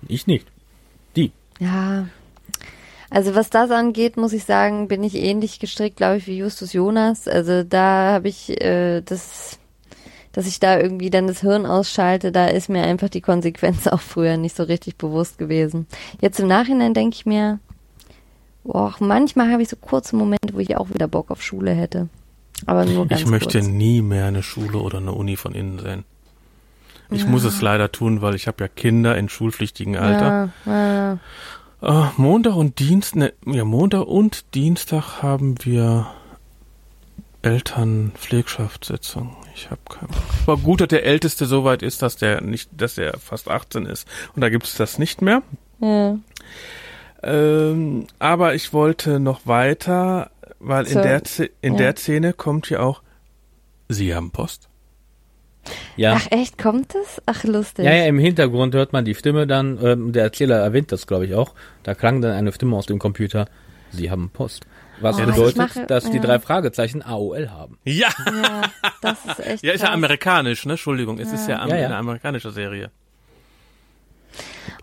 ich nicht. Die. Ja. Also was das angeht, muss ich sagen, bin ich ähnlich gestrickt, glaube ich, wie Justus Jonas. Also da habe ich äh, das, dass ich da irgendwie dann das Hirn ausschalte, da ist mir einfach die Konsequenz auch früher nicht so richtig bewusst gewesen. Jetzt im Nachhinein denke ich mir, boah, manchmal habe ich so kurze Momente, wo ich auch wieder Bock auf Schule hätte. Aber nur ganz Ich möchte kurz. nie mehr eine Schule oder eine Uni von innen sehen. Ich muss es leider tun, weil ich habe ja Kinder in schulpflichtigen Alter. Ja, ja. Äh, Montag und Dienst, ne, ja, Montag und Dienstag haben wir Elternpflegschaftssitzung. Ich habe keinen Bock. Aber gut, dass der Älteste so weit ist, dass der nicht, dass er fast 18 ist. Und da gibt es das nicht mehr. ja. Ähm, aber ich wollte noch weiter, weil in So, der Sz- in ja. der Szene kommt ja auch Sie haben Post. Ja. Ach echt, kommt das? Ach lustig. Ja, ja, im Hintergrund hört man die Stimme dann, ähm, der Erzähler erwähnt das, glaube ich, auch. Da klang dann eine Stimme aus dem Computer, Sie haben Post. Was Oh, bedeutet, mache- dass die ja. drei Fragezeichen AOL haben. Ja, Ja, das ist echt ja, ist ja krass. amerikanisch, ne? Entschuldigung, es ist ja, am- Ja, ja. eine amerikanische Serie.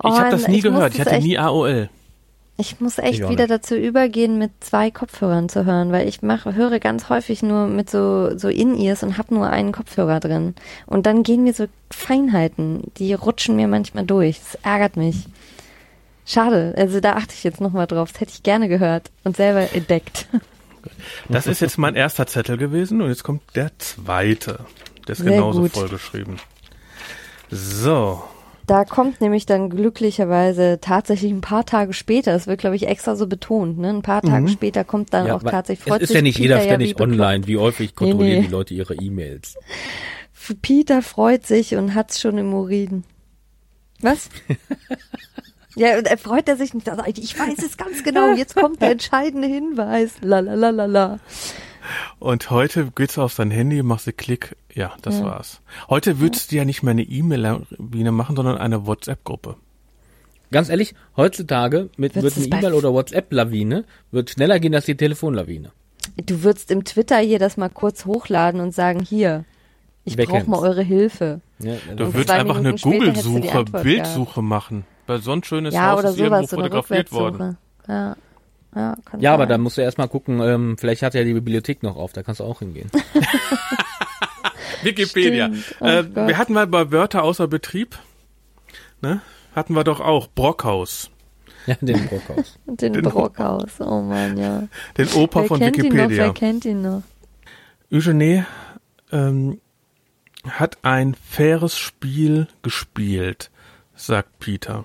Oh, ich habe das nie ich gehört, ich hatte nie AOL. Ich muss echt Ich wieder dazu übergehen, mit zwei Kopfhörern zu hören, weil ich mache, höre ganz häufig nur mit so, so In-Ears und habe nur einen Kopfhörer drin. Und dann gehen mir so Feinheiten, die rutschen mir manchmal durch. Das ärgert mich. Schade, also da achte ich jetzt nochmal drauf. Das hätte ich gerne gehört und selber entdeckt. Das ist jetzt mein erster Zettel gewesen und jetzt kommt der zweite. Der ist Sehr genauso gut. vollgeschrieben. So, Da kommt nämlich dann glücklicherweise tatsächlich ein paar Tage später, es wird glaube ich extra so betont, ne? Ein paar Tage später kommt dann auch weil tatsächlich es freut ist sich ja nicht Peter jeder ja ständig bekloppt. online. Wie häufig kontrollieren nee. die Leute ihre E-Mails? Peter freut sich und hat's schon im Urin. Was? ja, und er freut er sich nicht. Sagt, Ich weiß es ganz genau. Jetzt kommt der entscheidende Hinweis. La la la la la. Und heute geht's auf sein Handy, machst du Klick, ja, das Ja. war's. Heute würdest du ja nicht mehr eine E-Mail-Lawine machen, sondern eine WhatsApp-Gruppe. Ganz ehrlich, heutzutage mit, Wird's wird eine E-Mail oder WhatsApp-Lawine wird schneller gehen als die Telefonlawine. Du würdest im Twitter hier das mal kurz hochladen und sagen, hier, ich brauche mal eure Hilfe. Ja, Du würdest einfach eine Minuten die Google-Suche, Bildsuche machen. Weil so ein schönes Ja, Haus oder ist irgendwo sowas, so eine fotografiert worden. Ja, ja, kann ja, aber sein. da musst du erstmal gucken, ähm, vielleicht hat ja die Bibliothek noch auf, da kannst du auch hingehen. Wikipedia. Stimmt. Oh Äh, wir hatten mal bei Wörter außer Betrieb, ne? Hatten wir doch auch Brockhaus, ja, den Brockhaus. Den den- Brockhaus, oh man, ja. den Opa Wer von kennt ihn noch, wer Wikipedia. kennt ihn noch? Eugenie ähm, hat ein faires Spiel gespielt, sagt Peter.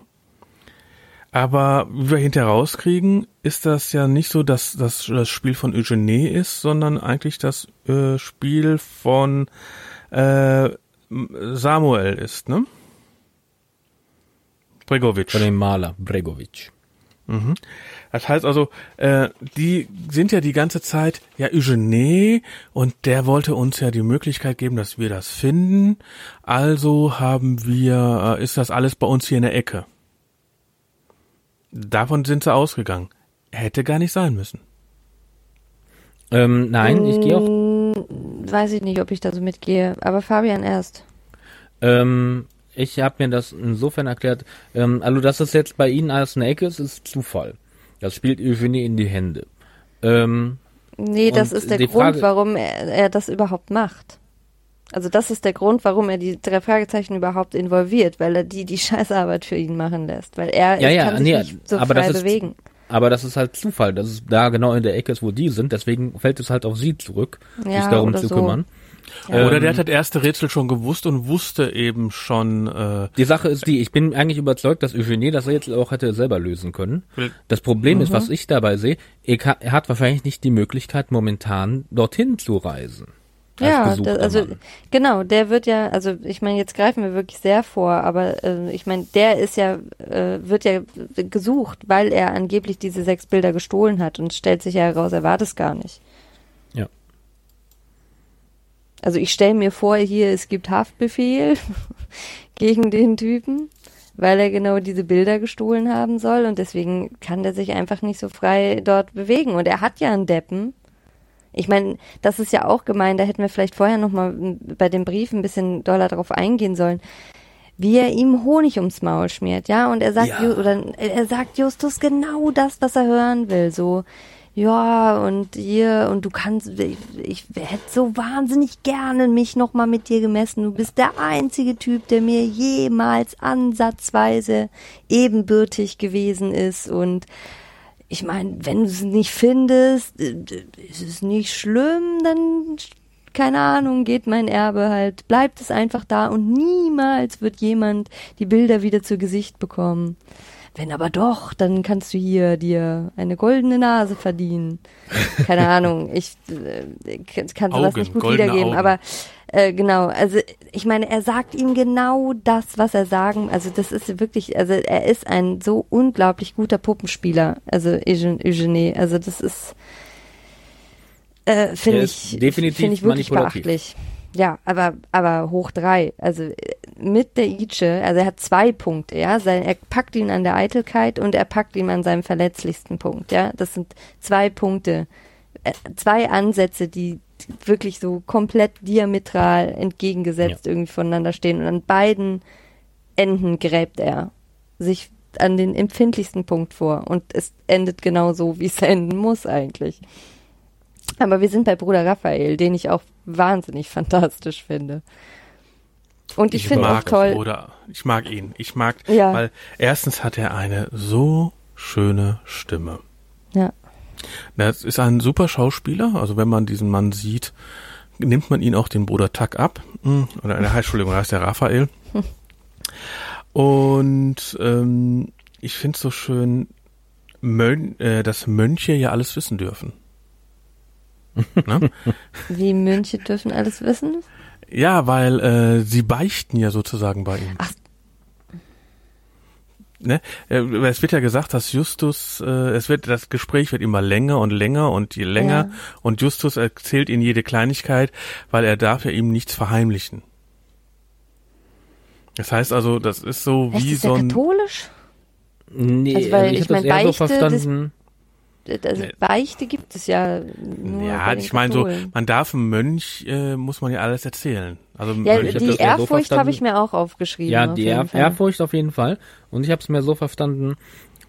Aber wie wir hinterher rauskriegen, ist das ja nicht so, dass das das Spiel von Eugenie ist, sondern eigentlich das äh, Spiel von äh, Samuel ist, ne? Bregovic. Von dem Maler Bregovic. Das heißt also, äh, die sind ja die ganze Zeit, ja, Eugene, und der wollte uns ja die Möglichkeit geben, dass wir das finden. Also haben wir, äh, ist das alles bei uns hier in der Ecke. Davon sind sie ausgegangen. Hätte gar nicht sein müssen. Ähm, nein, ich gehe auch. Weiß ich nicht, ob ich da so mitgehe, aber Fabian erst. Ähm, ich habe mir das insofern erklärt. Ähm, also, dass es jetzt bei Ihnen alles eine Ecke ist, ist Zufall. Das spielt Eugenie in die Hände. Ähm, Nee, das ist der Grund, Frage- warum er, er das überhaupt macht. Also das ist der Grund, warum er die drei Fragezeichen überhaupt involviert, weil er die die Scheißarbeit für ihn machen lässt, weil er Ja, ja, kann sich nee, nicht so aber frei das ist- bewegen. Aber das ist halt Zufall, dass es da genau in der Ecke ist, wo die sind. Deswegen fällt es halt auf Sie zurück, Ja, sich darum oder zu so. kümmern. Oder der Ähm, hat das erste Rätsel schon gewusst und wusste eben schon, äh, Die Sache ist die, ich bin eigentlich überzeugt, dass Eugenie das Rätsel auch hätte selber lösen können. Das Problem ist, was ich dabei sehe, er ka- er hat wahrscheinlich nicht die Möglichkeit, momentan dorthin zu reisen. Ja, das, also Mann. genau, der wird ja, also ich meine, jetzt greifen wir wirklich sehr vor, aber äh, ich meine, der ist ja, äh, wird ja gesucht, weil er angeblich diese sechs Bilder gestohlen hat und stellt sich ja heraus, er war das gar nicht. Ja. Also ich stelle mir vor, hier, es gibt Haftbefehl gegen den Typen, weil er genau diese Bilder gestohlen haben soll und deswegen kann der sich einfach nicht so frei dort bewegen. Und er hat ja einen Deppen. Ich meine, das ist ja auch gemein, da hätten wir vielleicht vorher nochmal bei dem Brief ein bisschen doller drauf eingehen sollen. Wie er ihm Honig ums Maul schmiert, ja, und er sagt, Ja. Oder er sagt Justus genau das, was er hören will, so, ja, und hier, und du kannst, ich, ich hätte so wahnsinnig gerne mich nochmal mit dir gemessen. Du bist der einzige Typ, der mir jemals ansatzweise ebenbürtig gewesen ist. Und ich meine, wenn du es nicht findest, äh, ist es nicht schlimm, dann, keine Ahnung, geht mein Erbe halt, bleibt es einfach da und niemals wird jemand die Bilder wieder zu Gesicht bekommen. Wenn aber doch, dann kannst du hier dir eine goldene Nase verdienen. Keine Ahnung, ich äh, kann sowas Augen, nicht gut goldene wiedergeben, Augen. aber äh, genau, also ich meine, er sagt ihm genau das, was er sagen, also das ist wirklich, also er ist ein so unglaublich guter Puppenspieler, also Eugen- Eugenie, also das ist, äh, finde ich, definitiv finde ich wirklich beachtlich. Ja, aber, aber hoch drei, also äh, mit der Ice, also er hat zwei Punkte, ja, sein, er packt ihn an der Eitelkeit und er packt ihn an seinem verletzlichsten Punkt, ja, das sind zwei Punkte, äh, zwei Ansätze, die wirklich so komplett diametral entgegengesetzt irgendwie voneinander stehen und an beiden Enden gräbt er sich an den empfindlichsten Punkt vor und es endet genau so, wie es enden muss eigentlich. Aber wir sind bei Bruder Raphael, den ich auch wahnsinnig fantastisch finde. Und ich, finde auch mag toll, Oder ich mag ihn. Ich mag, Ja. weil erstens hat er eine so schöne Stimme. ja, Das ist ein super Schauspieler. Also wenn man diesen Mann sieht, nimmt man ihn auch den Bruder Tuck ab. Hm, Oder eine Entschuldigung, da heißt der Raphael. Und ähm, ich finde es so schön, Mön äh, dass Mönche ja alles wissen dürfen. ne? wie Mönche dürfen alles wissen. Ja, weil äh, sie beichten ja sozusagen bei ihm. Ach. Ne? Äh, Es wird ja gesagt, dass Justus, äh, es wird, das Gespräch wird immer länger und länger und je länger Ja. und Justus erzählt ihnen jede Kleinigkeit, weil er darf ja ihm nichts verheimlichen. Das heißt also, das ist so Echt, wie ist so ein, katholisch? Nee, Also, weil ich ich habe das mein, eher so Beichte, das- verstanden. Also. Beichte gibt es ja nur ja, bei den ich meine so, man darf einem Mönch, äh, muss man ja alles erzählen. Also Ja, ich die eher so Ehrfurcht habe ich mir auch aufgeschrieben. Ja, auf die Ehr Fall. Ehrfurcht auf jeden Fall. Und ich habe es mir so verstanden,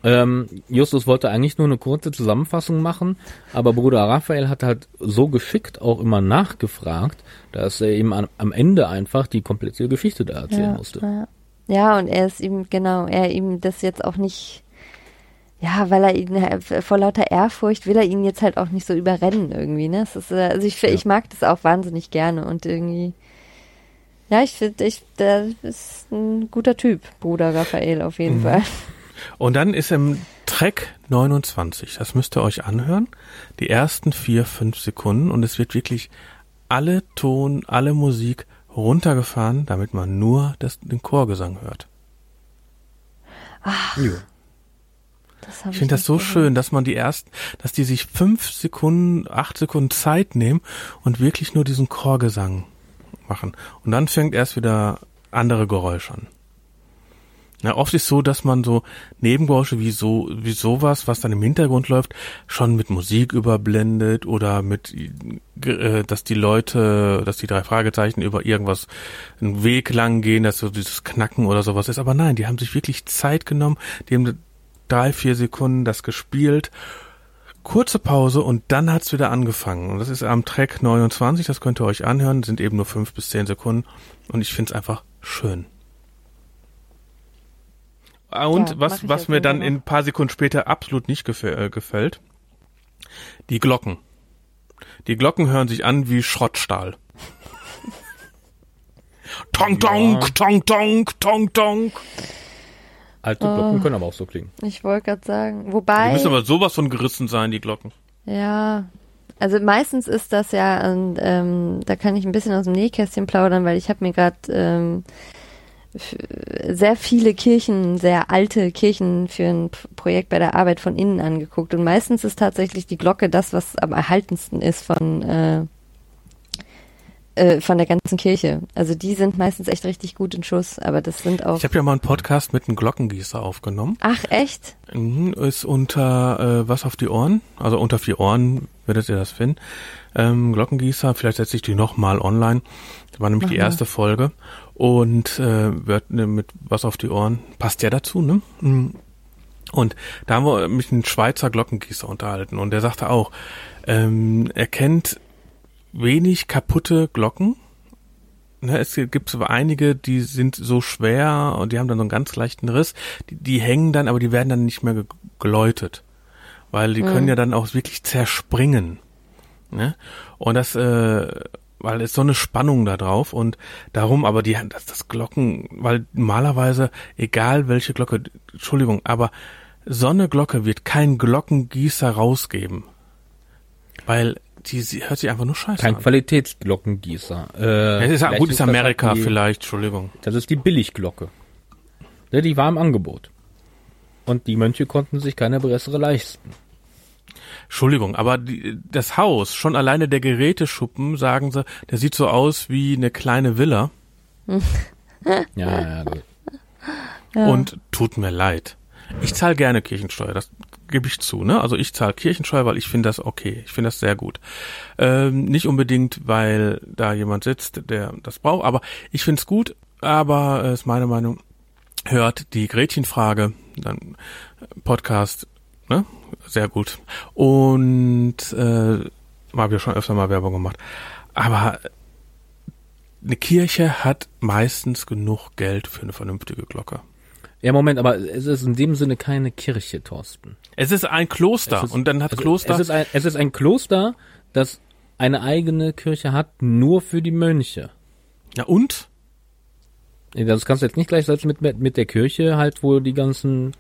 ähm, Justus wollte eigentlich nur eine kurze Zusammenfassung machen, aber Bruder Raphael hat halt so geschickt auch immer nachgefragt, dass er ihm an, am Ende einfach die komplette Geschichte da erzählen ja, musste. Ja. ja, und er ist ihm, genau, er ihm das jetzt auch nicht, ja, weil er ihn, äh, vor lauter Ehrfurcht will er ihn jetzt halt auch nicht so überrennen irgendwie, ne? Es ist, äh, also ich, ich mag das auch wahnsinnig gerne und irgendwie, ja, ich finde, ich, der ist ein guter Typ, Bruder Raphael auf jeden Mhm. Fall. Und dann ist im Track 29, das müsst ihr euch anhören, die ersten vier, fünf Sekunden und es wird wirklich alle Ton, alle Musik runtergefahren, damit man nur das, den Chorgesang hört. Ja. Das hab Ich finde das so gehört. schön, dass man die ersten, dass die sich fünf Sekunden, acht Sekunden Zeit nehmen und wirklich nur diesen Chorgesang machen. Und dann fängt erst wieder andere Geräusche an. Ja, oft ist so, dass man so Nebengeräusche wie so, wie sowas, was dann im Hintergrund läuft, schon mit Musik überblendet oder mit, äh, dass die Leute, dass die drei Fragezeichen über irgendwas einen Weg lang gehen, dass so dieses Knacken oder sowas ist. Aber nein, die haben sich wirklich Zeit genommen, die haben drei, vier Sekunden das gespielt, kurze Pause und dann hat's wieder angefangen. Und das ist am Track 29, das könnt ihr euch anhören, sind eben nur fünf bis zehn Sekunden und ich find's einfach schön. Ah, Und Ja, was, was mir dann in ein paar Sekunden später absolut nicht gefä äh, gefällt, die Glocken. Die Glocken hören sich an wie Schrottstahl. Tong, tong, tong, tong, tong, tong. Alte Glocken können aber auch so klingen. Ich wollte gerade sagen. Die Wobei. müssen aber sowas von gerissen sein, die Glocken. Ja, also meistens ist das ja, und, ähm, da kann ich ein bisschen aus dem Nähkästchen plaudern, weil ich habe mir gerade ähm, sehr viele Kirchen, sehr alte Kirchen für ein Projekt bei der Arbeit von innen angeguckt. Und meistens ist tatsächlich die Glocke das, was am erhaltensten ist von, äh, äh, von der ganzen Kirche. Also die sind meistens echt richtig gut in Schuss, aber das sind auch. Ich habe ja mal einen Podcast mit einem Glockengießer aufgenommen. Ach, echt? Mhm, ist unter äh, was auf die Ohren, also unter vier Ohren werdet ihr das finden. Ähm, Glockengießer, vielleicht setze ich die nochmal online. Das war nämlich die Mach mal. erste Folge und äh, wird ne, mit was auf die Ohren passt ja dazu, ne? Mhm. Und da haben wir mich einen Schweizer Glockengießer unterhalten und der sagte auch, ähm, er kennt wenig kaputte Glocken. Ne, es gibt aber einige, die sind so schwer und die haben dann so einen ganz leichten Riss. Die, die hängen dann, aber die werden dann nicht mehr ge geläutet. Weil die können ja dann auch wirklich zerspringen. Ne? Und das, äh, weil es so eine Spannung da drauf und darum, aber die, das, das Glocken, weil normalerweise, egal welche Glocke, Entschuldigung, aber so eine Glocke wird kein Glockengießer rausgeben. Weil die, sie hört sich einfach nur scheiße Kein an. Qualitätsglockengießer. Äh, Es ist, gut, ist das Amerika die, vielleicht, Entschuldigung. Das ist die Billigglocke. Ja, die war im Angebot. Und die Mönche konnten sich keine bessere leisten. Entschuldigung, aber die, das Haus, schon alleine der Geräteschuppen, sagen sie, der sieht so aus wie eine kleine Villa Ja, ja, gut. und tut mir leid. Ich zahle gerne Kirchensteuer, das gebe ich zu, ne? Also ich zahle Kirchensteuer, weil ich finde das okay, ich finde das sehr gut. Ähm, nicht unbedingt, weil da jemand sitzt, der das braucht, aber ich finde es gut, aber äh, ist meine Meinung, hört die Gretchenfrage, dann Podcast, ne? Sehr gut. Und äh, habe ja schon öfter mal Werbung gemacht. Aber eine Kirche hat meistens genug Geld für eine vernünftige Glocke. Ja, Moment, aber es ist in dem Sinne keine Kirche, Thorsten. Es ist ein Kloster ist- und dann hat also, Kloster. Es ist, ein, es ist ein Kloster, das eine eigene Kirche hat, nur für die Mönche. ja und? Das kannst du jetzt nicht gleichsetzen mit, mit, mit der Kirche, halt, wo die ganzen,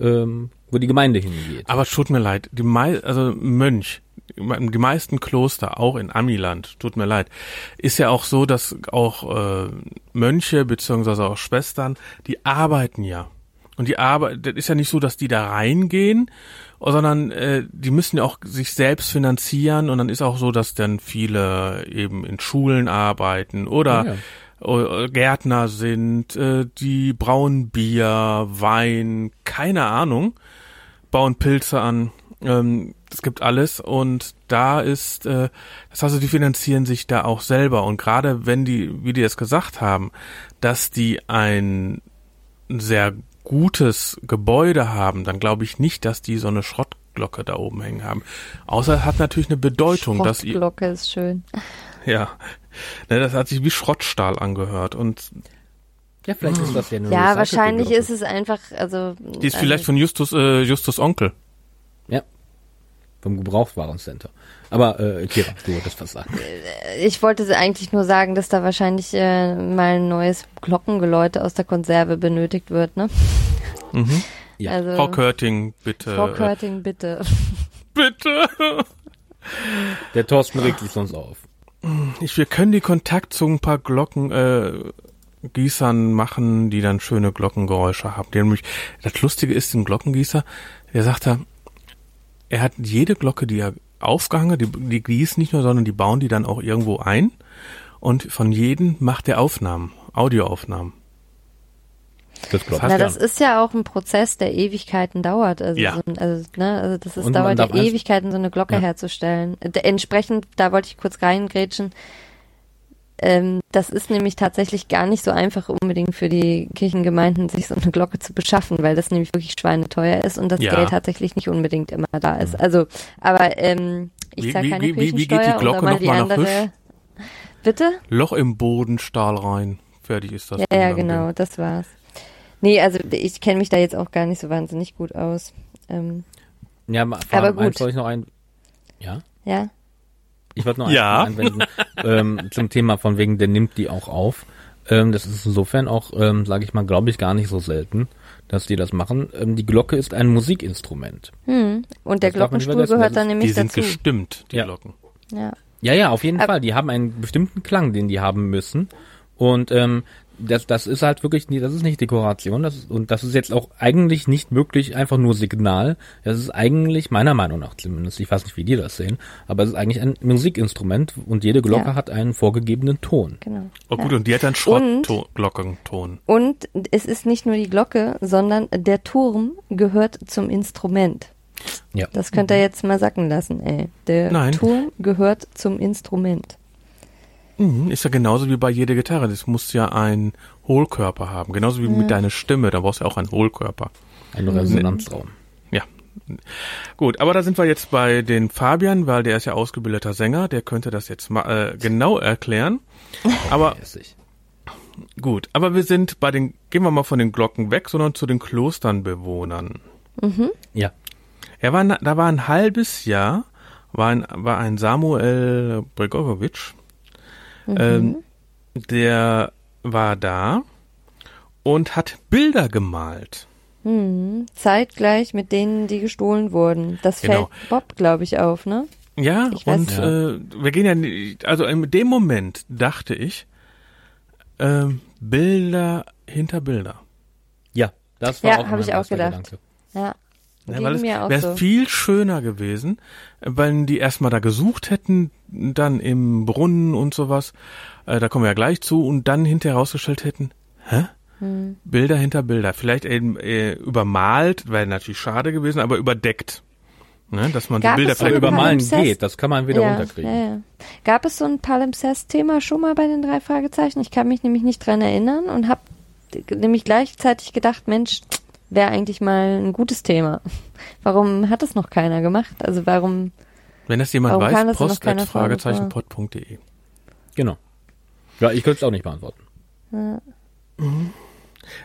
ähm, wo die Gemeinde hingeht. Aber tut mir leid, die mei also Mönch, die meisten Kloster, auch in Amiland, tut mir leid, ist ja auch so, dass auch äh, Mönche beziehungsweise auch Schwestern, die arbeiten ja. Und die Arbeit, das ist ja nicht so, dass die da reingehen, sondern äh, die müssen ja auch sich selbst finanzieren und dann ist auch so, dass dann viele eben in Schulen arbeiten oder Ja, äh, Gärtner sind, äh, die brauen Bier, Wein, keine Ahnung, bauen Pilze an. Ähm, es gibt alles und da ist, äh, das heißt, die finanzieren sich da auch selber und gerade wenn die, wie die es gesagt haben, dass die ein sehr gutes Gebäude haben, dann glaube ich nicht, dass die so eine Schrottglocke da oben hängen haben. Außer es hat natürlich eine Bedeutung, dass ihr, Glocke ist schön. ja, ne, das hat sich wie Schrottstahl angehört und Ja, vielleicht ist das ja nur Ja, wahrscheinlich ist es einfach, also. die ist vielleicht von Justus, äh, Justus Onkel. Ja. Vom Gebrauchtwarencenter. Aber, äh, Kira, du wolltest was sagen. Ich wollte eigentlich nur sagen, dass da wahrscheinlich äh, mal ein neues Glockengeläute aus der Konserve benötigt wird, ne? Ja. Also, Frau Körting, bitte. Frau äh, Körting, bitte. bitte. Der Thorsten regt sich sonst auf. Ich, wir können die Kontakt zu ein paar Glocken, äh, Gießern machen, die dann schöne Glockengeräusche haben. Die nämlich, das Lustige ist, ein Glockengießer, der sagt da, er hat jede Glocke, die er aufgehangen, die, die gießen nicht nur, sondern die bauen die dann auch irgendwo ein. Und von jedem macht er Aufnahmen, Audioaufnahmen. Das glaube Na, das ist ja auch ein Prozess, der Ewigkeiten dauert. Also, Ja. so, also, ne, also das ist, dauert ja Ewigkeiten, so eine Glocke Ja. herzustellen. Entsprechend, da wollte ich kurz reingrätschen. Ähm, das ist nämlich tatsächlich gar nicht so einfach unbedingt für die Kirchengemeinden, sich so eine Glocke zu beschaffen, weil das nämlich wirklich schweineteuer ist und das Ja. Geld tatsächlich nicht unbedingt immer da ist. Also, aber ähm, ich Wie- zahle keine wie- wie- wie geht die Kirchensteuer Glocke aber noch andere. Bitte? Loch im Boden, Stahl rein. Fertig ist das. Ja, ja, genau, Ding. das war's. Nee, also ich kenne mich da jetzt auch gar nicht so wahnsinnig gut aus. Ähm, Ja, Aber gut. soll ich noch ein. Ja? ja. Ich wollte noch Ja. eins einwenden ähm, zum Thema von wegen, der nimmt die auch auf. Ähm, das ist insofern auch, ähm, sage ich mal, glaube ich, gar nicht so selten, dass die das machen. Ähm, die Glocke ist ein Musikinstrument. Hm. Und der Das Glockenstuhl gehört dann nämlich Die sind dazu. gestimmt, die Ja. Glocken. Ja. Ja, ja, auf jeden Ab- Fall. Die haben einen bestimmten Klang, den die haben müssen. Und ähm, das, das ist halt wirklich, nie- das ist nicht Dekoration. Das ist, und das ist jetzt auch eigentlich nicht wirklich einfach nur Signal. Das ist eigentlich, meiner Meinung nach zumindest, ich weiß nicht, wie die das sehen, aber es ist eigentlich ein Musikinstrument und jede Glocke Ja. hat einen vorgegebenen Ton. Genau. Oh gut, ja. und die hat dann Schrottglockenton. Und es ist nicht nur die Glocke, sondern der Turm gehört zum Instrument. Ja. Das könnt ihr jetzt mal sacken lassen, ey. Der Nein. Turm gehört zum Instrument. Mhm, ist ja genauso wie bei jeder Gitarre. Das muss ja einen Hohlkörper haben. Genauso wie mit deiner Stimme. Da brauchst du ja auch einen Hohlkörper. Ein Resonanzraum. Ja. Gut, aber da sind wir jetzt bei den Fabian, weil der ist ja ausgebildeter Sänger. Der könnte das jetzt mal äh, genau erklären. Aber Mäßig. gut, aber wir sind bei den, gehen wir mal von den Glocken weg, sondern zu den Klosternbewohnern. Ja. Er war, da war ein halbes Jahr, war ein, war ein Samuel Bregorowitsch, ähm, der war da und hat Bilder gemalt. Hm. Zeitgleich mit denen, die gestohlen wurden. Das Genau. fällt Bob, glaube ich, auf, ne? Ja, Ich weiß- und Äh, wir gehen ja, nicht- also in dem Moment dachte ich, ähm, Bilder hinter Bilder. Ja, das war Ja, auch hab mein ich auch gedacht. Gedanke. Ja. Ja, weil es wäre so. viel schöner gewesen, wenn die erstmal da gesucht hätten, dann im Brunnen und sowas, äh, da kommen wir ja gleich zu, und dann hinterher rausgestellt hätten, hä? Hm. Bilder hinter Bilder. Vielleicht eben äh, übermalt, wäre natürlich schade gewesen, aber überdeckt. Ne? Dass man Gab die Bilder so vielleicht übermalen Palimpsest? geht, das kann man wieder ja, runterkriegen. Ja, ja. Gab es so ein Palimpsest-Thema schon mal bei den drei Fragezeichen? Ich kann mich nämlich nicht dran erinnern und habe nämlich gleichzeitig gedacht, Mensch, wäre eigentlich mal ein gutes Thema. Warum hat es noch keiner gemacht? Also warum? Wenn das jemand Warum kann weiß, das noch post keiner at fragen? fragezeichenpod.de. Genau. Ja, ich könnte es auch nicht beantworten.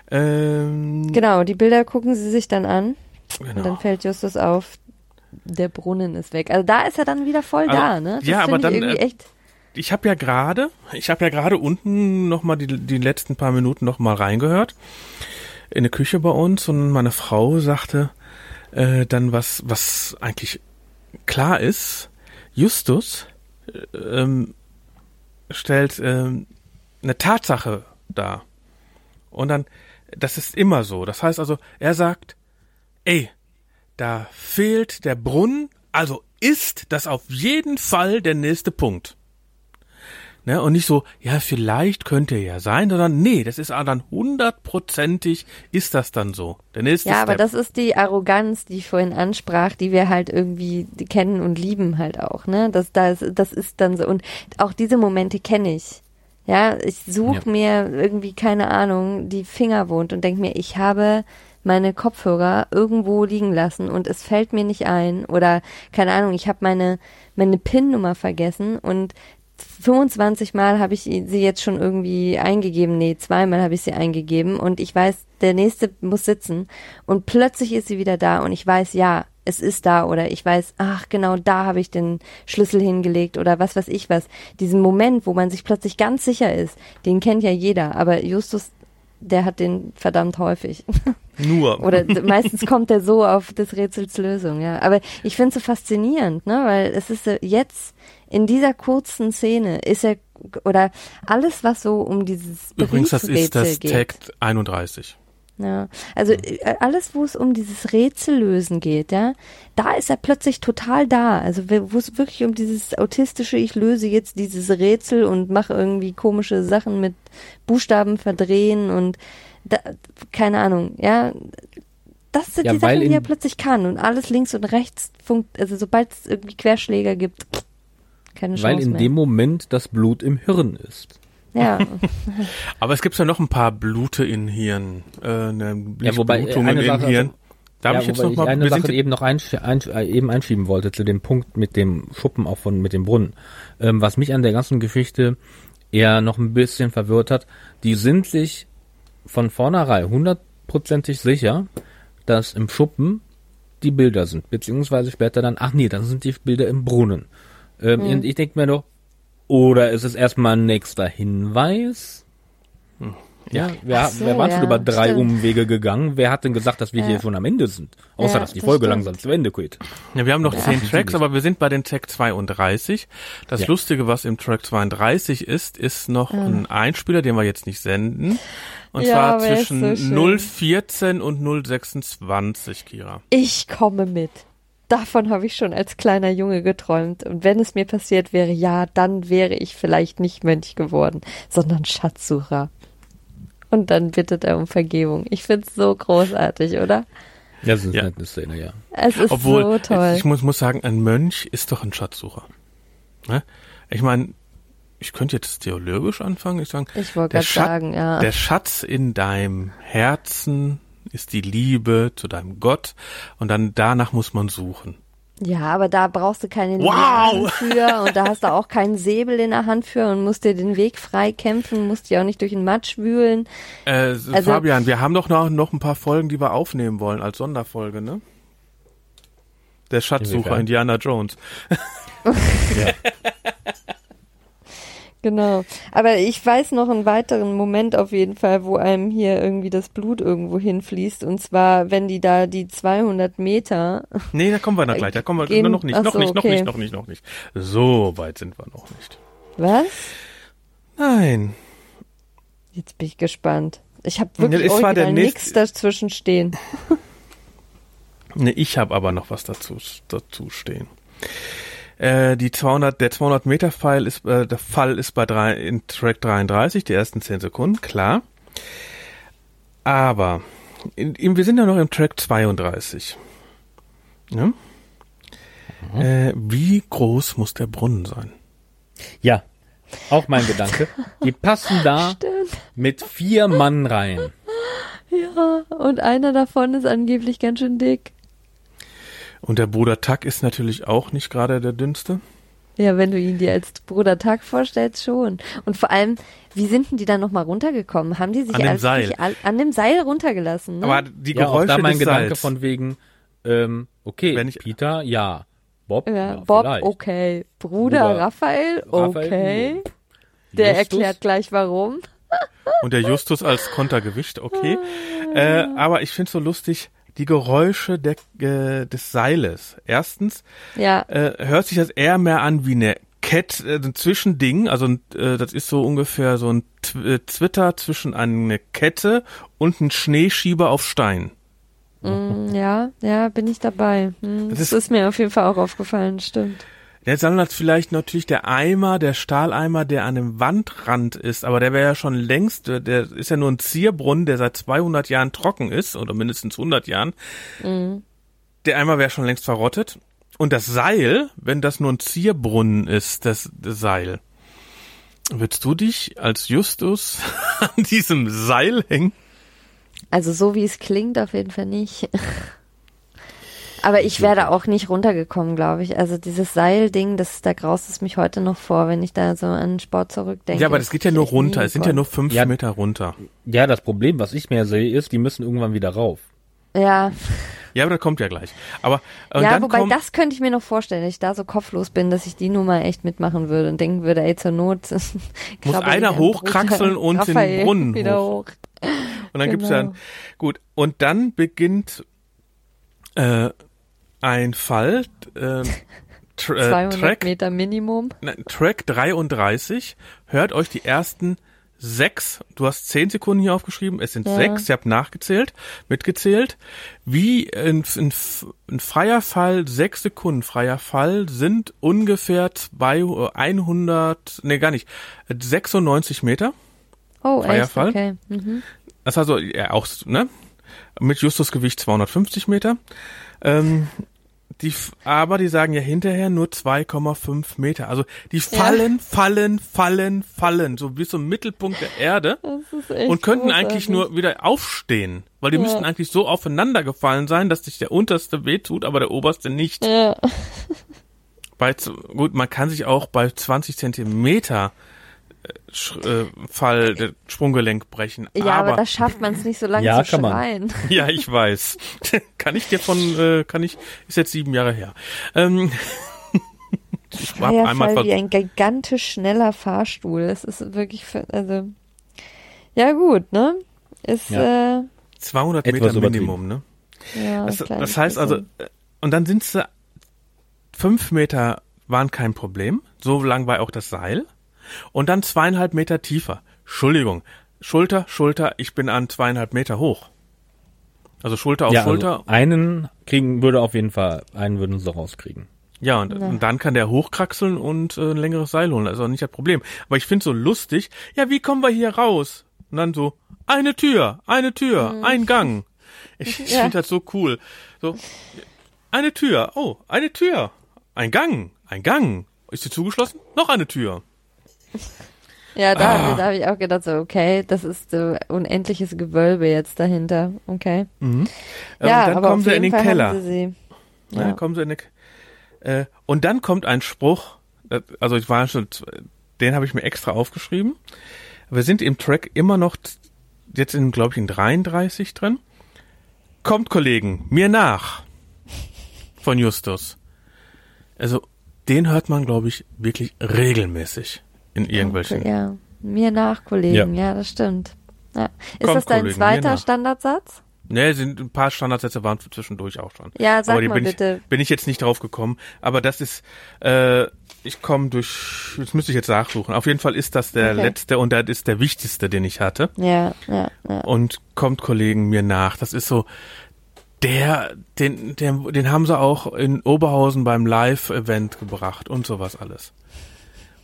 Ähm, Genau, die Bilder gucken sie sich dann an und dann genau. fällt Justus auf, der Brunnen ist weg. Also da ist er dann wieder voll Also, da, ne? Das ja, aber find ich dann, irgendwie äh, echt. Ich habe ja gerade, ich habe ja gerade unten noch mal die, die letzten paar Minuten noch mal reingehört in der Küche bei uns und meine Frau sagte äh, dann was, was eigentlich klar ist. Justus äh, ähm, stellt ähm, eine Tatsache dar und dann, das ist immer so. Das heißt also, er sagt, ey, da fehlt der Brunnen, also ist das auf jeden Fall der nächste Punkt. Ne, und nicht so, ja, vielleicht könnte ja sein, sondern nee, das ist ah, dann hundertprozentig ist das dann so. Der nächste Ja, aber Step. das ist die Arroganz, die ich vorhin ansprach, die wir halt irgendwie kennen und lieben halt auch, ne? Das, das, das ist dann so. Und auch diese Momente kenne ich. Ja, ich suche Ja. mir irgendwie, keine Ahnung, die Finger wohnt und denke mir, ich habe meine Kopfhörer irgendwo liegen lassen und es fällt mir nicht ein. Oder, keine Ahnung, ich habe meine, meine PIN-Nummer vergessen und 25 Mal habe ich sie jetzt schon irgendwie eingegeben. Nee, zweimal habe ich sie eingegeben und ich weiß, der nächste muss sitzen und plötzlich ist sie wieder da und ich weiß, ja, es ist da oder ich weiß, ach genau, da habe ich den Schlüssel hingelegt oder was weiß ich was. Diesen Moment, wo man sich plötzlich ganz sicher ist, den kennt ja jeder, aber Justus, der hat den verdammt häufig. nur. Oder meistens kommt er so auf des Rätsels Lösung, ja. Aber ich finde es so faszinierend, ne? Weil es ist jetzt in dieser kurzen Szene ist er, oder alles, was so um dieses Übrigens, das ist das Briefrätsel geht. Tag 31. Ja, also äh, alles, wo es um dieses Rätsellösen geht, ja, da ist er plötzlich total da. Also wo es wirklich um dieses autistische, ich löse jetzt dieses Rätsel und mache irgendwie komische Sachen mit Buchstaben verdrehen und da, keine Ahnung, ja. Das sind Ja, die Sachen, die er plötzlich kann und alles links und rechts funkt, also sobald es irgendwie Querschläger gibt, keine Chance Weil in mehr. dem Moment das Blut im Hirn ist. ja, Aber es gibt ja noch ein paar Blute in Hirn. Äh, ne, Ja, wobei, äh, Blutungen eine in Sache- Hirn. Da habe ja, ich jetzt noch mal. eine Sache eben noch einsch einsch äh, eben einschieben wollte zu dem Punkt mit dem Schuppen auch von mit dem Brunnen. Ähm, was mich an der ganzen Geschichte eher noch ein bisschen verwirrt hat, die sind sich von vornherein hundertprozentig sicher, dass im Schuppen die Bilder sind, beziehungsweise später dann, ach nee, dann sind die Bilder im Brunnen. Ähm, Und ich denke mir doch, oder ist es erstmal ein nächster Hinweis? Ja, wer, so, wer war schon ja, über drei stimmt. Umwege gegangen? Wer hat denn gesagt, dass wir Ja. hier schon am Ende sind? Außer, Ja, dass die das Folge stimmt. langsam zu Ende geht. Ja, wir haben noch zehn. Tracks, aber wir sind bei den Track 32. Das Ja. Lustige, was im Track 32 ist, ist noch ein Einspieler, den wir jetzt nicht senden. Und Ja, zwar zwischen so schön. 014 und 026, Kira. Ich komme mit. Davon habe ich schon als kleiner Junge geträumt. Und wenn es mir passiert wäre, ja, dann wäre ich vielleicht nicht Mönch geworden, sondern Schatzsucher. Und dann bittet er um Vergebung. Ich find's so großartig, oder? Ja, das ist Ja. eine Szene, ja. Es ist Obwohl, so toll. ich muss, muss sagen, ein Mönch ist doch ein Schatzsucher. Ne? Ich meine, ich könnte jetzt theologisch anfangen. Ich, sagen, Ich wollte gerade sagen, ja. Der Schatz in deinem Herzen ist die Liebe zu deinem Gott und dann danach muss man suchen. Ja, aber da brauchst du keine Wow! Für und da hast du auch keinen Säbel in der Hand für und musst dir den Weg frei kämpfen, musst dir auch nicht durch den Matsch wühlen. Äh, Also- Fabian, wir haben doch noch, noch ein paar Folgen, die wir aufnehmen wollen als Sonderfolge, ne? Der Schatzsucher? Indiana Jones. Genau. Aber ich weiß noch einen weiteren Moment auf jeden Fall, wo einem hier irgendwie das Blut irgendwo hinfließt. Und zwar, wenn die da die 200 Meter. Nee, da kommen wir dann gleich. Da kommen wir Gehen- noch nicht, noch so, nicht, noch okay. nicht, noch nicht, noch nicht. So weit sind wir noch nicht. Was? Nein. Jetzt bin ich gespannt. Ich habe wirklich Ja, original nichts dazwischen stehen. Nee, ich habe aber noch was dazu, dazu stehen. Äh, die 200, der 200 Meter Pfeil ist, äh, der Fall ist bei drei, in Track 33, die ersten 10 Sekunden, klar. Aber, in, in, wir sind ja noch im Track 32. Ne? Äh, wie groß muss der Brunnen sein? Ja, auch mein Gedanke. Die passen da Stimmt. mit vier Mann rein. Ja, und einer davon ist angeblich ganz schön dick. Und der Bruder Tuck ist natürlich auch nicht gerade der dünnste. Ja, wenn du ihn dir als Bruder Tag vorstellst, schon. Und vor allem, wie sind denn die dann nochmal runtergekommen? Haben die sich An dem Seil. all, an dem Seil runtergelassen? Ne? Aber die Ja, auch Geräusche da mein des Gedanke Seils. von wegen, ähm, okay, Wenn ich- Peter, ja. Bob, ja, ja, Bob, vielleicht. okay. Bruder, Bruder Raphael, Raphael, okay. Der Justus? erklärt gleich warum. Und der Justus als Kontergewicht, okay. Äh, aber ich finde so lustig, die Geräusche der, äh, des Seiles. Erstens Ja, äh, hört sich das eher mehr an wie eine Kette, äh, ein Zwischending. Also äh, das ist so ungefähr so ein Tw äh, Twitter zwischen eine Kette und ein Schneeschieber auf Stein. mm, ja, ja, bin ich dabei. Hm, Das das, ist- ist, mir auf jeden Fall auch aufgefallen, stimmt. Jetzt dann vielleicht natürlich der Eimer, der Stahleimer, der an dem Wandrand ist, aber der wäre ja schon längst, der- der ist ja nur ein Zierbrunnen, der seit 200 Jahren trocken ist, oder mindestens 100 Jahren. Der Eimer wäre schon längst verrottet. Und das Seil, wenn das nur ein Zierbrunnen ist, das, das Seil, würdest du dich als Justus an diesem Seil hängen? Also so wie es klingt, auf jeden Fall nicht. Aber ich wäre da auch nicht runtergekommen, glaube ich. Also dieses Seilding, das, da graust es mich heute noch vor, wenn ich da so an Sport zurückdenke. Ja, aber das geht ja nur runter. Es sind ja nur fünf Ja. Meter runter. Ja, das Problem, was ich mehr sehe, ist, die müssen irgendwann wieder rauf. Ja, Ja, aber das kommt ja gleich. Aber und ja dann wobei kommt, das könnte ich mir noch vorstellen, dass ich da so kopflos bin, dass ich die Nummer echt mitmachen würde und denken würde, ey, zur Not ich einer hochkraxeln und den Raphael Brunnen wieder hoch. hoch. Und dann gibt's ja Genau. gut. Und dann beginnt äh, ein Fall, äh, Tr äh, 200 Track, Meter Minimum. nein, Track 33. Hört euch die ersten sechs, du hast zehn Sekunden hier aufgeschrieben, es sind Ja. sechs, ihr habt nachgezählt, mitgezählt. Wie ein, ein, ein freier Fall, sechs Sekunden freier Fall sind ungefähr zwei, äh, 100, nee gar nicht, 96 Meter. Oh, Freier echt? Fall? Okay. Mhm. Das ist also ja, auch, ne? Mit Justusgewicht 250 Meter. Ähm, die, aber die sagen ja hinterher nur 2,5 Meter. Also die fallen, fallen, fallen, fallen, so bis zum Mittelpunkt der Erde und könnten großartig. eigentlich nur wieder aufstehen, weil die Ja. müssten eigentlich so aufeinander gefallen sein, dass sich der unterste wehtut, aber der oberste nicht. Ja. Bei, gut, man kann sich auch bei 20 Zentimeter äh, Sch äh, Fall der Sprunggelenk brechen. Ja, aber, da schafft man es nicht so lange Ja, zu kann man. schreien. Ja, ich weiß. kann ich dir von, äh, kann ich, ist jetzt sieben Jahre her. Ähm, ich hab einmal Feierfall ver wie ein gigantisch schneller Fahrstuhl. Es ist wirklich, für, also, ja gut, ne? Ist, Ja. äh, 200 Etwas Meter. Minimum, ne? ja, Das, das heißt also, äh, und dann sind sie, fünf Meter waren kein Problem. So lang war auch das Seil. Und dann zweieinhalb Meter tiefer. Entschuldigung. Schulter, Schulter, ich bin an zweieinhalb Meter hoch. Also Schulter auf ja, Schulter. Also einen kriegen würde auf jeden Fall, einen würden sie rauskriegen. Ja, und, und dann kann der hochkraxeln und äh, ein längeres Seil holen. Auch nicht das Problem. Aber ich finde so lustig, ja, wie kommen wir hier raus? Und dann so, eine Tür, eine Tür, ein Gang. Ich, ich Ja. finde das so cool. So, eine Tür, oh, eine Tür, ein Gang, ein Gang. Ist sie zugeschlossen? Noch eine Tür. Ja, da, Ah. da habe ich auch gedacht, so, okay, das ist so unendliches Gewölbe jetzt dahinter. Okay. Ähm, ja, dann aber kommen sie in den Fall Keller. sie sie. Ja. Ja. kommen sie in den, äh, und dann kommt ein Spruch, äh, also ich war schon, den habe ich mir extra aufgeschrieben. Wir sind im Track immer noch jetzt in, glaube ich, in 33 drin. Kommt, Kollegen, mir nach. Von Justus. Also, den hört man, glaube ich, wirklich regelmäßig in irgendwelchen. Ja, mir nach, Kollegen. Ja, Ja. das stimmt. Ja. Ist Komm, das dein Kollegen, zweiter. Standardsatz? Ne, sind ein paar Standardsätze waren zwischendurch auch schon. Ja, sag aber mal bin bitte. Ich, bin ich jetzt nicht drauf gekommen. Aber das ist, äh, ich komme durch, jetzt müsste ich jetzt nachsuchen. Auf jeden Fall ist das der Okay. letzte und das ist der wichtigste, den ich hatte. Ja, ja, ja. Und kommt Kollegen mir nach. Das ist so, der, den, den, den haben sie auch in Oberhausen beim Live-Event gebracht und sowas alles.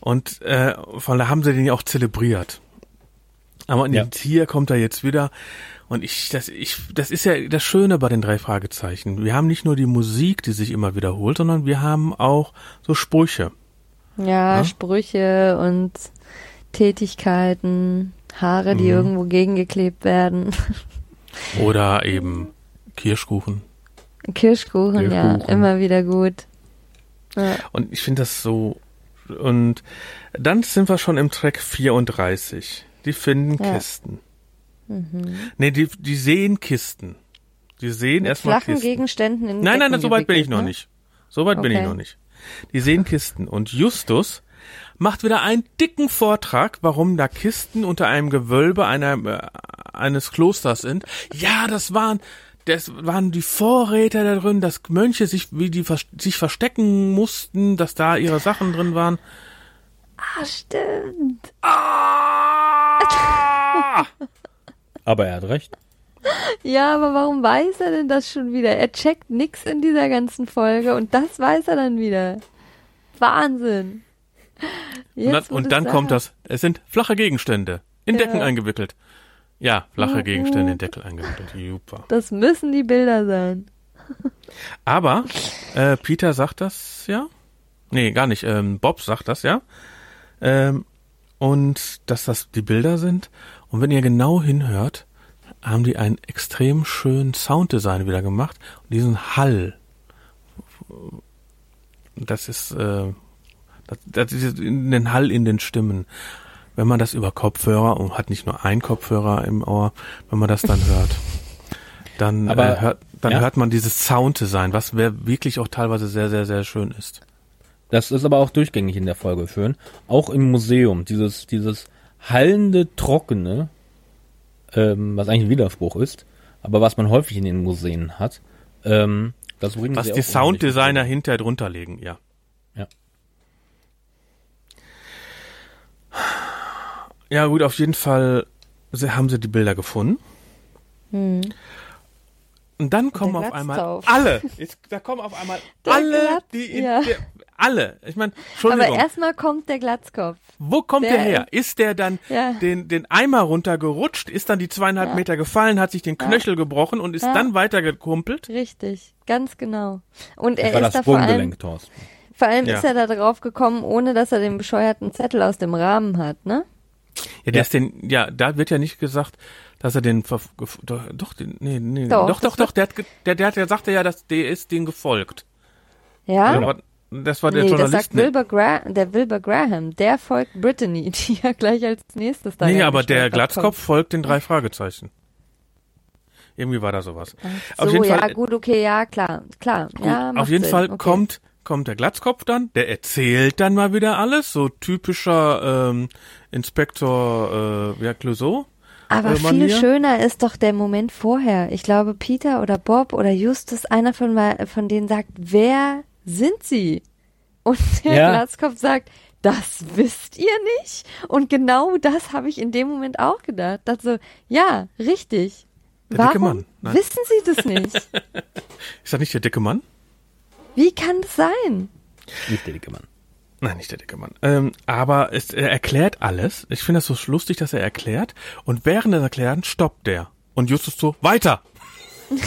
Und äh, von da haben sie den ja auch zelebriert. Aber Ja. hier kommt er jetzt wieder. Und ich, das, ich, das ist ja das Schöne bei den drei Fragezeichen. Wir haben nicht nur die Musik, die sich immer wiederholt, sondern wir haben auch so Sprüche. Ja, Ja? Sprüche und Tätigkeiten, Haare, die Mhm. irgendwo gegengeklebt werden. Oder eben Kirschkuchen. Kirschkuchen, ja, Kirschkuchen. immer wieder gut. Ja, Und ich finde das so. Und dann sind wir schon im Track 34. Die finden Ja. Kisten. Nee, die, die sehen Kisten. Die sehen mit erstmal flachen Kisten. Gegenständen in Nein, nein, Decken so weit bin ich noch ne? nicht. So weit bin ich Okay. noch nicht. Die sehen Kisten. Und Justus macht wieder einen dicken Vortrag, warum da Kisten unter einem Gewölbe einer, äh, eines Klosters sind. Ja, das waren, das waren die Vorräte da drin, dass Mönche sich, wie die sich verstecken mussten, dass da ihre Sachen drin waren. Ah, stimmt. Ah! Aber er hat recht. Ja, aber warum weiß er denn das schon wieder? Er checkt nix in dieser ganzen Folge und das weiß er dann wieder. Wahnsinn. Und dann, Jetzt, und dann kommt das, es sind flache Gegenstände, in Decken Ja. eingewickelt. Ja, flache. Gegenstände in Deckel eingewickelt. Super. Das müssen die Bilder sein. Aber äh, Peter sagt das ja. Nee, gar nicht. Ähm, Bob sagt das ja. Ähm, und dass das die Bilder sind. Und wenn ihr genau hinhört, haben die einen extrem schönen Sounddesign wieder gemacht. Und diesen Hall. Das ist, äh, das, das ist in den Hall in den Stimmen wenn man das über Kopfhörer und hat nicht nur ein Kopfhörer im Ohr, wenn man das dann hört. Dann, äh, Aber, äh, hört, dann ja. hört man dieses Sounddesign, was wirklich auch teilweise sehr, sehr, sehr schön ist. Das ist aber auch durchgängig in der Folge schön. Auch im Museum, dieses, dieses hallende, trockene, ähm, was eigentlich ein Widerspruch ist, aber was man häufig in den Museen hat, ähm, das bringen Was die Sounddesigner hinterher drunter legen, ja. Ja gut, auf jeden Fall haben sie die Bilder gefunden. Und dann kommen auf einmal Glatzkopf. alle. Jetzt, da kommen auf einmal Der alle, Glatz- die in ja. der, alle. Ich meine, Aber Entschuldigung, erstmal kommt der Glatzkopf. wo kommt der, der- her? Ist der dann Ja. den, den Eimer runtergerutscht, ist dann die zweieinhalb Ja. Meter gefallen, hat sich den Knöchel gebrochen und ist Ja. dann weitergekumpelt? Richtig, ganz genau. Und Das er war ist das da vor allem, vor allem Ja. ist er da drauf gekommen, ohne dass er den bescheuerten Zettel aus dem Rahmen hat, ne? Ja, der ist den, ja, da wird ja nicht gesagt, dass er den, ver- doch, doch, den, nee, nee, Doch, doch, doch, das doch, der hat, der, der hat, der sagte ja, dass der ist den gefolgt. Ja? War- Das war der nee, das Journalist. sagt Wilbur Gra der Wilbur Graham, der folgt Brittany, die ja gleich als nächstes da nee, aber der Glatzkopf folgt den drei Fragezeichen. Irgendwie war da sowas. Auf so, jeden ja, Fall, gut, okay, ja, klar, klar. gut, ja, auf jeden Sinn. Fall okay. kommt, kommt der Glatzkopf dann, der erzählt dann mal wieder alles, so typischer ähm, Inspektor äh, ja, Clouseau. Aber äh, viel schöner ist doch der Moment vorher. Ich glaube, Peter oder Bob oder Justus, einer von, von denen sagt, wer sind sie? Und der Ja. Glatzkopf sagt, das wisst ihr nicht? Und genau das habe ich in dem Moment auch gedacht. Also, ja, richtig. Der Warum dicke Mann, wissen sie das nicht? Ist das nicht der dicke Mann? Wie kann das sein? Nicht der dicke Mann. Nein, nicht der dicke Mann. Ähm, aber es, er erklärt alles. Ich finde das so lustig, dass er erklärt. Und während des Erklären stoppt der. Und Justus so, weiter!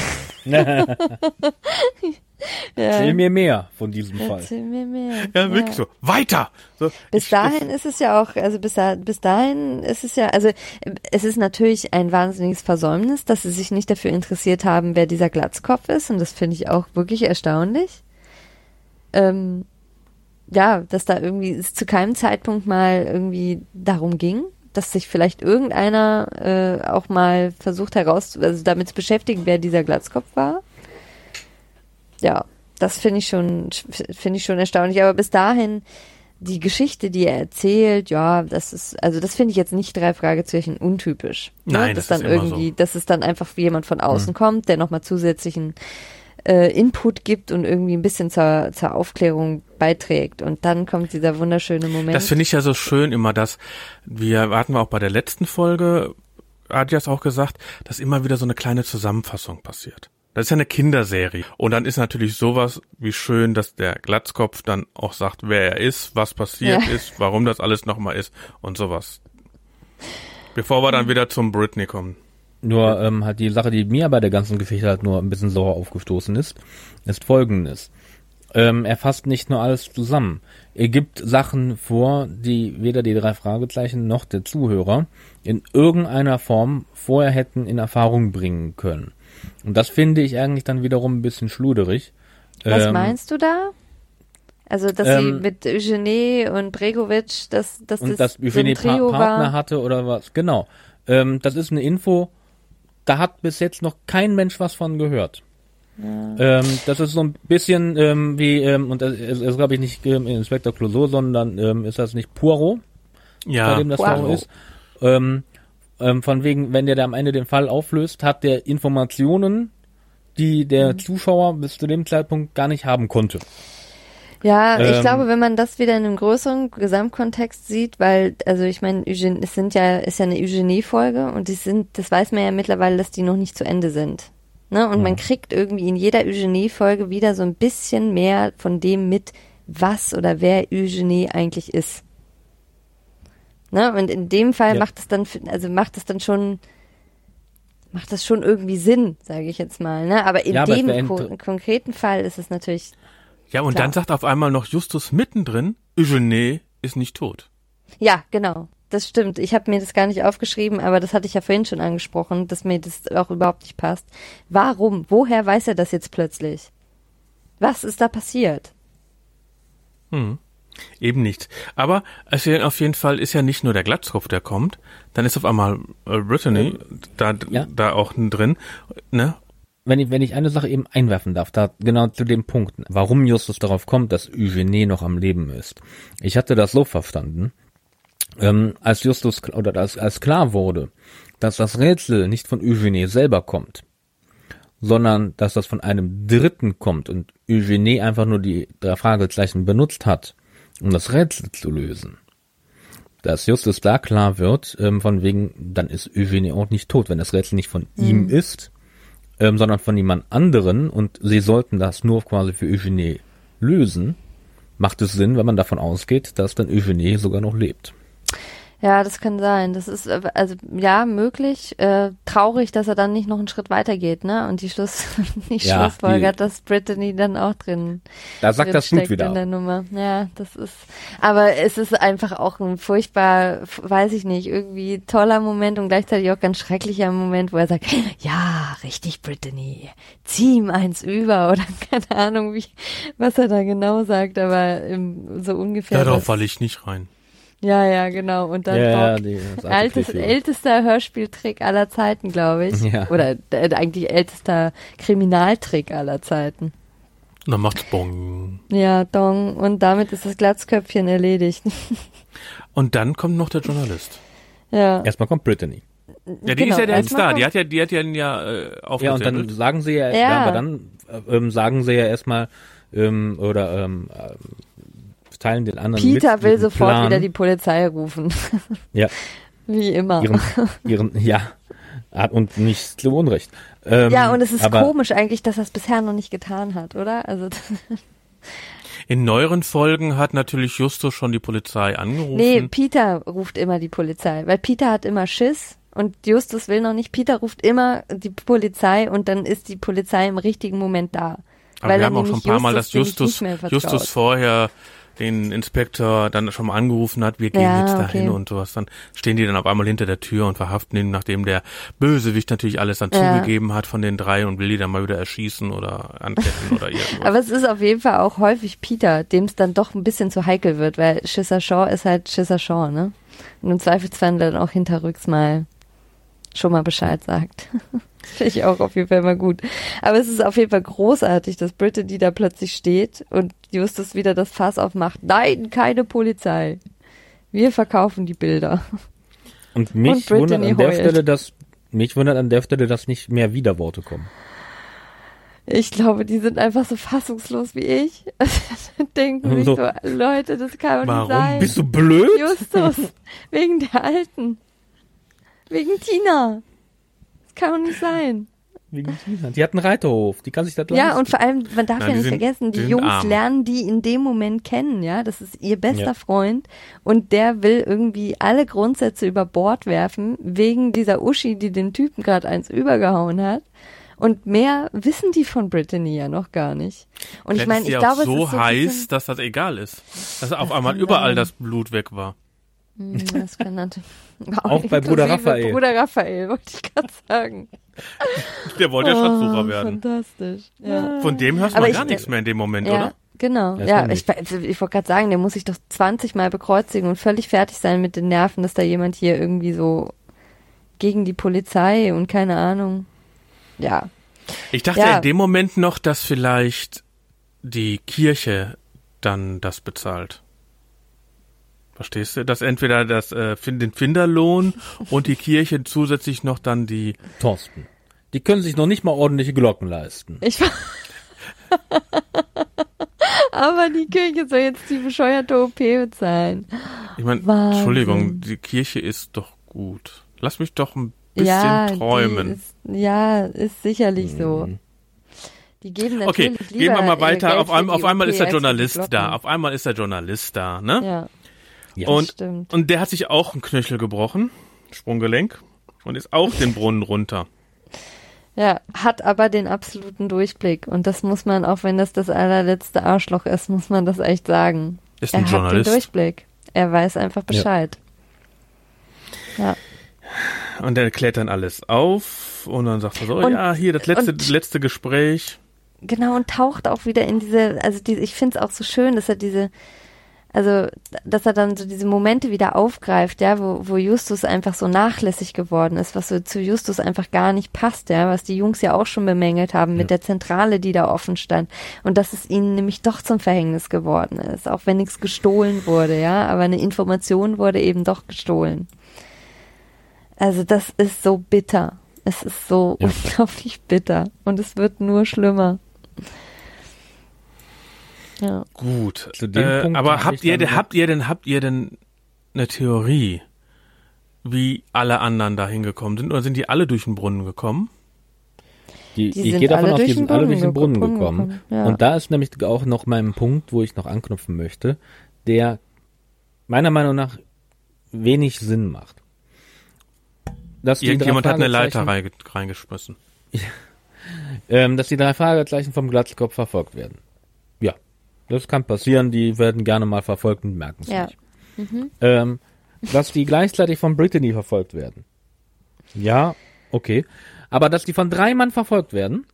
Erzähl mir mehr von diesem Fall. Erzähl mir mehr. Ja, wirklich so, weiter! So, Bis ich- dahin ist es ja auch, also bis, da, bis dahin ist es ja, also es ist natürlich ein wahnsinniges Versäumnis, dass sie sich nicht dafür interessiert haben, wer dieser Glatzkopf ist und das finde ich auch wirklich erstaunlich. Ähm, ja, dass da irgendwie es zu keinem Zeitpunkt mal irgendwie darum ging, dass sich vielleicht irgendeiner äh, auch mal versucht heraus, also damit zu beschäftigen, wer dieser Glatzkopf war. Ja, das finde ich schon, finde ich schon erstaunlich. Aber bis dahin, die Geschichte, die er erzählt, ja, das ist, also das finde ich jetzt nicht drei Fragezeichen untypisch. Ne? Nein, dass das dann ist immer irgendwie, so. dass es dann einfach jemand von außen kommt, der nochmal zusätzlichen äh, Input gibt und irgendwie ein bisschen zur, zur Aufklärung beiträgt. Und dann kommt dieser wunderschöne Moment. Das finde ich ja so schön immer, dass wir, hatten wir auch bei der letzten Folge, es auch gesagt, dass immer wieder so eine kleine Zusammenfassung passiert. Das ist ja eine Kinderserie. Und dann ist natürlich sowas wie schön, dass der Glatzkopf dann auch sagt, wer er ist, was passiert Ja. ist, warum das alles nochmal ist und sowas. Bevor wir dann wieder zum Britney kommen. Nur ähm, halt die Sache, die mir bei der ganzen Geschichte halt nur ein bisschen sauer aufgestoßen ist, ist folgendes. Ähm, er fasst nicht nur alles zusammen. Er gibt Sachen vor, die weder die drei Fragezeichen noch der Zuhörer in irgendeiner Form vorher hätten in Erfahrung bringen können. Und das finde ich eigentlich dann wiederum ein bisschen schluderig. Was Ähm, meinst du da? Also, dass sie ähm, mit Eugenie und Bregovic, dass, dass und das dass so Eugenie ein pa Partner war. hatte oder was. Genau. Ähm, das ist eine Info, da hat bis jetzt noch kein Mensch was von gehört. Ähm, das ist so ein bisschen ähm, wie, ähm, und das ist, ist glaube ich nicht ähm, Inspektor Clouseau, sondern ähm, ist das nicht Poirot, bei Ja, dem das Poirot. so ist. Ähm, ähm, von wegen, wenn der da am Ende den Fall auflöst, hat der Informationen, die der Mhm. Zuschauer bis zu dem Zeitpunkt gar nicht haben konnte. Ja, ich Ähm, glaube, wenn man das wieder in einem größeren Gesamtkontext sieht, weil, also ich meine, es sind ja, ist ja eine Eugenie-Folge und die sind, das weiß man ja mittlerweile, dass die noch nicht zu Ende sind. Ne? Und man kriegt irgendwie in jeder Eugenie-Folge wieder so ein bisschen mehr von dem mit, was oder wer Eugenie eigentlich ist. Ne? Und in dem Fall Ja. macht es dann, also macht es dann schon, macht das schon irgendwie Sinn, sage ich jetzt mal. Ne? Aber in Ja, aber dem konkreten Fall ist es natürlich ja, und Klar. dann sagt auf einmal noch Justus mittendrin, Eugenie ist nicht tot. Ja, genau. Das stimmt. Ich habe mir das gar nicht aufgeschrieben, aber das hatte ich ja vorhin schon angesprochen, dass mir das auch überhaupt nicht passt. Warum? Woher weiß er das jetzt plötzlich? Was ist da passiert? Hm. Eben nicht. Aber es ist auf jeden Fall ist ja nicht nur der Glatzkopf, der kommt. Dann ist auf einmal äh, Brittany da, Ja. da auch drin. Ne? Wenn ich, wenn ich eine Sache eben einwerfen darf, da genau zu dem Punkt, warum Justus darauf kommt, dass Eugenie noch am Leben ist. Ich hatte das so verstanden, ähm, als Justus oder als, als klar wurde, dass das Rätsel nicht von Eugenie selber kommt, sondern dass das von einem Dritten kommt und Eugenie einfach nur die drei Fragezeichen benutzt hat, um das Rätsel zu lösen. dass Justus da klar wird, ähm, von wegen, dann ist Eugenie auch nicht tot, wenn das Rätsel nicht von ihm ist, ähm, sondern von jemand anderen und sie sollten das nur quasi für Eugenie lösen, macht es Sinn, wenn man davon ausgeht, dass dann Eugenie sogar noch lebt. Ja, das kann sein. Das ist äh, also ja möglich. Äh, traurig, dass er dann nicht noch einen Schritt weiter geht, ne? Und die Schluss, die Ja, Schlussfolgert, die- dass Brittany dann auch drin Da sagt drin das steckt wieder. in der Nummer. Ja, das ist. Aber es ist einfach auch ein furchtbar, weiß ich nicht, irgendwie toller Moment und gleichzeitig auch ganz schrecklicher Moment, wo er sagt, ja, richtig, Brittany, zieh ihm eins über oder keine Ahnung, wie, was er da genau sagt, aber im, so ungefähr. Darauf falle ich nicht rein. Ja, ja, genau. Und dann Ja, ja, Altes, ältester Hörspieltrick aller Zeiten, glaube ich. Ja. Oder äh, eigentlich ältester Kriminaltrick aller Zeiten. Und dann macht's Bong. Ja, Dong. Und damit ist das Glatzköpfchen erledigt. Und dann kommt noch der Journalist. ja. Erstmal kommt Brittany. Ja, die Genau, ist ja der erstmal Star. Die hat ja, die hat ja, ja äh, Ja, und dann sagen sie ja, ja. Ja. aber dann äh, ähm, sagen sie ja erstmal, ähm, oder ähm, äh, teilen den anderen Peter mit, will sofort Plan. wieder die Polizei rufen. Ja, Wie immer. ihren, ihren, ja, und nicht so unrecht. Ähm, ja, und es ist aber, komisch eigentlich, dass er es bisher noch nicht getan hat, oder? Also, In neueren Folgen hat natürlich Justus schon die Polizei angerufen. nee, Peter ruft immer die Polizei, weil Peter hat immer Schiss und Justus will noch nicht. Peter ruft immer die Polizei und dann ist die Polizei im richtigen Moment da. Aber weil wir haben auch schon ein paar Mal, dass Justus, nicht mehr vertraut. Justus vorher den Inspektor dann schon mal angerufen hat, wir gehen Ja, jetzt dahin okay. und sowas. Dann stehen die dann auf einmal hinter der Tür und verhaften ihn, nachdem der Bösewicht natürlich alles dann Ja. zugegeben hat von den drei und will die dann mal wieder erschießen oder anketten oder irgendwas. Aber es ist auf jeden Fall auch häufig Peter, dem es dann doch ein bisschen zu heikel wird, weil Schisser Shaw ist halt Schisser Shaw, ne? Und im Zweifelsfall dann auch hinterrücks mal schon mal Bescheid sagt. Finde ich auch auf jeden Fall mal gut. Aber es ist auf jeden Fall großartig, dass Brittany da plötzlich steht und Justus wieder das Fass aufmacht. Nein, keine Polizei. Wir verkaufen die Bilder. und mich und wundert an der heult. Stelle, dass mich wundert an der Stelle, dass nicht mehr Widerworte kommen. Ich glaube, die sind einfach so fassungslos wie ich. Denken sich So. Leute, das kann doch Warum nicht sein. Bist du blöd? Justus, wegen der Alten. Wegen Tina. Das kann doch nicht sein. Wegen Tina. Die hat einen Reiterhof, die kann sich das Ja, leisten. und vor allem, man darf Nein, ja nicht sind- vergessen, die die Jungs arm. lernen die in dem Moment kennen, ja. Das ist ihr bester Ja. Freund und der will irgendwie alle Grundsätze über Bord werfen, wegen dieser Uschi, die den Typen gerade eins übergehauen hat. Und mehr wissen die von Brittany ja noch gar nicht. Und ich Vielleicht meine, ist ich glaube, so es ist so heiß, bisschen- dass das egal ist. Dass auf einmal überall sein. das Blut weg war. Hm, Das kann natürlich. Auch bei Bruder Raphael. Bruder Raphael, wollte ich gerade sagen. Der wollte ja Schatzsucher Oh, werden. Fantastisch. Ja, Von dem hörst du Aber mal ich- gar nichts mehr in dem Moment, ja oder? genau. Das Ja, ich, ich wollte gerade sagen, der muss sich doch 20 Mal bekreuzigen und völlig fertig sein mit den Nerven, dass da jemand hier irgendwie so gegen die Polizei und keine Ahnung. Ja. Ich dachte Ja. in dem Moment noch, dass vielleicht die Kirche dann das bezahlt. Verstehst du? Dass entweder das äh, den Finderlohn und die Kirche zusätzlich noch dann die Thorsten. Die können sich noch nicht mal ordentliche Glocken leisten. Ich war Aber die Kirche soll jetzt die bescheuerte OP bezahlen. Ich meine. Entschuldigung, die Kirche ist doch gut. Lass mich doch ein bisschen ja, träumen. ist, ja, ist sicherlich so. Die geben Okay, natürlich gehen wir mal weiter. Auf, die auf einmal ist der Journalist da. Auf einmal ist der Journalist da, ne? Ja, Ja. und, stimmt. und der hat sich auch ein Knöchel gebrochen, Sprunggelenk, und ist auch den Brunnen runter. Ja, hat aber den absoluten Durchblick. Und das muss man, auch wenn das das allerletzte Arschloch ist, muss man das echt sagen. Ist er ein hat den Journalist. Durchblick. Er weiß einfach Bescheid. Ja. Und der klärt dann alles auf und dann sagt er so, Und- ja, hier das letzte, und- letzte Gespräch. Genau, und taucht auch wieder in diese, also die, ich finde es auch so schön, dass er diese, also dass er dann so diese Momente wieder aufgreift, ja, wo, wo Justus einfach so nachlässig geworden ist, was so zu Justus einfach gar nicht passt, ja, was die Jungs ja auch schon bemängelt haben mit der Zentrale, die da offen stand. Und dass es ihnen nämlich doch zum Verhängnis geworden ist, auch wenn nichts gestohlen wurde, ja, aber eine Information wurde eben doch gestohlen. Also das ist so bitter. Es ist so Ja. unglaublich bitter. Und es wird nur schlimmer. Ja. Gut. Zu dem äh, Punkt aber hab habt ihr, denn, habt ihr denn, habt ihr denn eine Theorie, wie alle anderen da hingekommen sind? Oder sind die alle durch den Brunnen gekommen? Die, Die ich sind gehe davon alle aus, durch die den sind alle durch den Brunnen Brunnen ge- gekommen. gekommen, ja. Und da ist nämlich auch noch mein Punkt, wo ich noch anknüpfen möchte, der meiner Meinung nach wenig Sinn macht. Dass Irgendjemand hat eine Leiter reingeschmissen. ähm, dass die drei Fragezeichen vom Glatzkopf verfolgt werden. Das kann passieren, die werden gerne mal verfolgt und merken es Ja. nicht. Ähm, dass die gleichzeitig von Brittany verfolgt werden. Ja, okay. Aber dass die von drei Mann verfolgt werden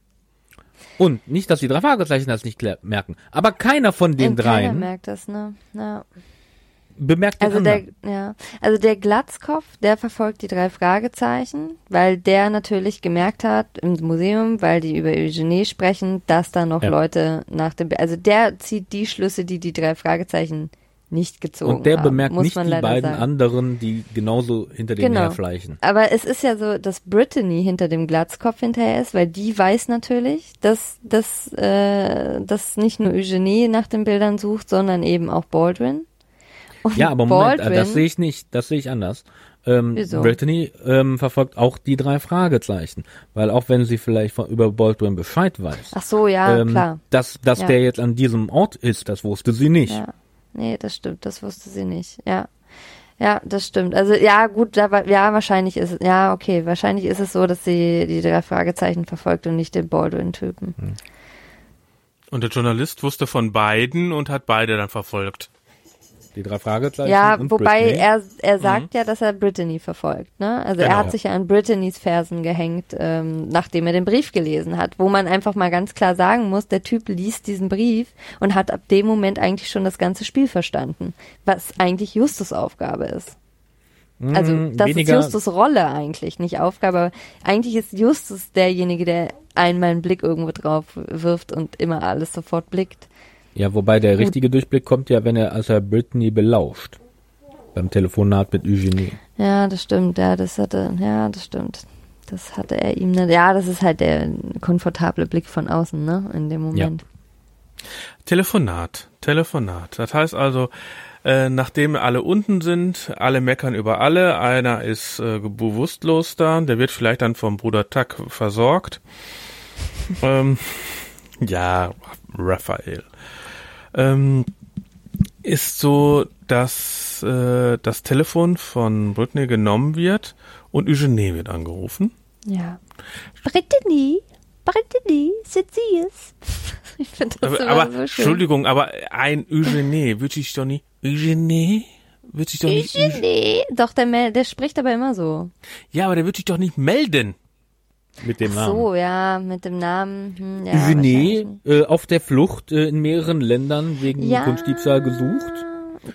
und nicht, dass die drei Fragezeichen das nicht merken, aber keiner von den Und dreien merkt das, ne? Ja. Bemerkt den Also der, anderen. ja, also der Glatzkopf, der verfolgt die drei Fragezeichen, weil der natürlich gemerkt hat im Museum, weil die über Eugenie sprechen, dass da noch Ja. Leute nach dem, also der zieht die Schlüsse, die die drei Fragezeichen nicht gezogen Und der haben, bemerkt muss nicht man die beiden sagen. anderen, die genauso hinter dem Genau. herschleichen. Aber es ist ja so, dass Brittany hinter dem Glatzkopf hinterher ist, weil die weiß natürlich, dass, dass, äh, dass nicht nur Eugenie nach den Bildern sucht, sondern eben auch Baldwin. Und Ja, aber Moment, äh, Baldwin, das sehe ich nicht, das sehe ich anders. Ähm, Wieso? Brittany ähm, verfolgt auch die drei Fragezeichen, weil auch wenn sie vielleicht von, über Baldwin Bescheid weiß, Ach so, ja, ähm, klar. dass, dass Ja. der jetzt an diesem Ort ist, das wusste sie nicht. Ja. Nee, das stimmt, das wusste sie nicht. Ja. Ja, das stimmt. Also ja, gut, da war, ja, wahrscheinlich ist es, ja, okay, wahrscheinlich ist es so, dass sie die drei Fragezeichen verfolgt und nicht den Baldwin-Typen. Und der Journalist wusste von beiden und hat beide dann verfolgt. Die drei Fragezeichen Ja, und wobei Brittany. er, er sagt ja, dass er Brittany verfolgt, ne? Also er Genau. hat sich ja an Brittany's Fersen gehängt, ähm, nachdem er den Brief gelesen hat, wo man einfach mal ganz klar sagen muss, der Typ liest diesen Brief und hat ab dem Moment eigentlich schon das ganze Spiel verstanden, was eigentlich Justus Aufgabe ist. Also Mm, das weniger, ist Justus Rolle eigentlich, nicht Aufgabe. Aber eigentlich ist Justus derjenige, der einmal einen Blick irgendwo drauf wirft und immer alles sofort blickt. Ja, wobei der richtige Durchblick kommt ja, wenn er, als er Brittany belauscht. Beim Telefonat mit Eugenie. Ja, das stimmt, ja, das hatte, ja, das stimmt. Das hatte er ihm nicht. Ja, das ist halt der komfortable Blick von außen, ne, in dem Moment. Telefonat, Telefonat. Das heißt also, äh, nachdem alle unten sind, alle meckern über alle, einer ist äh, bewusstlos da, der wird vielleicht dann vom Bruder Tuck versorgt. ähm, ja, Raphael. Ähm, ist so, dass äh, das Telefon von Britney genommen wird und Eugenie wird angerufen. Ja. Brittany, Brittany, sind Sie es? Ich finde das Aber, immer aber so schön. Entschuldigung, aber ein Eugenie, würde ich doch nicht, Eugenie? Würde ich doch nicht, Eugenie? Doch, der, Mel der spricht aber immer so. ja, aber der würde sich doch nicht melden. Mit dem Ach Namen. so, ja, mit dem Namen. Hm, ja, nicht. äh, auf der Flucht äh, in mehreren Ländern wegen Ja. Kunstdiebstahl gesucht.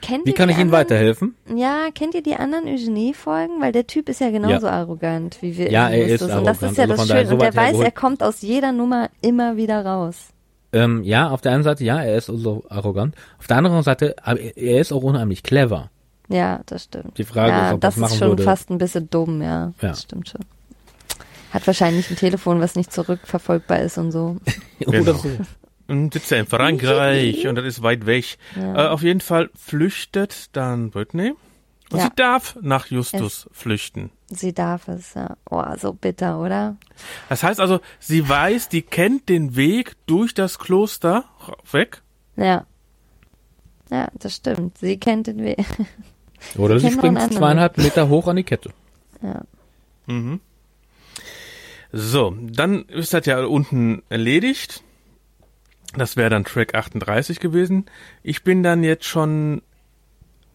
Kennt Wie kann ich Ihnen anderen- weiterhelfen? Ja, kennt ihr die anderen Eugenie-Folgen? Weil der Typ ist ja genauso arrogant wie wir. Ja, er ist Justus. Und das arrogant, ist ja also das Schöne. Und so der weit weiß, er kommt aus jeder Nummer immer wieder raus. Ähm, ja, auf der einen Seite, ja, er ist so arrogant. Auf der anderen Seite, aber er er ist auch unheimlich clever. Ja, das stimmt. Die Frage ja, ist, ob das das machen ist schon würde. fast ein bisschen dumm, ja. Ja. Das stimmt schon. Hat wahrscheinlich ein Telefon, was nicht zurückverfolgbar ist und so. Oder Genau. so. Und sitzt er in Frankreich und das ist weit weg. Äh, auf jeden Fall flüchtet dann Britney. Und Ja. sie darf nach Justus flüchten. Sie darf es, ja. Oh, so bitter, oder? Das heißt also, sie weiß, die kennt den Weg durch das Kloster weg. Ja. Ja, das stimmt. Sie kennt den Weg. Oder sie noch springt zweieinhalb Meter hoch an die Kette. Ja. So, dann ist das ja unten erledigt. Das wäre dann Track 38 gewesen. Ich bin dann jetzt schon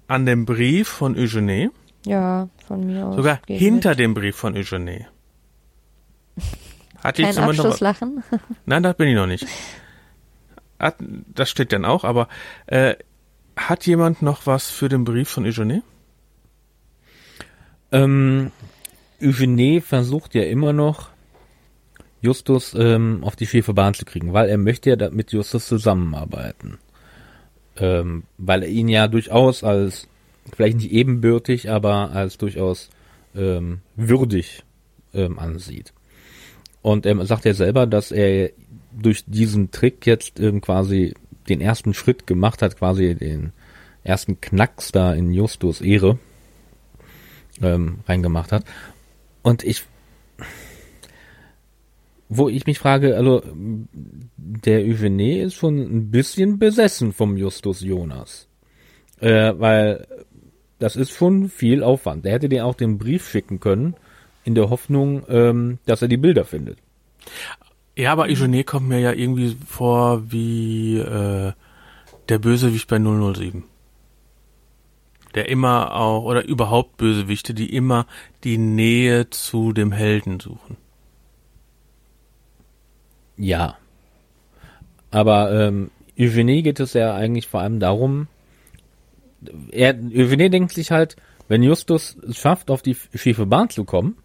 an dem Brief von Eugenie. Ja, von mir aus. Sogar hinter mit. dem Brief von Eugenie. Hatte ich Kein zumindest noch Abschlusslachen. Nein, das bin ich noch nicht. Hat, das steht dann auch, aber äh, hat jemand noch was für den Brief von Eugenie? Ähm, Eugenie versucht ja immer noch, Justus ähm, auf die schiefe Bahn zu kriegen, weil er möchte ja mit Justus zusammenarbeiten. Ähm, weil er ihn ja durchaus als, vielleicht nicht ebenbürtig, aber als durchaus ähm, würdig ähm, ansieht. Und er sagt ja selber, dass er durch diesen Trick jetzt ähm, quasi den ersten Schritt gemacht hat, quasi den, ersten Knacks da in Justus Ehre ähm, reingemacht hat. Und ich, wo ich mich frage, also der Eugenie ist schon ein bisschen besessen vom Justus Jonas. Äh, weil das ist schon viel Aufwand. Der hätte dir auch den Brief schicken können, in der Hoffnung, ähm, dass er die Bilder findet. Ja, aber Eugenie kommt mir ja irgendwie vor wie äh, der Bösewicht bei 007. Der immer auch, oder überhaupt Bösewichte, die immer die Nähe zu dem Helden suchen. Ja. Aber ähm, Eugenie geht es ja eigentlich vor allem darum, er, Eugenie denkt sich halt, wenn Justus es schafft, auf die schiefe Bahn zu kommen,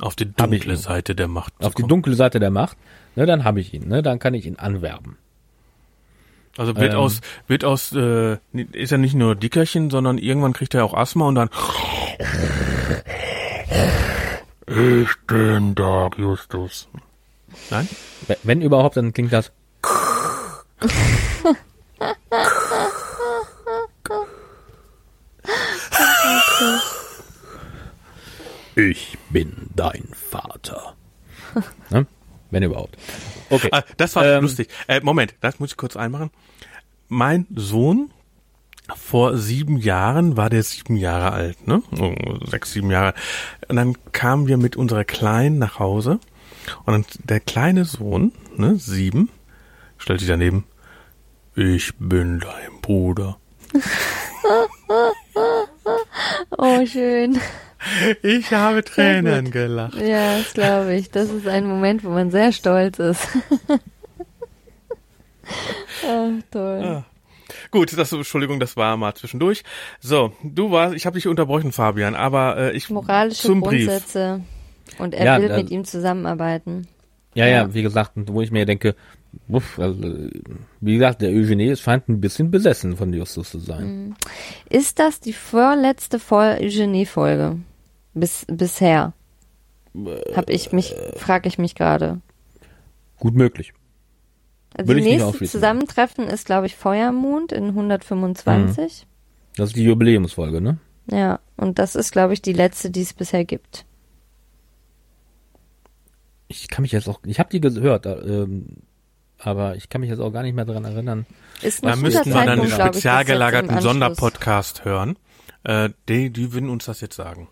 Auf die dunkle ihn. Seite der Macht. zu auf die kommen. dunkle Seite der Macht, ne, dann habe ich ihn, ne, dann kann ich ihn anwerben. Also wird Ähm. aus, wird aus, äh, ist er nicht nur Dickerchen, sondern irgendwann kriegt er auch Asthma und dann. Ich bin Dark Justus. Nein? We- Wenn überhaupt, dann klingt das. Ich bin dein Vater. ne? Wenn überhaupt. Okay. Ah, das war Ähm, lustig. Äh, Moment, das muss ich kurz einmachen. Mein Sohn vor sieben Jahren war der sieben Jahre alt, ne? Oh, sechs, sieben Jahre. Und dann kamen wir mit unserer Kleinen nach Hause und dann der kleine Sohn, ne, sieben, stellt sich daneben, ich bin dein Bruder. Oh, schön. Ich habe Tränen gelacht. Ja, das glaube ich. Das ist ein Moment, wo man sehr stolz ist. Ach, toll. Ah. Gut, das, Entschuldigung, das war mal zwischendurch. So, du warst, ich habe dich unterbrochen, Fabian, aber äh, ich Moralische zum Brief. Und er Ja, will mit ihm zusammenarbeiten. Ja, ja, Ja. wie gesagt, wo ich mir denke, uff, also, wie gesagt, der Eugenie scheint ein bisschen besessen von Justus zu sein. Ist das die vorletzte Eugenie-Folge? Bis, bisher? Hab ich mich, frage ich mich gerade. Gut möglich. Also nicht nächste. Zusammentreffen ist, glaube ich, Feuermond in 125. Das ist die Jubiläumsfolge, ne? Ja, und das ist, glaube ich, die letzte, die es bisher gibt. Ich kann mich jetzt auch, ich habe die gehört, äh, ähm, aber ich kann mich jetzt auch gar nicht mehr daran erinnern. Ist Da müssten wir dann einen ich, spezial gelagerten. Sonderpodcast hören. Äh, die, die würden uns das jetzt sagen.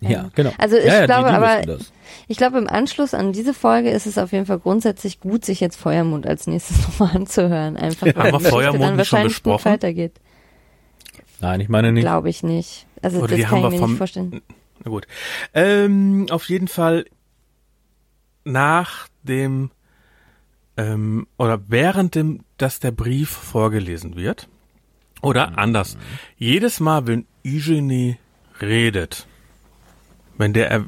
Ja, genau. Also ich ja, ja, glaube die, die aber-. Ich glaube, im Anschluss an diese Folge ist es auf jeden Fall grundsätzlich gut, sich jetzt Feuermond als nächstes nochmal anzuhören. Einfach, weil Haben wir Feuermond dann schon wahrscheinlich gut besprochen? weitergeht. Nein, ich meine nicht. Glaube ich nicht. Also Oder das kann ich mir vom- nicht vorstellen. Na gut. Ähm, auf jeden Fall nach dem ähm, oder während dem, dass der Brief vorgelesen wird oder anders. Jedes Mal, wenn Eugenie redet, wenn der er-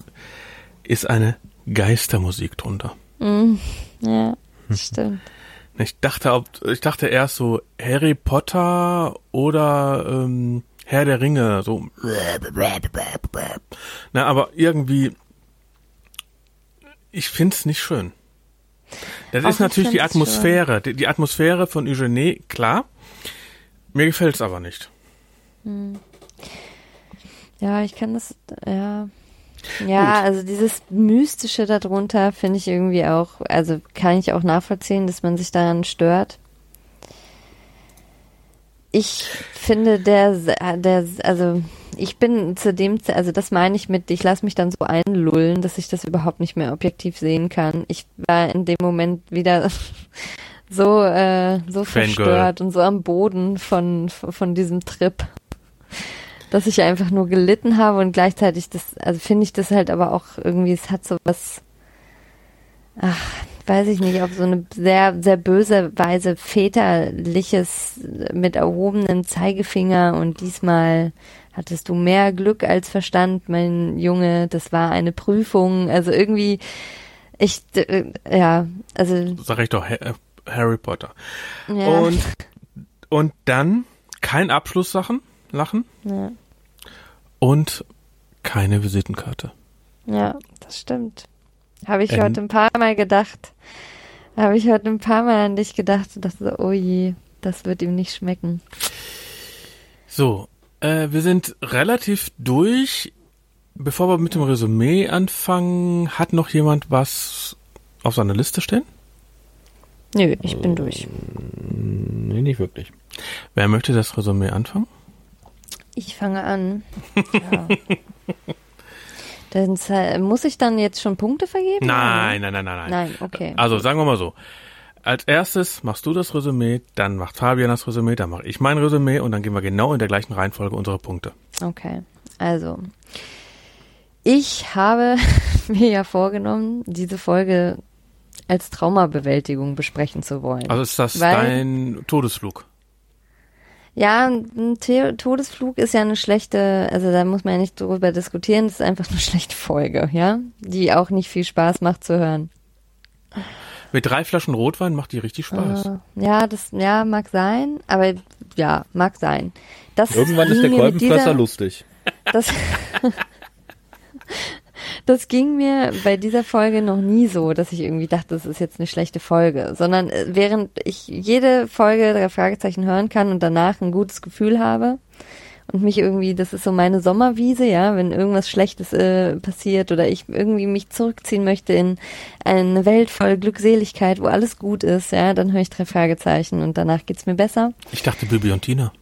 ist eine Geistermusik drunter. Ja, stimmt. Ich dachte, ob, ich dachte erst so Harry Potter oder ähm, Herr der Ringe, so. Na, aber irgendwie, ich find's nicht schön. Das Auch ist ich natürlich die Atmosphäre, die, die Atmosphäre von Eugenie, klar. Mir gefällt's aber nicht. Ja, ich kann das, ja. Ja, also dieses Mystische darunter finde ich irgendwie auch, also kann ich auch nachvollziehen, dass man sich daran stört. Ich finde der, der, also ich bin zu dem, also das meine ich mit, ich lasse mich dann so einlullen, dass ich das überhaupt nicht mehr objektiv sehen kann. Ich war in dem Moment wieder so, äh, so Fangirl. verstört und so am Boden von, von diesem Trip dass ich einfach nur gelitten habe und gleichzeitig das, also finde ich das halt aber auch irgendwie, es hat so was, ach, weiß ich nicht, auf so eine sehr, sehr böse Weise väterliches mit erhobenem Zeigefinger und diesmal hattest du mehr Glück als Verstand, mein Junge, das war eine Prüfung, also irgendwie, ich, äh, ja, also, Sag ich doch, äh, Harry Potter. ja, Und, und dann kein Abschlusssachen, Lachen ja, und keine Visitenkarte. ja, das stimmt. Habe ich Ähm. heute ein paar Mal gedacht. Habe ich heute ein paar Mal an dich gedacht und dachte so, oh je, das wird ihm nicht schmecken. So, äh, wir sind relativ durch. Bevor wir mit dem Resümee anfangen, hat noch jemand was auf seiner Liste stehen? Nö, ich bin durch. Nee, nicht wirklich. Wer möchte das Resümee anfangen? Ich fange an. Ja. Dann äh, muss ich dann jetzt schon Punkte vergeben? Nein, nein, nein, nein, nein. Nein, okay. Also sagen wir mal so. Als erstes machst du das Resümee, dann macht Fabian das Resümee, dann mache ich mein Resümee und dann gehen wir genau in der gleichen Reihenfolge unsere Punkte. Okay, also ich habe mir ja vorgenommen, diese Folge als Traumabewältigung besprechen zu wollen. Also ist das Weil- dein Todesflug? Ja, ein The Todesflug ist ja eine schlechte, also da muss man ja nicht drüber diskutieren, das ist einfach eine schlechte Folge, ja, die auch nicht viel Spaß macht zu hören. Mit drei Flaschen Rotwein macht die richtig Spaß. Äh, ja, das, ja, mag sein, aber ja, mag sein. Das Irgendwann ist ging der Kolbenfresser dieser- lustig. Das, das ging mir bei dieser Folge noch nie so, dass ich irgendwie dachte, das ist jetzt eine schlechte Folge, sondern äh, während ich jede Folge drei Fragezeichen hören kann und danach ein gutes Gefühl habe und mich irgendwie, das ist so meine Sommerwiese, ja, wenn irgendwas Schlechtes äh, passiert oder ich irgendwie mich zurückziehen möchte in eine Welt voll Glückseligkeit, wo alles gut ist, ja, dann höre ich drei Fragezeichen und danach geht's mir besser. Ich dachte Bibi und Tina.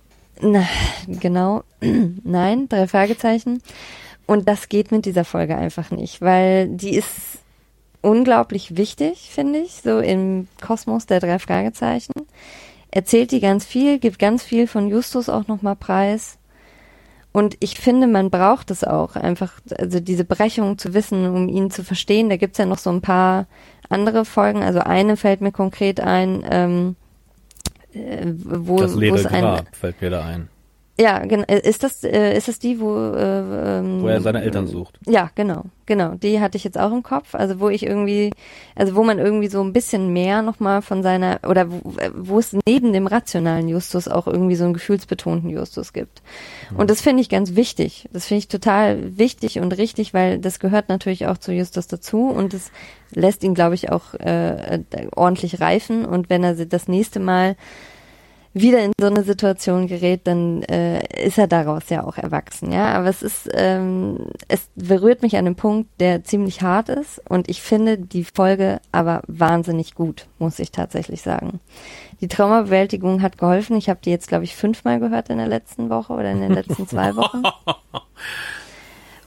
Na, genau. Nein, drei Fragezeichen. Und das geht mit dieser Folge einfach nicht, weil die ist unglaublich wichtig, finde ich, so im Kosmos der drei Fragezeichen. Erzählt die ganz viel, gibt ganz viel von Justus auch nochmal preis. Und ich finde, man braucht es auch, einfach, also diese Brechung zu wissen, um ihn zu verstehen. Da gibt's ja noch so ein paar andere Folgen. Also eine fällt mir konkret ein, ähm, äh, wo, Das wo es ein, fällt mir da ein. Ja, genau. Ist das, äh, ist das die, wo, äh, ähm, Wo er seine Eltern sucht. Ja, genau, genau. Die hatte ich jetzt auch im Kopf. Also wo ich irgendwie, also wo man irgendwie so ein bisschen mehr nochmal von seiner, oder wo, äh, wo es neben dem rationalen Justus auch irgendwie so einen gefühlsbetonten Justus gibt. Und das finde ich ganz wichtig. Das finde ich total wichtig und richtig, weil das gehört natürlich auch zu Justus dazu und es lässt ihn, glaube ich, auch äh, äh, ordentlich reifen. Und wenn er das nächste Mal wieder in so eine Situation gerät, dann äh, ist er daraus ja auch erwachsen, ja. Aber es ist, ähm, es berührt mich an einem Punkt, der ziemlich hart ist und ich finde die Folge aber wahnsinnig gut, muss ich tatsächlich sagen. Die Traumabewältigung hat geholfen. Ich habe die jetzt, glaube ich, fünfmal gehört in der letzten Woche oder in den letzten zwei Wochen.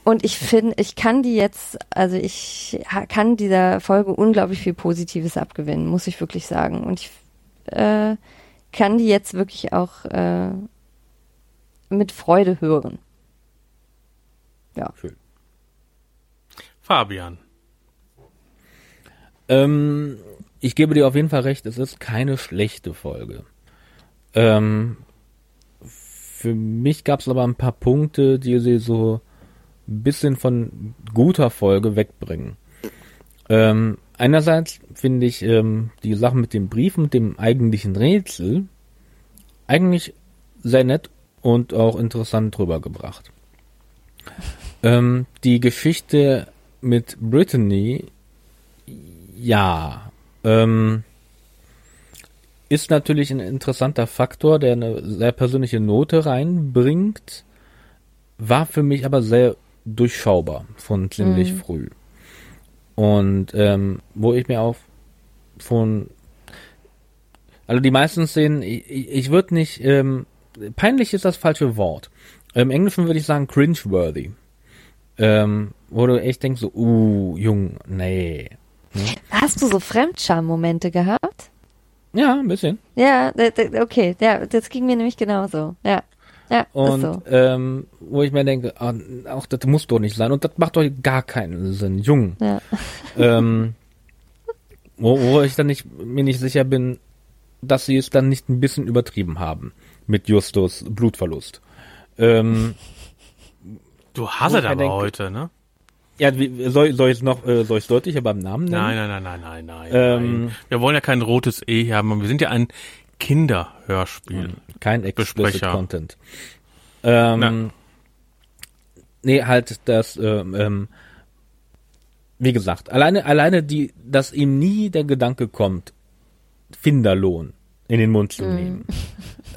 Und ich finde, ich kann die jetzt, also ich kann dieser Folge unglaublich viel Positives abgewinnen, muss ich wirklich sagen. Und ich äh, kann die jetzt wirklich auch äh, mit Freude hören. Ja. Schön. Fabian. Ähm, ich gebe dir auf jeden Fall recht, es ist keine schlechte Folge. Ähm, für mich gab es aber ein paar Punkte, die sie so ein bisschen von guter Folge wegbringen. Ähm, einerseits finde ich ähm, die Sache mit dem Brief und dem eigentlichen Rätsel eigentlich sehr nett und auch interessant rübergebracht. Ähm, die Geschichte mit Brittany ja, ähm, ist natürlich ein interessanter Faktor, der eine sehr persönliche Note reinbringt, war für mich aber sehr durchschaubar von ziemlich früh. Und ähm, wo ich mir auch von also die meisten Szenen, ich, ich würde nicht, ähm, peinlich ist das falsche Wort. Im Englischen würde ich sagen cringeworthy. Ähm, wo du echt denkst so, uh, Jung, nee. Hast du so Fremdscham-Momente gehabt? Ja, ein bisschen. Ja, okay, ja, das ging mir nämlich genauso. Ja, ja, Und ist so. ähm, wo ich mir denke, ah, auch das muss doch nicht sein. Und das macht doch gar keinen Sinn. Jung. Ja. ähm, wo, wo ich dann nicht, mir nicht sicher bin, dass sie es dann nicht ein bisschen übertrieben haben mit Justus Blutverlust. Ähm, Du ich mir aber denke- heute, ne? ja, wie, soll, soll ich es noch, äh, soll ich deutlicher beim Namen nennen? Nein, nein, nein, nein, nein, nein. Ähm, nein. Wir wollen ja kein rotes E hier haben. Wir sind ja ein Kinderhörspiel. Kein explicit Besprecher. Content. Ähm, Na. nee, halt das, ähm, ähm, wie gesagt, alleine, alleine die, dass ihm nie der Gedanke kommt, Finderlohn in den Mund zu nehmen.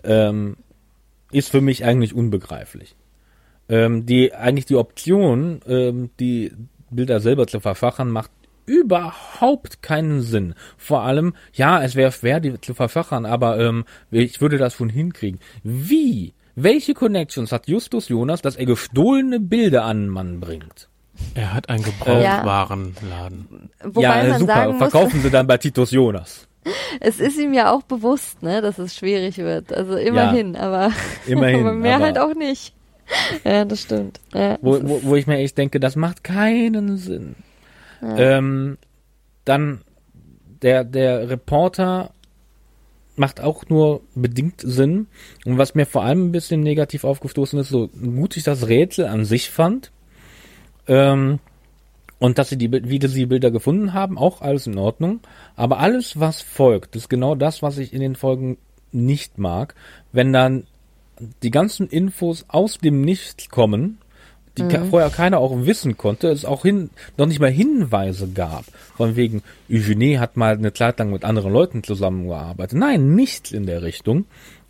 Ähm, ist für mich eigentlich unbegreiflich. Ähm, die eigentlich die Option, ähm, die Bilder selber zu verfachen, macht überhaupt keinen Sinn. Vor allem, ja, es wäre schwer, die zu verfachen, aber ähm, ich würde das schon hinkriegen. Wie? Welche Connections hat Justus Jonas, dass er gestohlene Bilder an einen Mann bringt? Er hat einen Gebrauchtwarenladen. Wobei ja, äh, man super. sagen muss, Verkaufen sie dann bei Titus Jonas. es ist ihm ja auch bewusst, ne, dass es schwierig wird. Also immerhin, aber, Immerhin, aber mehr aber- halt auch nicht. Ja, das stimmt. Ja, wo, wo, ist- wo ich mir echt denke, das macht keinen Sinn. Ähm, dann der, der Reporter macht auch nur bedingt Sinn. Und was mir vor allem ein bisschen negativ aufgestoßen ist, so gut ich das Rätsel an sich fand, ähm, und dass sie die, wie sie die Bilder gefunden haben, auch alles in Ordnung. Aber alles, was folgt, ist genau das, was ich in den Folgen nicht mag. Wenn dann die ganzen Infos aus dem Nichts kommen, die ke- vorher keiner auch wissen konnte, es auch hin, noch nicht mal Hinweise gab. Von wegen, Eugenie hat mal eine Zeit lang mit anderen Leuten zusammengearbeitet. Nein, nichts in der Richtung.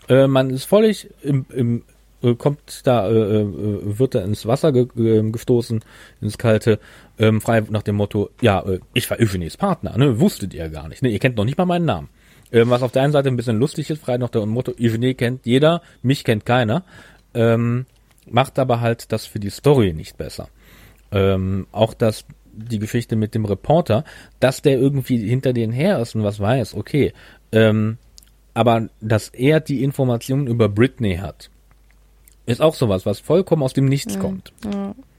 Äh, man ist völlig im, im äh, kommt da, äh, äh, wird da ins Wasser ge ge gestoßen, ins Kalte, ähm, frei nach dem Motto, ja, äh, ich war Eugenies Partner, ne, wusstet ihr gar nicht, ne, ihr kennt noch nicht mal meinen Namen. Ähm, was auf der einen Seite ein bisschen lustig ist, frei nach dem Motto, Eugenie kennt jeder, mich kennt keiner, ähm, macht aber halt das für die Story nicht besser. Ähm, auch das, die Geschichte mit dem Reporter, dass der irgendwie hinter denen her ist und was weiß, okay. Ähm, aber dass er die Informationen über Britney hat, ist auch sowas, was vollkommen aus dem Nichts kommt.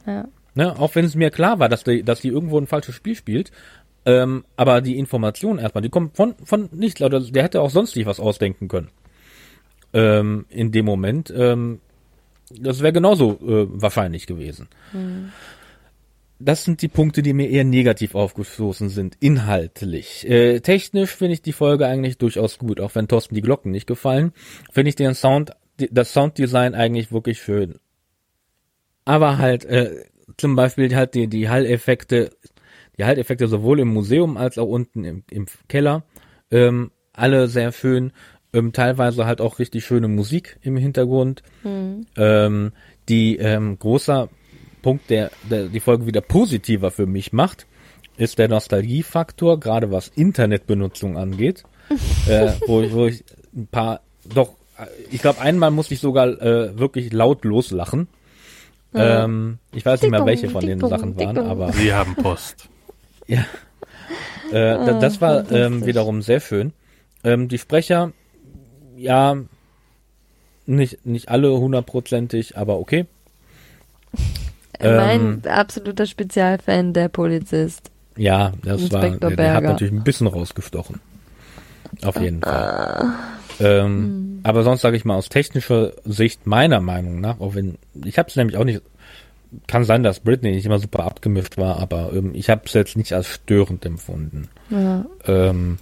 ja. Ne? Auch wenn es mir klar war, dass die, dass die irgendwo ein falsches Spiel spielt, ähm, aber die Information erstmal, die kommt von, von nichts. Oder der hätte auch sonst nicht was ausdenken können. Ähm, in dem Moment. Ähm, das wäre genauso äh, wahrscheinlich gewesen. Das sind die Punkte, die mir eher negativ aufgestoßen sind, inhaltlich. Äh, technisch finde ich die Folge eigentlich durchaus gut, auch wenn Thorsten die Glocken nicht gefallen, finde ich den Sound, das Sounddesign eigentlich wirklich schön. Aber halt, äh, zum Beispiel halt die, die Halleffekte, die Halleffekte sowohl im Museum als auch unten im, im Keller, ähm, alle sehr schön, ähm, teilweise halt auch richtig schöne Musik im Hintergrund. Ähm, die ähm, großer Punkt, der, der die Folge wieder positiver für mich macht, ist der Nostalgiefaktor, gerade was Internetbenutzung angeht, äh, wo, ich, wo ich ein paar, doch, äh, ich glaube einmal musste ich sogar äh, wirklich laut loslachen. Ähm, ich weiß nicht mehr, welche von den Sachen waren, aber Sie haben Post. ja. Äh, da- das war ähm, wiederum sehr schön. Ähm, die Sprecher, ja, nicht, nicht alle hundertprozentig, aber okay. mein Ähm, absoluter Spezialfan, der Polizist. Ja, das war, Inspektor der, der hat natürlich ein bisschen rausgestochen. Auf jeden Fall. Ähm, Aber sonst sage ich mal aus technischer Sicht meiner Meinung nach, auch wenn ich habe es nämlich auch nicht, kann sein, dass Britney nicht immer super abgemischt war, aber ähm, ich habe es jetzt nicht als störend empfunden. Ja. Ähm,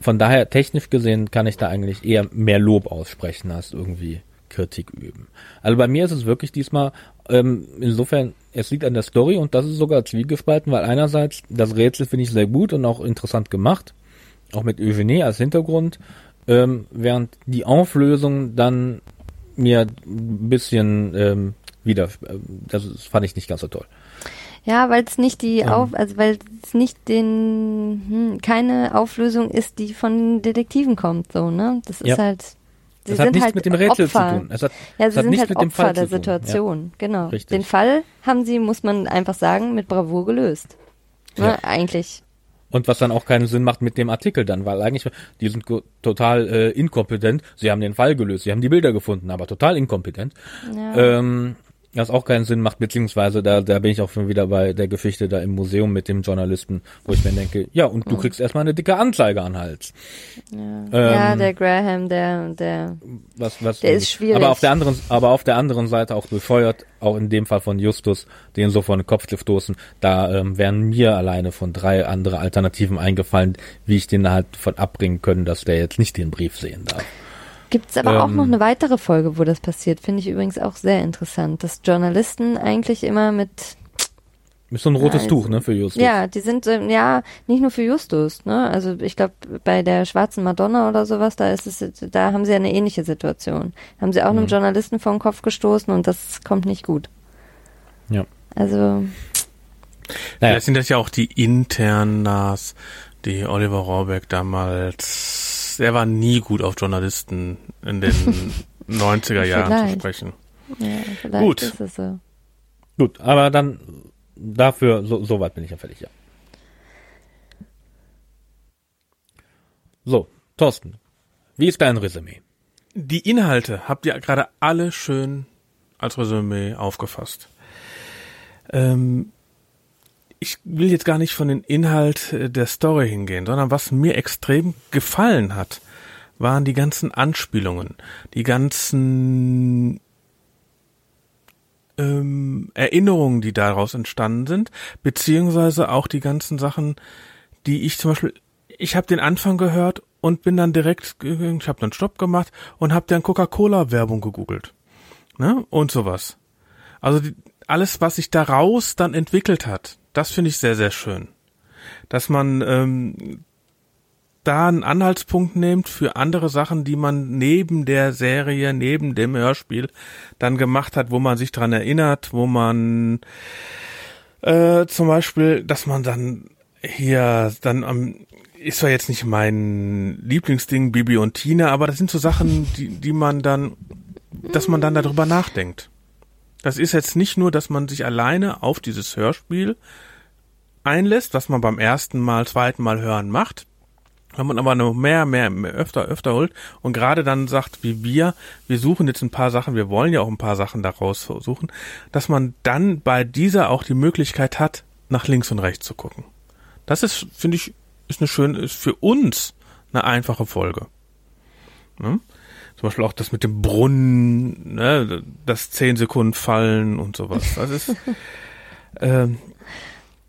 von daher technisch gesehen kann ich da eigentlich eher mehr Lob aussprechen als irgendwie Kritik üben. Also bei mir ist es wirklich diesmal ähm, insofern es liegt an der Story und das ist sogar zwiegespalten, weil einerseits das Rätsel finde ich sehr gut und auch interessant gemacht, auch mit Eugenie als Hintergrund, ähm, während die Auflösung dann mir ein bisschen ähm, wieder, äh, das fand ich nicht ganz so toll. Ja, weil es nicht die Ähm. auf, also weil es nicht den, hm, keine Auflösung ist, die von Detektiven kommt, so, ne? Das ist Ja. halt, sie Das hat sind nichts halt mit dem Rätsel Opfer. zu tun. Es hat, Ja, sie hat sind halt mit dem Opfer Fall der tun. Ja. Situation, genau. Richtig. Den Fall haben sie, muss man einfach sagen, mit Bravour gelöst. Ne, Ja. Eigentlich. Und was dann auch keinen Sinn macht mit dem Artikel dann, weil eigentlich, die sind total äh, inkompetent. Sie haben den Fall gelöst, sie haben die Bilder gefunden, aber total inkompetent. Ja. Ähm, was auch keinen Sinn macht, beziehungsweise da, da bin ich auch schon wieder bei der Geschichte da im Museum mit dem Journalisten, wo ich mir denke, ja, und du kriegst erstmal eine dicke Anzeige an Hals. ja, Ähm, der Graham, der, der, was, was Der ist schwierig. Aber auf der anderen, aber auf der anderen Seite auch bescheuert, auch in dem Fall von Justus, den so vor den Kopf zu stoßen, da ähm, wären mir alleine von drei andere Alternativen eingefallen, wie ich den halt von abbringen können, dass der jetzt nicht den Brief sehen darf. Gibt's aber auch Ähm. noch eine weitere Folge, wo das passiert, finde ich übrigens auch sehr interessant, dass Journalisten eigentlich immer mit Ist so ein rotes Also, Tuch, ne, für Justus. Ja, die sind ähm, ja nicht nur für Justus, ne? Also ich glaube bei der schwarzen Madonna oder sowas, da ist es, da haben sie eine ähnliche Situation. Haben sie auch einem Journalisten vor den Kopf gestoßen und das kommt nicht gut. Ja. Also Naja. Vielleicht sind das ja auch die Internas, die Oliver Rohrbeck damals, der war nie gut auf Journalisten in den 90er Jahren zu Vielleicht. sprechen. ja, vielleicht Gut. ist es so. Gut, aber dann dafür, so, so weit bin ich ja fertig, ja. So, Thorsten, wie ist dein Resümee? Die Inhalte habt ihr gerade alle schön als Resümee aufgefasst. Ähm, ich will jetzt gar nicht von den Inhalt äh, der Story hingehen, sondern was mir extrem gefallen hat, waren die ganzen Anspielungen, die ganzen ähm, Erinnerungen, die daraus entstanden sind, beziehungsweise auch die ganzen Sachen, die ich zum Beispiel, ich habe den Anfang gehört und bin dann direkt, ich habe dann Stopp gemacht und habe dann Coca-Cola-Werbung gegoogelt, ne und sowas. Also die, alles, was sich daraus dann entwickelt hat, das finde ich sehr, sehr schön, dass man ähm, da einen Anhaltspunkt nimmt für andere Sachen, die man neben der Serie, neben dem Hörspiel dann gemacht hat, wo man sich dran erinnert, wo man äh, zum Beispiel, dass man dann hier dann am ist zwar jetzt nicht mein Lieblingsding Bibi und Tina, aber das sind so Sachen, die die man dann, dass man dann darüber nachdenkt. Das ist jetzt nicht nur, dass man sich alleine auf dieses Hörspiel einlässt, was man beim ersten Mal, zweiten Mal hören macht, wenn man aber noch mehr, mehr, mehr öfter, öfter holt und gerade dann sagt, wie wir, wir suchen jetzt ein paar Sachen, wir wollen ja auch ein paar Sachen daraus suchen, dass man dann bei dieser auch die Möglichkeit hat, nach links und rechts zu gucken. Das ist, finde ich, ist eine schöne, ist für uns eine einfache Folge. Ne? Zum Beispiel auch das mit dem Brunnen, ne, das zehn Sekunden fallen und sowas. Das ist, ähm,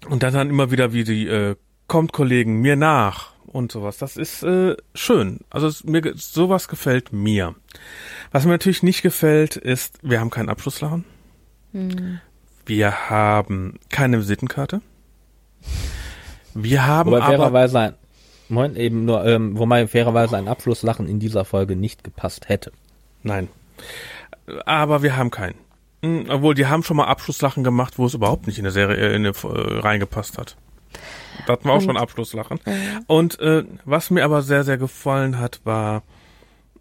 und dann dann immer wieder wie die, äh, kommt Kollegen mir nach und sowas. Das ist äh, schön. Also es, mir sowas gefällt mir. Was mir natürlich nicht gefällt, ist, wir haben keinen Abschlusslachen. Wir haben keine Visitenkarte. Wir haben Wobei aber fairerweise Moment, eben nur, ähm, wobei fairerweise ein Abschlusslachen in dieser Folge nicht gepasst hätte. nein. Aber wir haben keinen. Hm, Obwohl, die haben schon mal Abschlusslachen gemacht, wo es überhaupt nicht in der Serie äh, in der, äh, reingepasst hat. Da hatten wir auch schon Abschlusslachen. Und äh, was mir aber sehr, sehr gefallen hat, war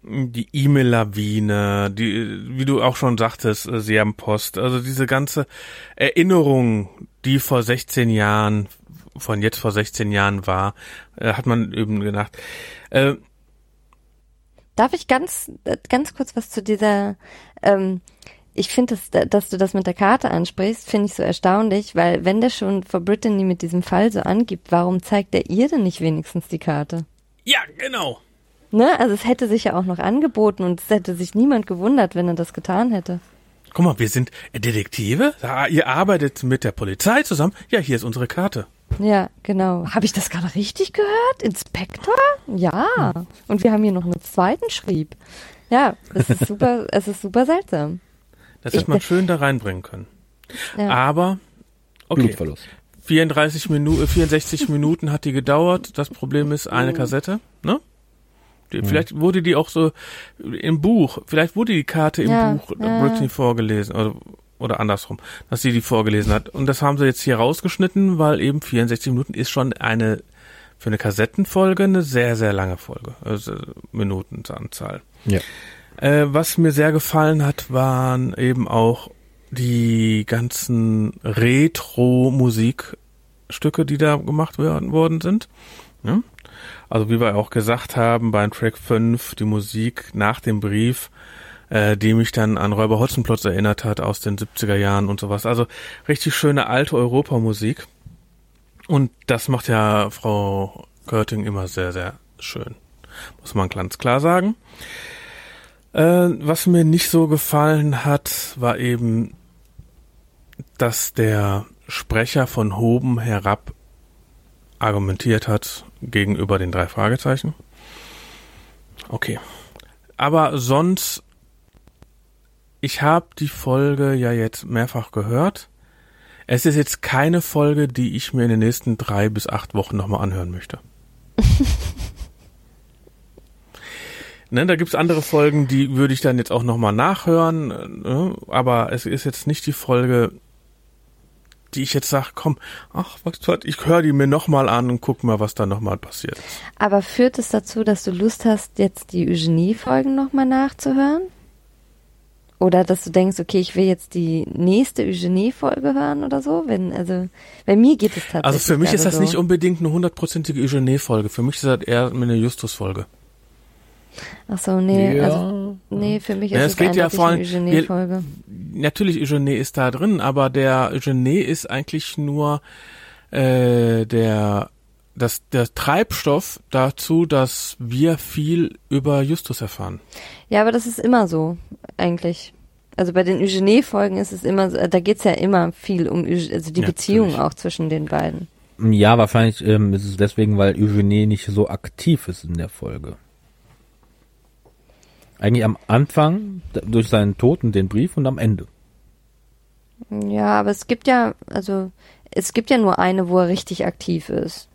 mh, die E-Mail-Lawine, die, wie du auch schon sagtest, äh, Serbenpost, also diese ganze Erinnerung, die vor 16 Jahren, von jetzt vor 16 Jahren war, äh, hat man eben gedacht. Äh, Darf ich ganz, äh, ganz kurz was zu dieser, ähm, ich finde, dass, dass du das mit der Karte ansprichst, finde ich so erstaunlich, weil wenn der schon vor Brittany mit diesem Fall so angibt, warum zeigt er ihr denn nicht wenigstens die Karte? ja, genau. Ne? Also es hätte sich ja auch noch angeboten und es hätte sich niemand gewundert, wenn er das getan hätte. Guck mal, wir sind Detektive. Ja, ihr arbeitet mit der Polizei zusammen. Ja, hier ist unsere Karte. Ja, genau. Habe ich das gerade richtig gehört? Inspektor? Ja. Und wir haben hier noch einen zweiten Schrieb. Ja, es ist super, es ist super seltsam. Das hätte man schön da reinbringen können. Ja. Aber, okay. Blutverlust. 34 Minuten, 64 Minuten hat die gedauert. Das Problem ist eine Kassette, ne? Die, Vielleicht wurde die auch so im Buch, vielleicht wurde die Karte im Ja, Buch ja. Britney vorgelesen oder, oder andersrum, dass sie die vorgelesen hat. Und das haben sie jetzt hier rausgeschnitten, weil eben 64 Minuten ist schon eine für eine Kassettenfolge eine sehr, sehr lange Folge, also Minutenanzahl. Ja. Äh, was mir sehr gefallen hat, waren eben auch die ganzen Retro-Musikstücke, die da gemacht werden, worden sind. Ja? Also wie wir auch gesagt haben, beim Track 5, die Musik nach dem Brief, äh, die mich dann an Räuber Hotzenplotz erinnert hat aus den 70er Jahren und sowas. Also richtig schöne alte Europamusik. Und das macht ja Frau Körting immer sehr, sehr schön. Muss man ganz klar sagen. Äh, was mir nicht so gefallen hat, war eben, dass der Sprecher von Hoben herab argumentiert hat gegenüber den drei Fragezeichen. Okay. Aber sonst, ich habe die Folge ja jetzt mehrfach gehört. Es ist jetzt keine Folge, die ich mir in den nächsten drei bis acht Wochen nochmal anhören möchte. ne, da gibt's andere Folgen, die würde ich dann jetzt auch nochmal nachhören, ne? aber es ist jetzt nicht die Folge, die ich jetzt sage, komm, ach, was, was ich höre die mir nochmal an und guck mal, was da nochmal passiert ist. Aber führt es dazu, dass du Lust hast, jetzt die Eugenie-Folgen nochmal nachzuhören? Oder dass du denkst, okay, ich will jetzt die nächste Eugenie-Folge hören oder so? Wenn, also, bei mir geht es tatsächlich. Also für mich ist das so. nicht unbedingt eine hundertprozentige Eugenie-Folge. Für mich ist das eher eine Justus-Folge. Ach so, nee, Ja. also, nee, für mich Ja, ist es es geht ja vor eine allem- Eugenie-Folge. Natürlich, Eugenie ist da drin, aber der Eugenie ist eigentlich nur äh, der das der Treibstoff dazu, dass wir viel über Justus erfahren. Ja, aber das ist immer so, eigentlich. Also bei den Eugenie-Folgen ist es immer, so, da geht's ja immer viel um, also die Ja, Beziehung natürlich. auch zwischen den beiden. Ja, wahrscheinlich ähm, ist es deswegen, weil Eugenie nicht so aktiv ist in der Folge. Eigentlich am Anfang durch seinen Tod und den Brief und am Ende. Ja, aber es gibt ja, also, es gibt ja nur eine, wo er richtig aktiv ist.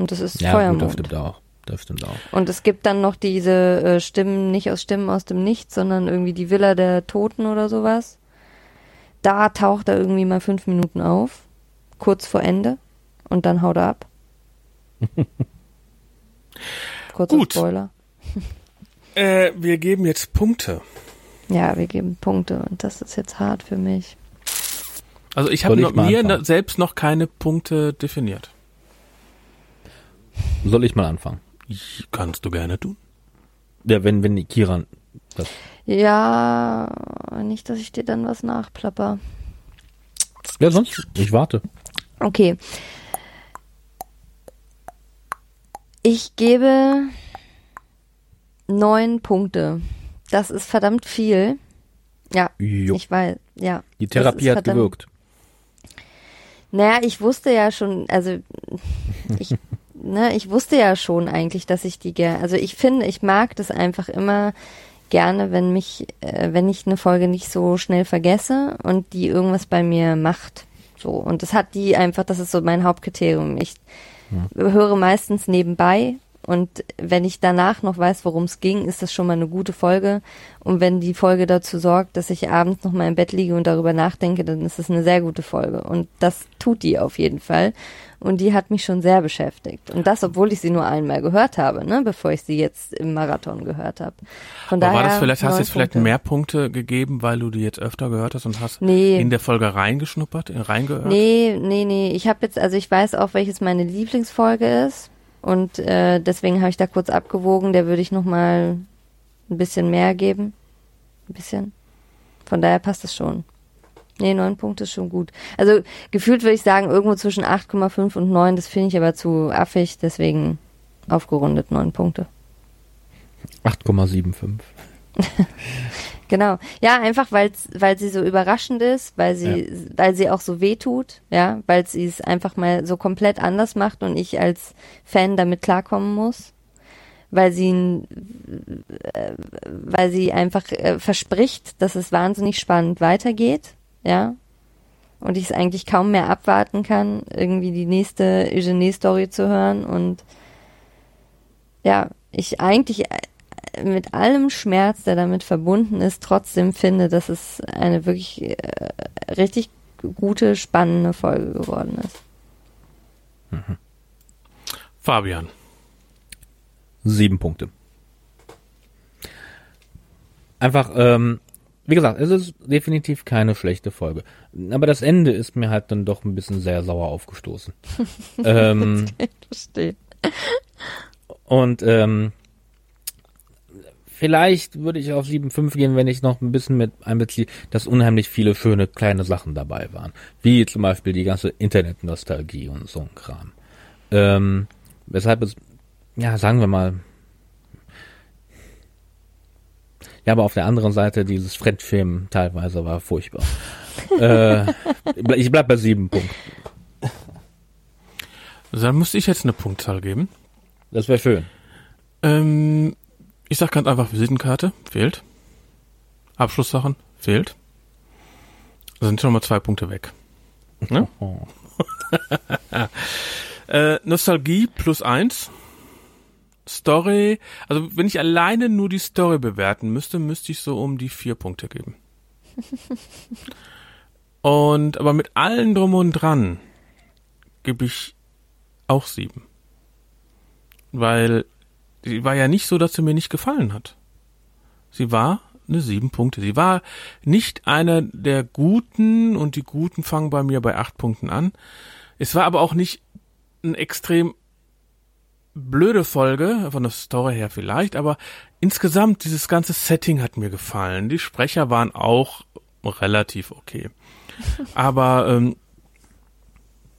Und das ist Ja, gut, das Feuermond. stimmt auch. Das stimmt auch. Und es gibt dann noch diese äh, Stimmen, nicht aus Stimmen aus dem Nichts, sondern irgendwie die Villa der Toten oder sowas. Da taucht er irgendwie mal fünf Minuten auf, kurz vor Ende, und dann haut er ab. Kurzer Gut. Spoiler. Äh, wir geben jetzt Punkte. Ja, wir geben Punkte und das ist jetzt hart für mich. Also ich habe mir anfangen? selbst noch keine Punkte definiert. Soll ich mal anfangen? Kannst du gerne tun. Ja, wenn, wenn die Kiran das. Ja, nicht, dass ich dir dann was nachplapper. Ja, sonst, ich warte. Okay. Ich gebe neun Punkte. Das ist verdammt viel. Ja, Jo. ich weiß, ja. Die Therapie hat gewirkt. Naja, ich wusste ja schon, also ich, ne, ich wusste ja schon eigentlich, dass ich die gerne, also ich finde, ich mag das einfach immer gerne, wenn mich, äh, wenn ich eine Folge nicht so schnell vergesse und die irgendwas bei mir macht. So. Und das hat die einfach, das ist so mein Hauptkriterium. Ich höre meistens nebenbei und wenn ich danach noch weiß, worum es ging, ist das schon mal eine gute Folge. Und wenn die Folge dazu sorgt, dass ich abends noch mal im Bett liege und darüber nachdenke, dann ist es eine sehr gute Folge. Und das tut die auf jeden Fall. Und die hat mich schon sehr beschäftigt. Und das, obwohl ich sie nur einmal gehört habe, ne, bevor ich sie jetzt im Marathon gehört habe. Von Aber daher war das vielleicht, hast du jetzt vielleicht Punkte. mehr Punkte gegeben, weil du die jetzt öfter gehört hast und hast Nee. in der Folge reingeschnuppert, äh, reingehört? Nee, nee, nee. Ich habe jetzt, also ich weiß auch, welches meine Lieblingsfolge ist. Und äh, deswegen habe ich da kurz abgewogen. Der würde ich noch mal ein bisschen mehr geben. Ein bisschen. Von daher passt es schon. Nee, neun Punkte ist schon gut. Also gefühlt würde ich sagen, irgendwo zwischen 8,5 und 9. Das finde ich aber zu affig. Deswegen aufgerundet neun Punkte. 8,75. Genau. Ja, einfach weil weil sie so überraschend ist, weil sie weil sie auch so weh tut, ja, weil sie es einfach mal so komplett anders macht und ich als Fan damit klarkommen muss, weil sie äh, weil sie einfach äh, verspricht, dass es wahnsinnig spannend weitergeht, ja. Und ich es eigentlich kaum mehr abwarten kann, irgendwie die nächste Eugenie-Story zu hören und ja, ich eigentlich äh, mit allem Schmerz, der damit verbunden ist, trotzdem finde, dass es eine wirklich äh, richtig gute, spannende Folge geworden ist. Fabian. Sieben Punkte. Einfach, ähm, wie gesagt, es ist definitiv keine schlechte Folge. Aber das Ende ist mir halt dann doch ein bisschen sehr sauer aufgestoßen. ähm, Verstehe. und ähm, vielleicht würde ich auf 7,5 gehen, wenn ich noch ein bisschen mit einbeziehe, dass unheimlich viele schöne kleine Sachen dabei waren. Wie zum Beispiel die ganze Internet-Nostalgie und so ein Kram. Ähm, weshalb es, ja, sagen wir mal, ja, aber auf der anderen Seite dieses Fremdschämen teilweise war furchtbar. äh, ich bleib bei sieben Punkten. Also dann müsste ich jetzt eine Punktzahl geben. Das wäre schön. Ähm, ich sag ganz einfach Visitenkarte, fehlt. Abschlusssachen, fehlt. Da sind schon mal zwei Punkte weg. Ne? äh, Nostalgie plus eins. Story, also wenn ich alleine nur die Story bewerten müsste, müsste ich so um die vier Punkte geben. Und aber mit allen drum und dran gebe ich auch sieben. Weil sie war ja nicht so, dass sie mir nicht gefallen hat. Sie war eine sieben Punkte. Sie war nicht einer der Guten und die Guten fangen bei mir bei acht Punkten an. Es war aber auch nicht ein extrem blöde Folge, von der Story her vielleicht, aber insgesamt dieses ganze Setting hat mir gefallen. Die Sprecher waren auch relativ okay. Aber ähm,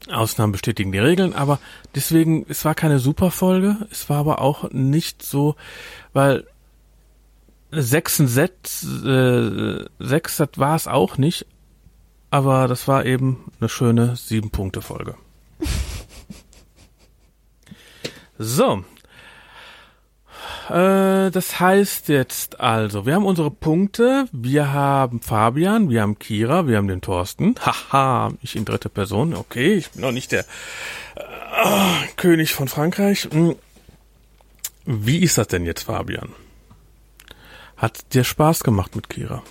Ausnahmen bestätigen die Regeln, aber deswegen, es war keine super Folge, es war aber auch nicht so, weil sechs Set, äh, sechs das war es auch nicht, aber das war eben eine schöne sieben Punkte Folge. so. Äh, das heißt jetzt also, wir haben unsere Punkte, wir haben Fabian, wir haben Kira, wir haben den Thorsten. Haha, ich in dritte Person, okay, ich bin noch nicht der äh, König von Frankreich. Hm. Wie ist das denn jetzt, Fabian? Hat dir Spaß gemacht mit Kira?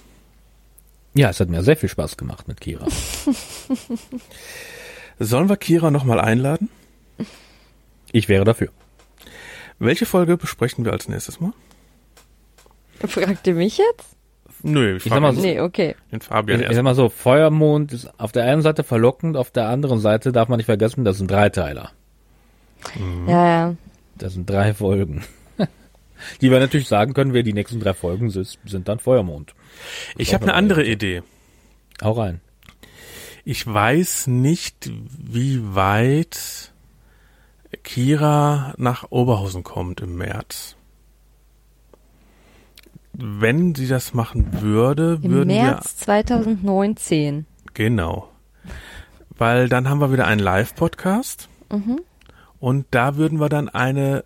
Ja, es hat mir sehr viel Spaß gemacht mit Kira. Sollen wir Kira nochmal einladen? Ich wäre dafür. Welche Folge besprechen wir als nächstes Mal? Fragt ihr mich jetzt? Nö, ich, Ich sag mal so- Nee, okay. den Fabian Ich, ich sag mal so, Feuermond ist auf der einen Seite verlockend, auf der anderen Seite darf man nicht vergessen, das sind Dreiteiler. Ja, ja. Das sind drei Folgen. Die wir natürlich sagen können, wir die nächsten drei Folgen sind, sind dann Feuermond. Ich habe eine andere Idee. Hau rein. Ich weiß nicht, wie weit Kira nach Oberhausen kommt im März. Wenn sie das machen würde, Im würden März 2019. wir genau, weil dann haben wir wieder einen Live-Podcast und da würden wir dann eine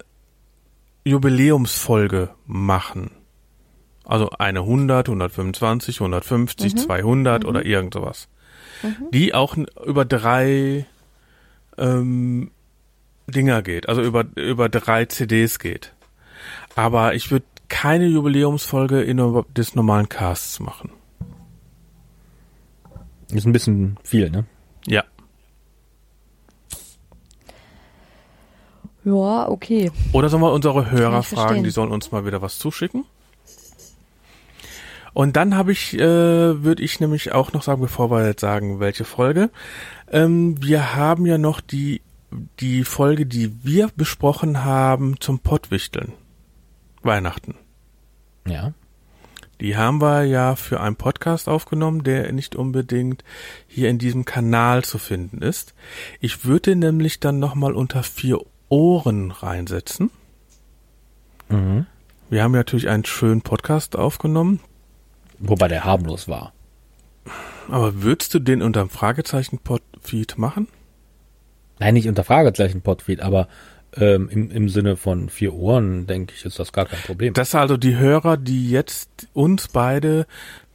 Jubiläumsfolge machen. Also eine 100, 125, 150, 200 oder irgend sowas. Die auch über drei ähm, Dinger geht, also über, über drei CDs geht. Aber ich würde keine Jubiläumsfolge in des normalen Casts machen. Ist ein bisschen viel, ne? Ja. Ja, okay. Oder sollen wir unsere Hörer fragen, verstehen. die sollen uns mal wieder was zuschicken? Und dann habe ich, äh, würde ich nämlich auch noch sagen, bevor wir jetzt sagen, welche Folge, ähm, wir haben ja noch die die Folge, die wir besprochen haben zum Pottwichteln. Weihnachten. Ja. Die haben wir ja für einen Podcast aufgenommen, der nicht unbedingt hier in diesem Kanal zu finden ist. Ich würde nämlich dann nochmal unter vier Ohren reinsetzen. Mhm. Wir haben ja natürlich einen schönen Podcast aufgenommen, Wobei der harmlos war. aber würdest du den unterm Fragezeichen-Feed machen? Nein, nicht unter Fragezeichen Podfeed, aber ähm, im, im Sinne von vier Ohren, denke ich, ist das gar kein Problem. Das sind also die Hörer, die jetzt uns beide,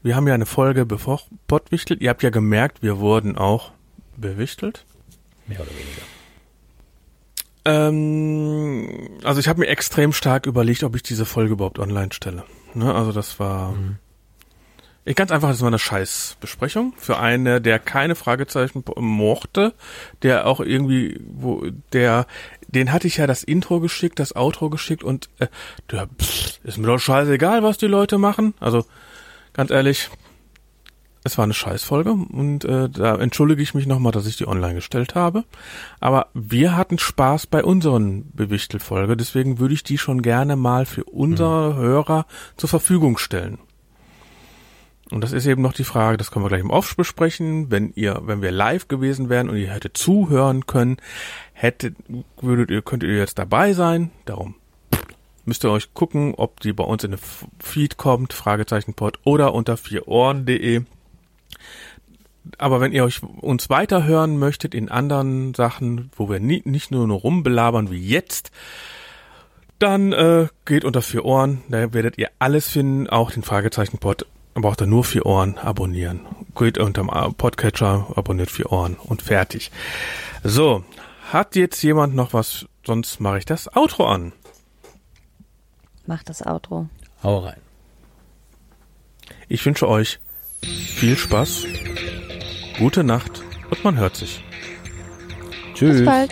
wir haben ja eine Folge bevor Pottwichtelt, ihr habt ja gemerkt, wir wurden auch bewichtelt. Mehr oder weniger. Ähm, also ich habe mir extrem stark überlegt, ob ich diese Folge überhaupt online stelle. Ne? Also das war ich, ganz einfach, das war eine Scheißbesprechung für einen, der keine Fragezeichen mochte, der auch irgendwie, wo der, den hatte ich ja das Intro geschickt, das Outro geschickt und äh, der, pff, ist mir doch scheißegal, was die Leute machen. Also ganz ehrlich, es war eine Scheißfolge und äh, da entschuldige ich mich nochmal, dass ich die online gestellt habe. Aber wir hatten Spaß bei unseren Bewichtelfolge, deswegen würde ich die schon gerne mal für unsere Hörer zur Verfügung stellen. Und das ist eben noch die Frage, das können wir gleich im Off besprechen. Wenn ihr, wenn wir live gewesen wären und ihr hättet zuhören können, hättet, würdet ihr, könntet ihr jetzt dabei sein. Darum müsst ihr euch gucken, ob die bei uns in den Feed kommt, Fragezeichenpod oder unter vierohren.de. Aber wenn ihr euch uns weiterhören möchtet in anderen Sachen, wo wir nie, nicht nur, nur rumbelabern wie jetzt, dann äh, geht unter vier Ohren, da werdet ihr alles finden, auch den Fragezeichenpod. Braucht ihr nur vier Ohren abonnieren. geht unterm Podcatcher, abonniert vier Ohren und fertig. So, hat jetzt jemand noch was? Sonst mache ich das Outro an. Mach das Outro. Hau rein. Ich wünsche euch viel Spaß, gute Nacht und man hört sich. Tschüss. Bis bald.